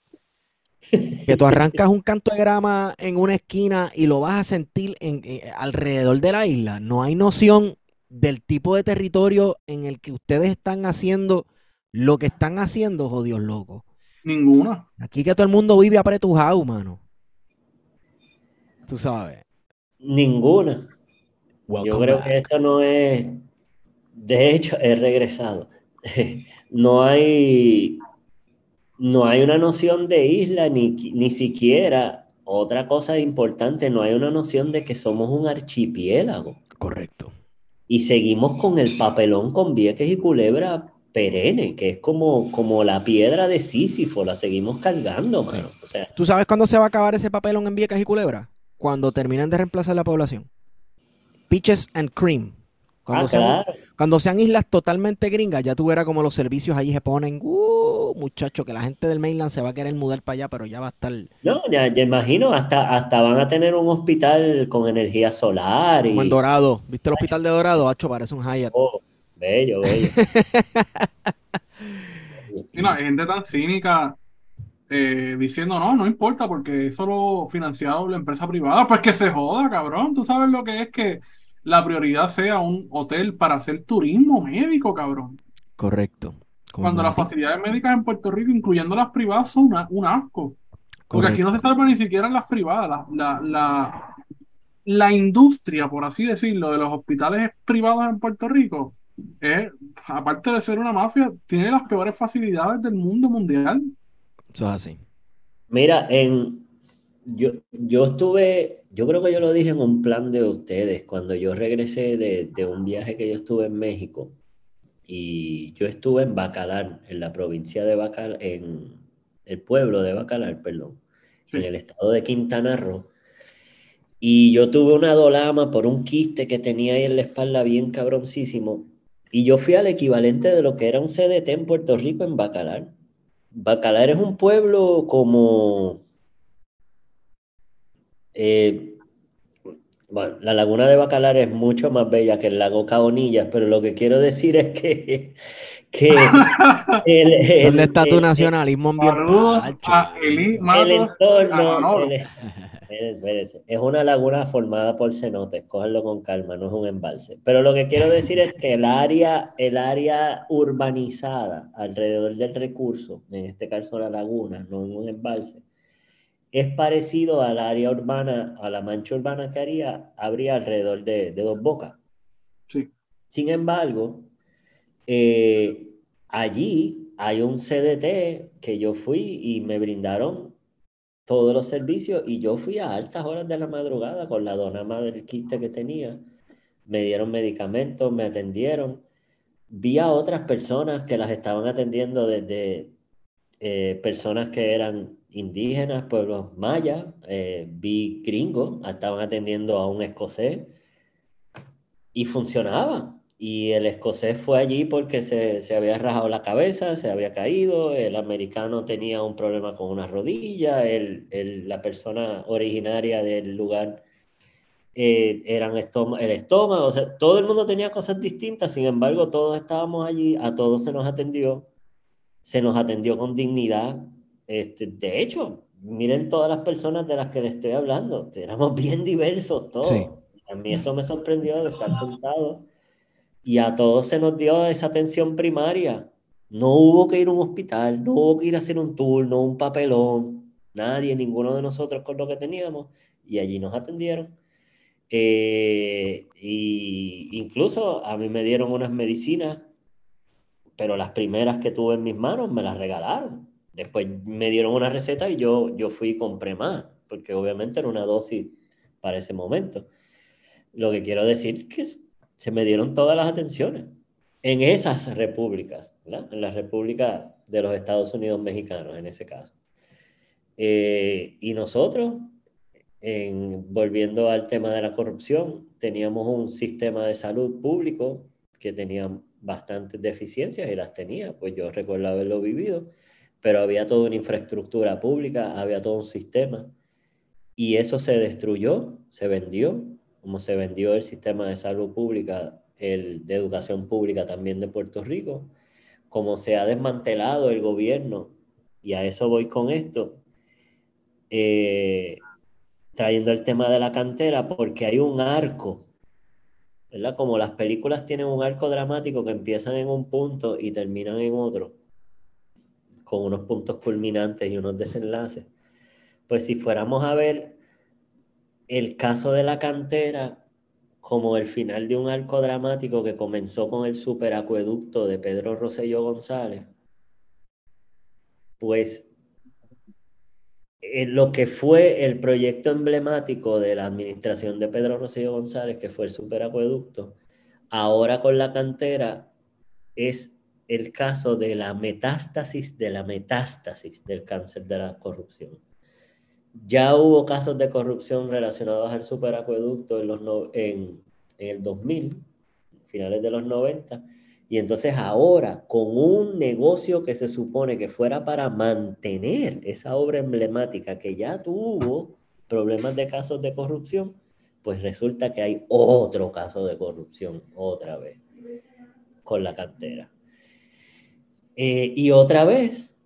Que tú arrancas un canto de grama en una esquina y lo vas a sentir en, eh, alrededor de la isla. No hay noción del tipo de territorio en el que ustedes están haciendo lo que están haciendo, jodidos locos. Ninguna. Aquí que todo el mundo vive apretujado, mano. Tú sabes. Ninguna. Yo creo back. que esto no es, de hecho, he regresado. <laughs> No hay, no hay una noción de isla, ni, ni siquiera, otra cosa importante, no hay una noción de que somos un archipiélago. Correcto. Y seguimos con el papelón con Vieques y Culebra perenne, que es como, como la piedra de Sísifo, la seguimos cargando, mano. O sea, ¿Tú sabes cuándo se va a acabar ese papelón en Vieques y Culebra? Cuando terminen de reemplazar la población. Peaches and Cream. Cuando, ah, sean, claro. cuando sean islas totalmente gringas, ya tú verás como los servicios allí se ponen. Uh, muchacho, que la gente del mainland se va a querer mudar para allá, pero ya va a estar. No, ya, ya imagino, hasta, hasta van a tener un hospital con energía solar y... Como en Dorado. ¿Viste el hospital de Dorado? Hacho, parece un Hyatt. Oh, bello, bello. <laughs> Y no, hay gente tan cínica eh, diciendo, no, no importa, porque eso lo financiado la empresa privada. Pues que se joda, cabrón. Tú sabes lo que es que la prioridad sea un hotel para hacer turismo médico, cabrón. Correcto. Cuando las facilidades médicas en Puerto Rico, incluyendo las privadas, son una- un asco. Porque aquí no se salva ni siquiera las privadas. La, la, la- la industria, por así decirlo, de los hospitales privados en Puerto Rico, es, aparte de ser una mafia, tiene las peores facilidades del mundo mundial. Eso es así. Mira, en, yo, yo estuve, yo creo que yo lo dije en un plan de ustedes, cuando yo regresé de, de un viaje que yo estuve en México, y yo estuve en Bacalar, en la provincia de Bacalar, en el pueblo de Bacalar, perdón, en el estado de Quintana Roo. Y yo tuve una dolama por un quiste que tenía ahí en la espalda bien cabroncísimo. Y yo fui al equivalente de lo que era un CDT en Puerto Rico en Bacalar. Bacalar es un pueblo como... Eh, bueno, la laguna de Bacalar es mucho más bella que el lago Caonillas, pero lo que quiero decir es que... <laughs> que ¿Dónde está tu nacionalismo ambiental? El, entorno... es una laguna formada por cenotes, cóganlo con calma, no es un embalse. Pero lo que quiero decir es que el área, el área urbanizada alrededor del recurso, en este caso la laguna, no un embalse, es parecido al área urbana, a la mancha urbana que haría, habría alrededor de, dos bocas. Sí. Sin embargo, eh, allí hay un CDT que yo fui y me brindaron todos los servicios y yo fui a altas horas de la madrugada con la dona madre del quiste que tenía. Me dieron medicamentos, me atendieron. Vi a otras personas que las estaban atendiendo desde eh, personas que eran indígenas, pueblos mayas, eh, vi gringos, estaban atendiendo a un escocés y funcionaba. Y el escocés fue allí porque se, se, había rajado la cabeza, se había caído, el americano tenía un problema con una rodilla, el, la persona originaria del lugar eh, eran el estómago, o sea, todo el mundo tenía cosas distintas, sin embargo, todos estábamos allí, a todos se nos atendió, se nos atendió con dignidad, este, de hecho, miren todas las personas de las que les estoy hablando, éramos <laughs> bien diversos todos. A mí eso me sorprendió de estar sentado y a todos se nos dio esa atención primaria. No hubo que ir a un hospital, no hubo que ir a hacer un turno, un papelón, nadie, ninguno de nosotros con lo que teníamos y allí nos atendieron. Eh, y incluso a mí me dieron unas medicinas, pero las primeras que tuve en mis manos me las regalaron. Después me dieron una receta y yo, yo fui y compré más, porque obviamente era una dosis para ese momento. Lo que quiero decir es que se me dieron todas las atenciones en esas repúblicas, en la República de los Estados Unidos mexicanos en ese caso. Eh, y nosotros, en, volviendo al tema de la corrupción, teníamos un sistema de salud público que tenía bastantes deficiencias y las tenía, pues yo recuerdo haberlo vivido pero había toda una infraestructura pública, había todo un sistema, y eso se destruyó, se vendió, como se vendió el sistema de salud pública, el de educación pública también de Puerto Rico, como se ha desmantelado el gobierno, y a eso voy con esto, eh, trayendo el tema de la cantera, porque hay un arco, ¿verdad? Como las películas tienen un arco dramático que empiezan en un punto y terminan en otro con unos puntos culminantes y unos desenlaces. Pues si fuéramos a ver el caso de la cantera como el final de un arco dramático que comenzó con el superacueducto de Pedro Rosselló González, pues eh, lo que fue el proyecto emblemático de la administración de Pedro Rosselló González, que fue el superacueducto, ahora con la cantera es el caso de la metástasis de la metástasis del cáncer de la corrupción. Ya hubo casos de corrupción relacionados al superacueducto en, los en, el 2000, finales de los 90, y entonces ahora, con un negocio que se supone que fuera para mantener esa obra emblemática que ya tuvo problemas de casos de corrupción, pues resulta que hay otro caso de corrupción otra vez con la cantera. Eh, y otra vez,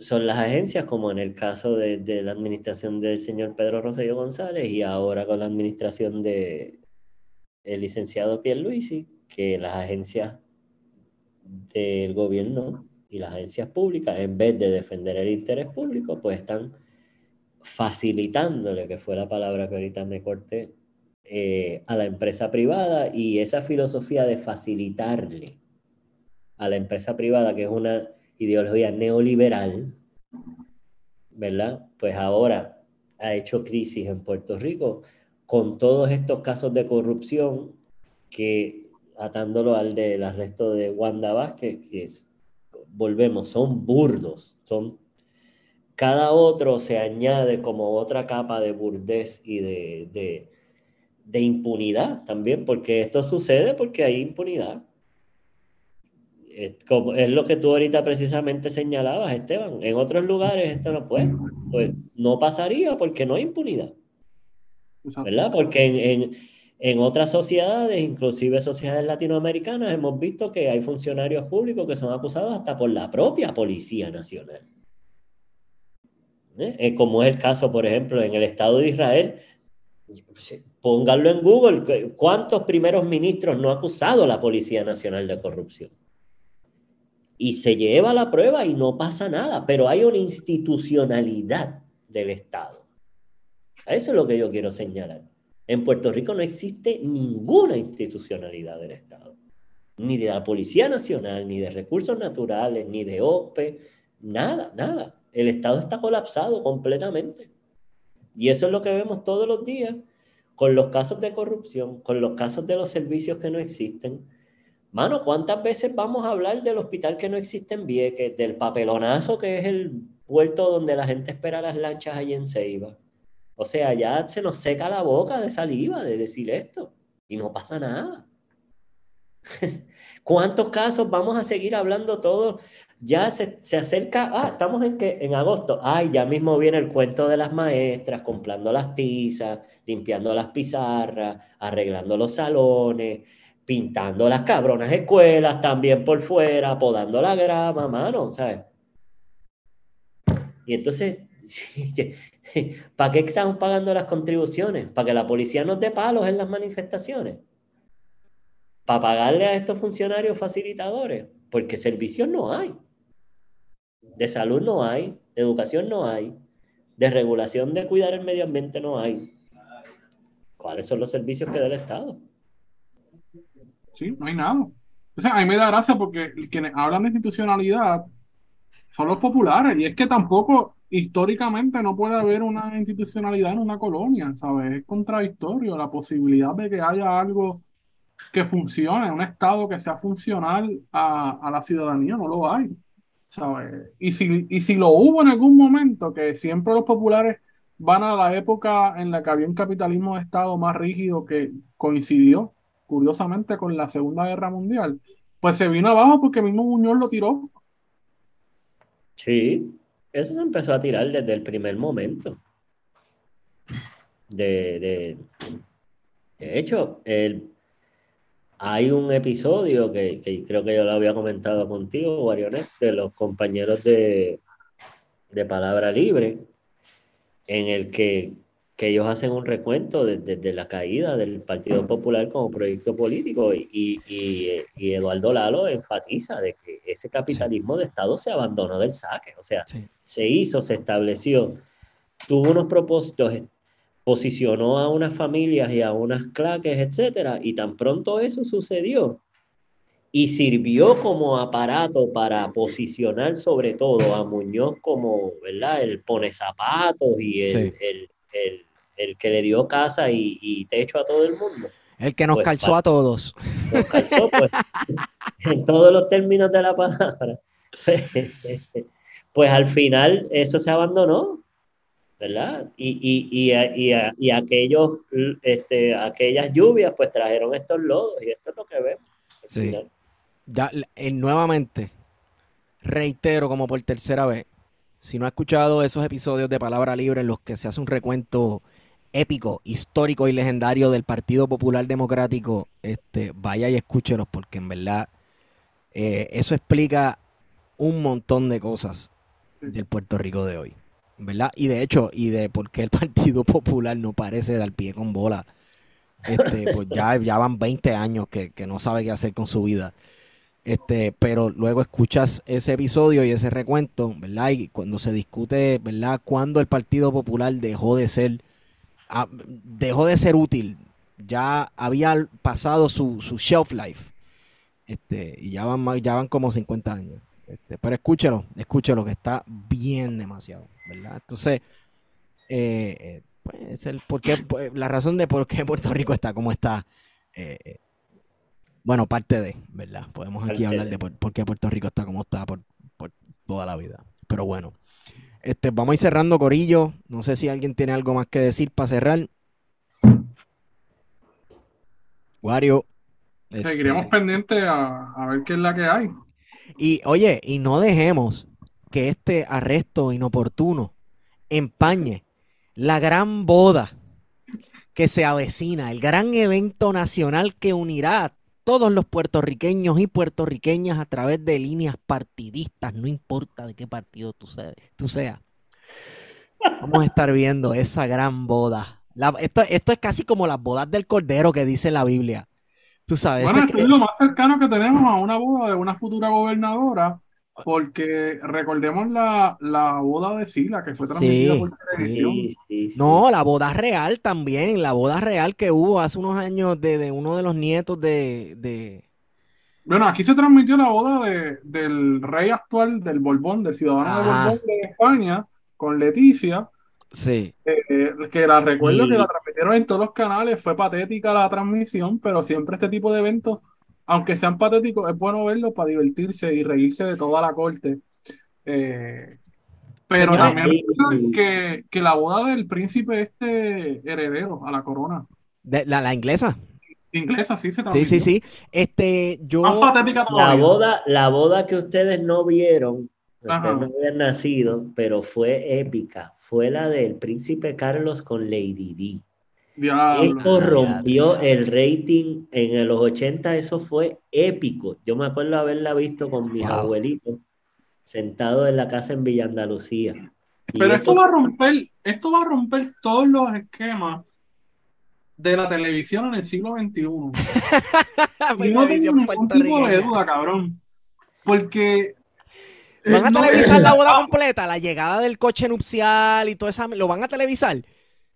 son las agencias, como en el caso de, de, la administración del señor Pedro Rosselló González y ahora con la administración del el licenciado Pierluisi, que las agencias del gobierno y las agencias públicas, en vez de defender el interés público, pues están facilitándole, que fue la palabra que ahorita me corté, eh, a la empresa privada y esa filosofía de facilitarle a la empresa privada, que es una ideología neoliberal, ¿verdad? Pues ahora ha hecho crisis en Puerto Rico con todos estos casos de corrupción que, atándolo al del arresto de Wanda Vázquez, que volvemos, son burdos, son cada otro se añade como otra capa de burdez y de, de, impunidad también, porque esto sucede porque hay impunidad. Es, como, es lo que tú ahorita precisamente señalabas, Esteban. En otros lugares esto no puede. Pues no pasaría porque no hay impunidad. ¿Verdad? Porque en, en, en otras sociedades, inclusive sociedades latinoamericanas, hemos visto que hay funcionarios públicos que son acusados hasta por la propia Policía Nacional. ¿eh? Eh, como es el caso, por ejemplo, en el Estado de Israel, pónganlo en Google, ¿cuántos primeros ministros no ha acusado la Policía Nacional de corrupción? Y se lleva la prueba y no pasa nada, pero hay una institucionalidad del Estado. Eso es lo que yo quiero señalar. En Puerto Rico no existe ninguna institucionalidad del Estado, ni de la Policía Nacional, ni de Recursos Naturales, ni de OPE, nada, nada. El Estado está colapsado completamente. Y eso es lo que vemos todos los días con los casos de corrupción, con los casos de los servicios que no existen. Mano, ¿cuántas veces vamos a hablar del hospital que no existe en Vieques, del papelonazo que es el puerto donde la gente espera las lanchas allí en Ceiba? O sea, ya se nos seca la boca de saliva de decir esto y no pasa nada. <laughs> ¿Cuántos casos vamos a seguir hablando todos? ya se, acerca, ah, estamos en, en agosto, ay, ya mismo viene el cuento de las maestras, comprando las tizas, limpiando las pizarras, arreglando los salones, pintando las cabronas escuelas también por fuera, podando la grama, mano, ¿sabes? Y entonces, <laughs> ¿para qué estamos pagando las contribuciones? ¿Para que la policía nos dé palos en las manifestaciones? ¿Para pagarle a estos funcionarios facilitadores? Porque servicios no hay. De salud no hay, de educación no hay, de regulación de cuidar el medio ambiente no hay. ¿Cuáles son los servicios que da el Estado? Sí, no hay nada. O sea, a mí me da gracia porque quienes hablan de institucionalidad son los populares y es que tampoco históricamente no puede haber una institucionalidad en una colonia, ¿sabes? Es contradictorio la posibilidad de que haya algo que funcione, un Estado que sea funcional a, a la ciudadanía, no lo hay. Y si, y si lo hubo en algún momento, que siempre los populares van a la época en la que había un capitalismo de Estado más rígido que coincidió, curiosamente, con la Segunda Guerra Mundial, pues se vino abajo porque mismo Muñoz lo tiró. Sí, eso se empezó a tirar desde el primer momento. De, de, de hecho, hay un episodio que, creo que yo lo había comentado contigo, Warionex, de los compañeros de, Palabra Libre, en el que, ellos hacen un recuento desde la caída del Partido Popular como proyecto político y, Eduardo Lalo enfatiza de que ese capitalismo de Estado se abandonó del saque, o sea, se hizo, se estableció, tuvo unos propósitos posicionó a unas familias y a unas claques, etcétera, y tan pronto eso sucedió y sirvió como aparato para posicionar sobre todo a Muñoz como, ¿verdad? El pone zapatos y el, el, que le dio casa y, techo a todo el mundo. El que nos pues, calzó a todos. Nos calzó, pues, en todos los términos de la palabra. pues al final eso se abandonó ¿verdad? Y, y, y, y, aquellos, este, aquellas lluvias pues trajeron estos lodos y esto es lo que vemos. Sí. Ya, nuevamente, reitero como por tercera vez, si no ha escuchado esos episodios de Palabra Libre en los que se hace un recuento épico, histórico y legendario del Partido Popular Democrático, este, vaya y escúchelos porque en verdad eh, eso explica un montón de cosas del Puerto Rico de hoy. ¿verdad? Y de hecho, y de por qué el <laughs> Partido Popular no parece dar pie con bola. Este, pues ya, ya van 20 años que, no sabe qué hacer con su vida. Este, pero luego escuchas ese episodio y ese recuento, ¿verdad? Y cuando se discute, ¿verdad? Cuando el Partido Popular dejó de ser, dejó de ser útil, ya había pasado su, su shelf life. Este, y ya van, ya van como 50 años. Este, pero escúchelo, escúchelo, que está bien demasiado, ¿verdad? Entonces, eh, eh, pues, es el por qué- pues, la razón de por qué Puerto Rico está como está. eh, eh, bueno, parte de, ¿verdad? Podemos aquí Parte hablar de. de por, por qué Puerto Rico está como está por, por toda la vida. Pero bueno, este, vamos a ir cerrando, Corillo. No sé si alguien tiene algo más que decir para cerrar. Wario. este, Seguiremos pendientes a, a ver qué es la que hay. y oye, y no dejemos que este arresto inoportuno empañe la gran boda que se avecina, el gran evento nacional que unirá a todos los puertorriqueños y puertorriqueñas a través de líneas partidistas, no importa de qué partido tú, se- tú seas. Vamos a estar viendo esa gran boda. La- esto, esto es casi como las bodas del Cordero que dice la Biblia. Tú sabes, Bueno, esto es es que- lo más cercano que tenemos a una boda de una futura gobernadora, porque recordemos la, la boda de Sila, que fue transmitida Sí, por televisión. Sí, sí, sí. No, la boda real también, la boda real que hubo hace unos años de, de uno de los nietos de, de... Bueno, aquí se transmitió la boda de, del rey actual del Borbón, del ciudadano de Ajá. Borbón de España, con Leticia, Sí, eh, que la recuerdo Sí. que la transmitieron en todos los canales, fue patética la transmisión, pero siempre este tipo de eventos, aunque sean patéticos, es bueno verlos para divertirse y reírse de toda la corte. Eh, pero también sí. que, que la boda del príncipe este heredero a la corona de- la, la inglesa. inglesa sí se Sí, transmitió. sí, sí. Este, Más yo... La boda, la boda que ustedes no vieron, ustedes no habían nacido, pero fue épica. Fue la del príncipe Carlos con Lady Di. Diablo. Esto rompió el rating en los 80, eso fue épico. Yo me acuerdo haberla visto con mis Wow. abuelitos sentados en la casa en Villa Andalucía. Y Pero eso- esto va a romper, esto va a romper todos los esquemas de la televisión en el siglo XXI. <laughs> Y no tengo ningún tipo de duda, cabrón. Porque. ¿Van a eh, no, televisar eh, la boda completa? La llegada del coche nupcial y todo eso. ¿Lo van a televisar?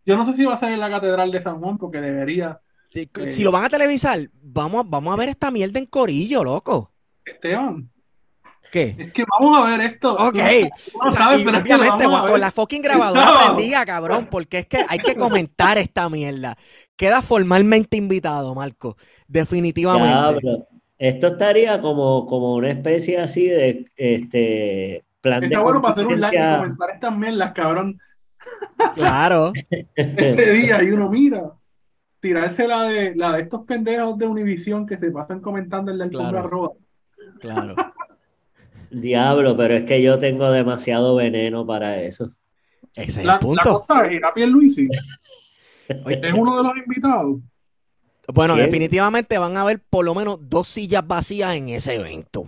Yo no sé si va a ser en la Catedral de San Juan, porque debería. Si Eh. si lo van a televisar, vamos, vamos a ver esta mierda en corillo, loco. Esteban, ¿Qué? es que vamos a ver esto. Ok. Tú no- no O sea, sabes, pero es que obviamente vamos a con la fucking grabadora <laughs> prendida, cabrón, porque es que hay que comentar esta mierda. Queda formalmente invitado, Marco. Definitivamente. Esto estaría como, como una especie así de este plan de Está bueno para hacer un like y comentar estas mierdas, cabrón, Claro. ese día. Y uno mira, tirarse la de, la de estos pendejos de Univisión que se pasan comentando en la alfombra Claro. roja. Claro. Diablo, pero es que yo tengo demasiado veneno para eso. Ese es el La, la punto. cosa es, Irapiel Luisi Oye, es uno de los invitados. Bueno, ¿Quién? definitivamente van a haber por lo menos dos sillas vacías en ese evento.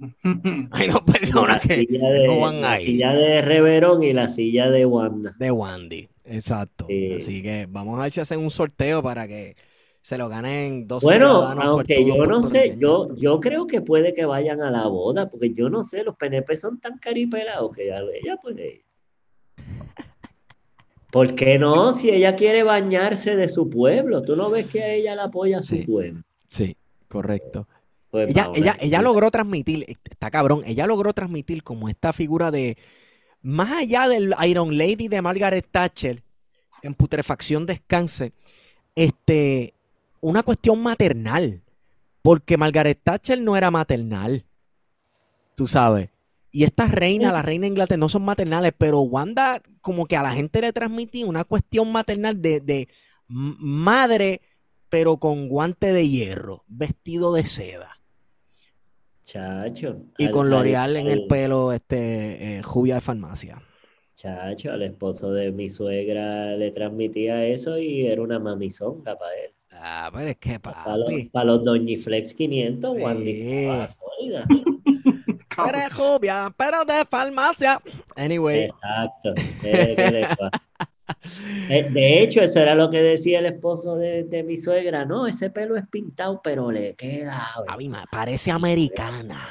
<laughs> Hay dos personas La que de, no van la a ir. silla de Reverón y la silla de Wanda. de Wandy. Exacto. Sí. Así que vamos a ver si hacen un sorteo para que se lo ganen dos Bueno, aunque yo no sé, yo, yo creo que puede que vayan a la boda, porque yo no sé, los PNP son tan caripelados que ya- ella puede ir. ¿Por qué no? Si ella quiere bañarse de su pueblo, tú no ves que a ella la apoya su Sí. pueblo. Sí, correcto. Pues Ella, ella, ella logró transmitir, está cabrón, ella logró transmitir como esta figura de, más allá del Iron Lady de Margaret Thatcher, en putrefacción descanse, este, una cuestión maternal, porque Margaret Thatcher no era maternal, tú sabes. Y estas reinas, la reina de Inglaterra, no son maternales, pero Wanda como que a la gente le transmitía una cuestión maternal de, de madre, pero con guante de hierro, vestido de seda. Chacho. Y al- con al- L'Oreal en el pelo, este, eh, jubia de farmacia. Chacho, al esposo de mi suegra le transmitía eso y era una mamizonga para él. Ah, pero es que Para los, papi. pa' los Doñiflex 500, Wandy Sí. estaba sólida. <laughs> Pero es jubia, pero de farmacia. Anyway, Exacto. Eh, <laughs> De hecho, eso era lo que decía el esposo de, de mi suegra. No, ese pelo es pintado, pero le queda. a mí me parece americana. <laughs>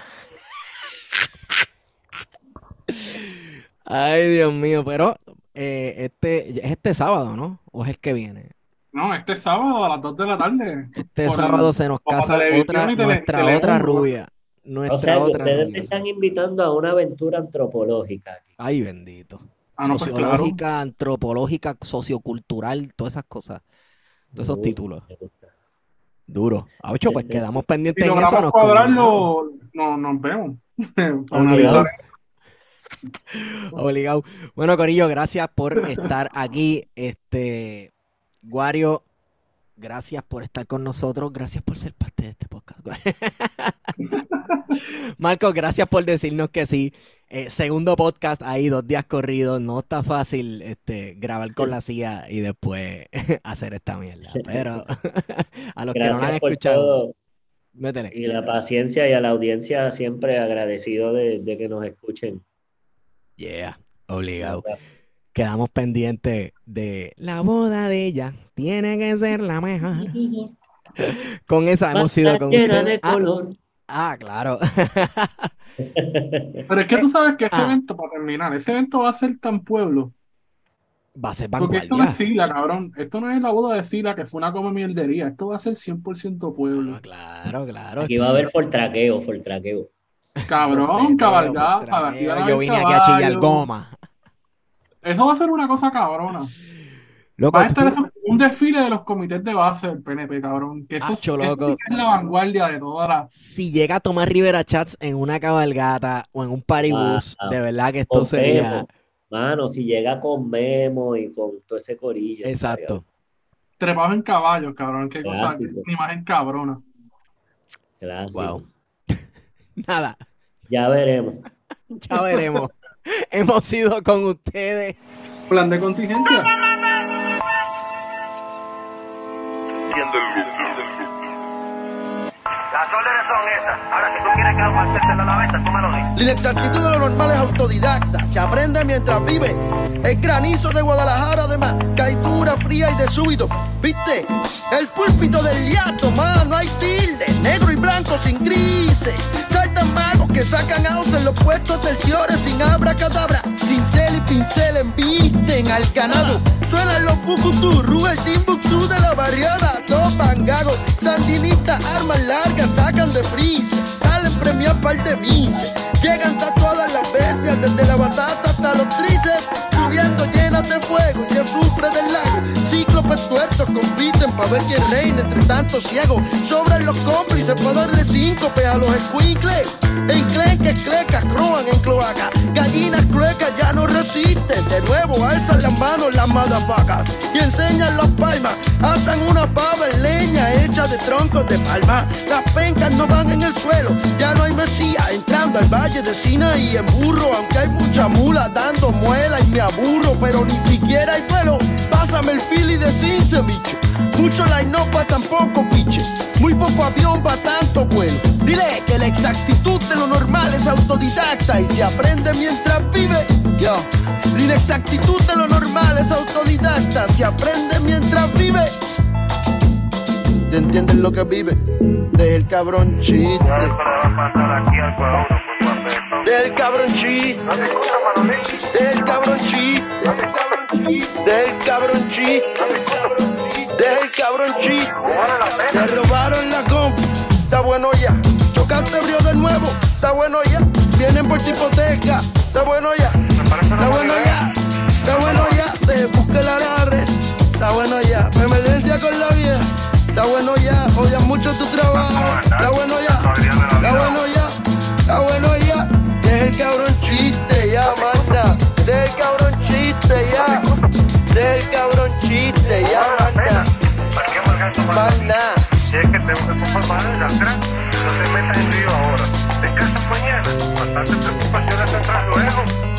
Ay, Dios mío, pero eh, este es este sábado, ¿no? ¿O es el que viene? No, este sábado a las 2 de la tarde. Este sábado se nos casa otra, tele- nuestra otra rubia. O Nuestra sea, que otra ustedes rubia. me están invitando a una aventura antropológica aquí. Ay, bendito. Ah, no, pues claro. Sociológica, antropológica, sociocultural, todas esas cosas. Todos esos títulos. gusta, me gusta. Duro. Ocho, pues quedamos Si pendientes en eso. Nos cuadrarlo, no, nos vemos. <laughs> Obligado. Obligado. Bueno, Corillo, gracias por estar aquí. Este, Guario, gracias por estar con nosotros. Gracias por ser parte de este podcast. <laughs> Marcos, gracias por decirnos que sí. Eh, segundo podcast ahí, dos días corridos. No está fácil este, grabar con la CIA y después <laughs> hacer esta mierda. Pero <laughs> a los que no han Gracias escuchado, todo métele. y la paciencia y a la audiencia siempre agradecido de, de que nos escuchen. Yeah, obligado. Quedamos pendientes de la boda de ella. Tiene que ser la mejor. <laughs> Con esa hemos sido con llena de Ah, color. ah, claro. <laughs> Pero es que tú sabes que este Ah. evento, para terminar, ese evento va a ser tan pueblo. Va a ser Porque esto no es vanguardia. Sila, cabrón. Esto no es la boda de Sila, que fue una come mierdería. Esto va a ser 100% pueblo. Ah, claro, claro. Aquí va a haber por traqueo, por traqueo. Cabrón, Boceteo, cabalgada. postrero. aquí van a Yo vine aquí a chillar goma. Eso va a ser una cosa cabrona. Loco, Va a estar un desfile de los comités de base del PNP, cabrón. Que eso, Acho, loco. que es la vanguardia de toda la. si llega a tomar Rivera Chats en una cabalgata o en un paribus, Wow. de verdad que esto sería Memo. Mano, si llega con Memo y con todo ese corillo. exacto. Trepados en caballos, cabrón. Qué cosa, qué Clásico. imagen cabrona. Clásico. Wow. <laughs> Nada, Ya veremos. ya veremos. <laughs> Hemos ido con ustedes. Plan de contingencia. Las órdenes son esas. Ahora, si tú quieres que hacerte la venta, tú me lo dices. La inexactitud de lo normal es autodidacta, se aprende mientras vive. El granizo de Guadalajara, además, caidura fría y de súbito. ¿Viste? El púlpito del liato, mano, hay tildes, negro y blanco sin grises. Magos que sacan aus en los puestos terciores sin abracadabra. Cincel y pincel embisten al ganado. Suenan los bucutú, el timbuktu de la barriada. Topan gagos, sandinistas, armas largas, sacan de freeze. Salen premiar par de mises. Para ver quién reina entre tantos ciegos. Sobran los cómplices para darle síncope a los escuincles. Enclenques, clecas, croan en cloaca. Gallinas cluecas ya no resisten. De nuevo alzan las manos las madafacas y enseñan las palmas. Hacen una pava en leña hecha de troncos de palma. Las pencas no van en el suelo. Ya no hay mesía entrando al valle de Sinaí en burro. Aunque hay mucha mula dando muela y me aburro. Pero ni siquiera hay vuelo. Pásame el fili de Cince, bicho. Mucho line pa' tampoco, piche. Muy poco avión pa' tanto vuelo. Dile que la exactitud de lo normal es autodidacta y se aprende mientras vive. Yo. La inexactitud de lo normal es autodidacta, se aprende mientras vive. ¿Te entiendes lo que vive? Deja el cabrón chiste. Aspecto. Deja el cabrón chiste. ¿No? Deja el cabrón chiste. Deja el cabrón chiste. Deja el cabrón la pena. Te robaron la compu, está bueno ya. Chocaste brío de nuevo, está bueno ya. Vienen por tu hipoteca, está bueno ya. Me Está bueno ya, está bueno ya. Te busca el agarre, está bueno ya. Emergencia con la vieja, está bueno ya. Odias mucho tu trabajo, está bueno ya. Está bueno ya, espalda. Si es que te ocupas de la atrás, no te metas en lío ahora. Descansa pues, mañana, bastante preocupaciones tendrás luego.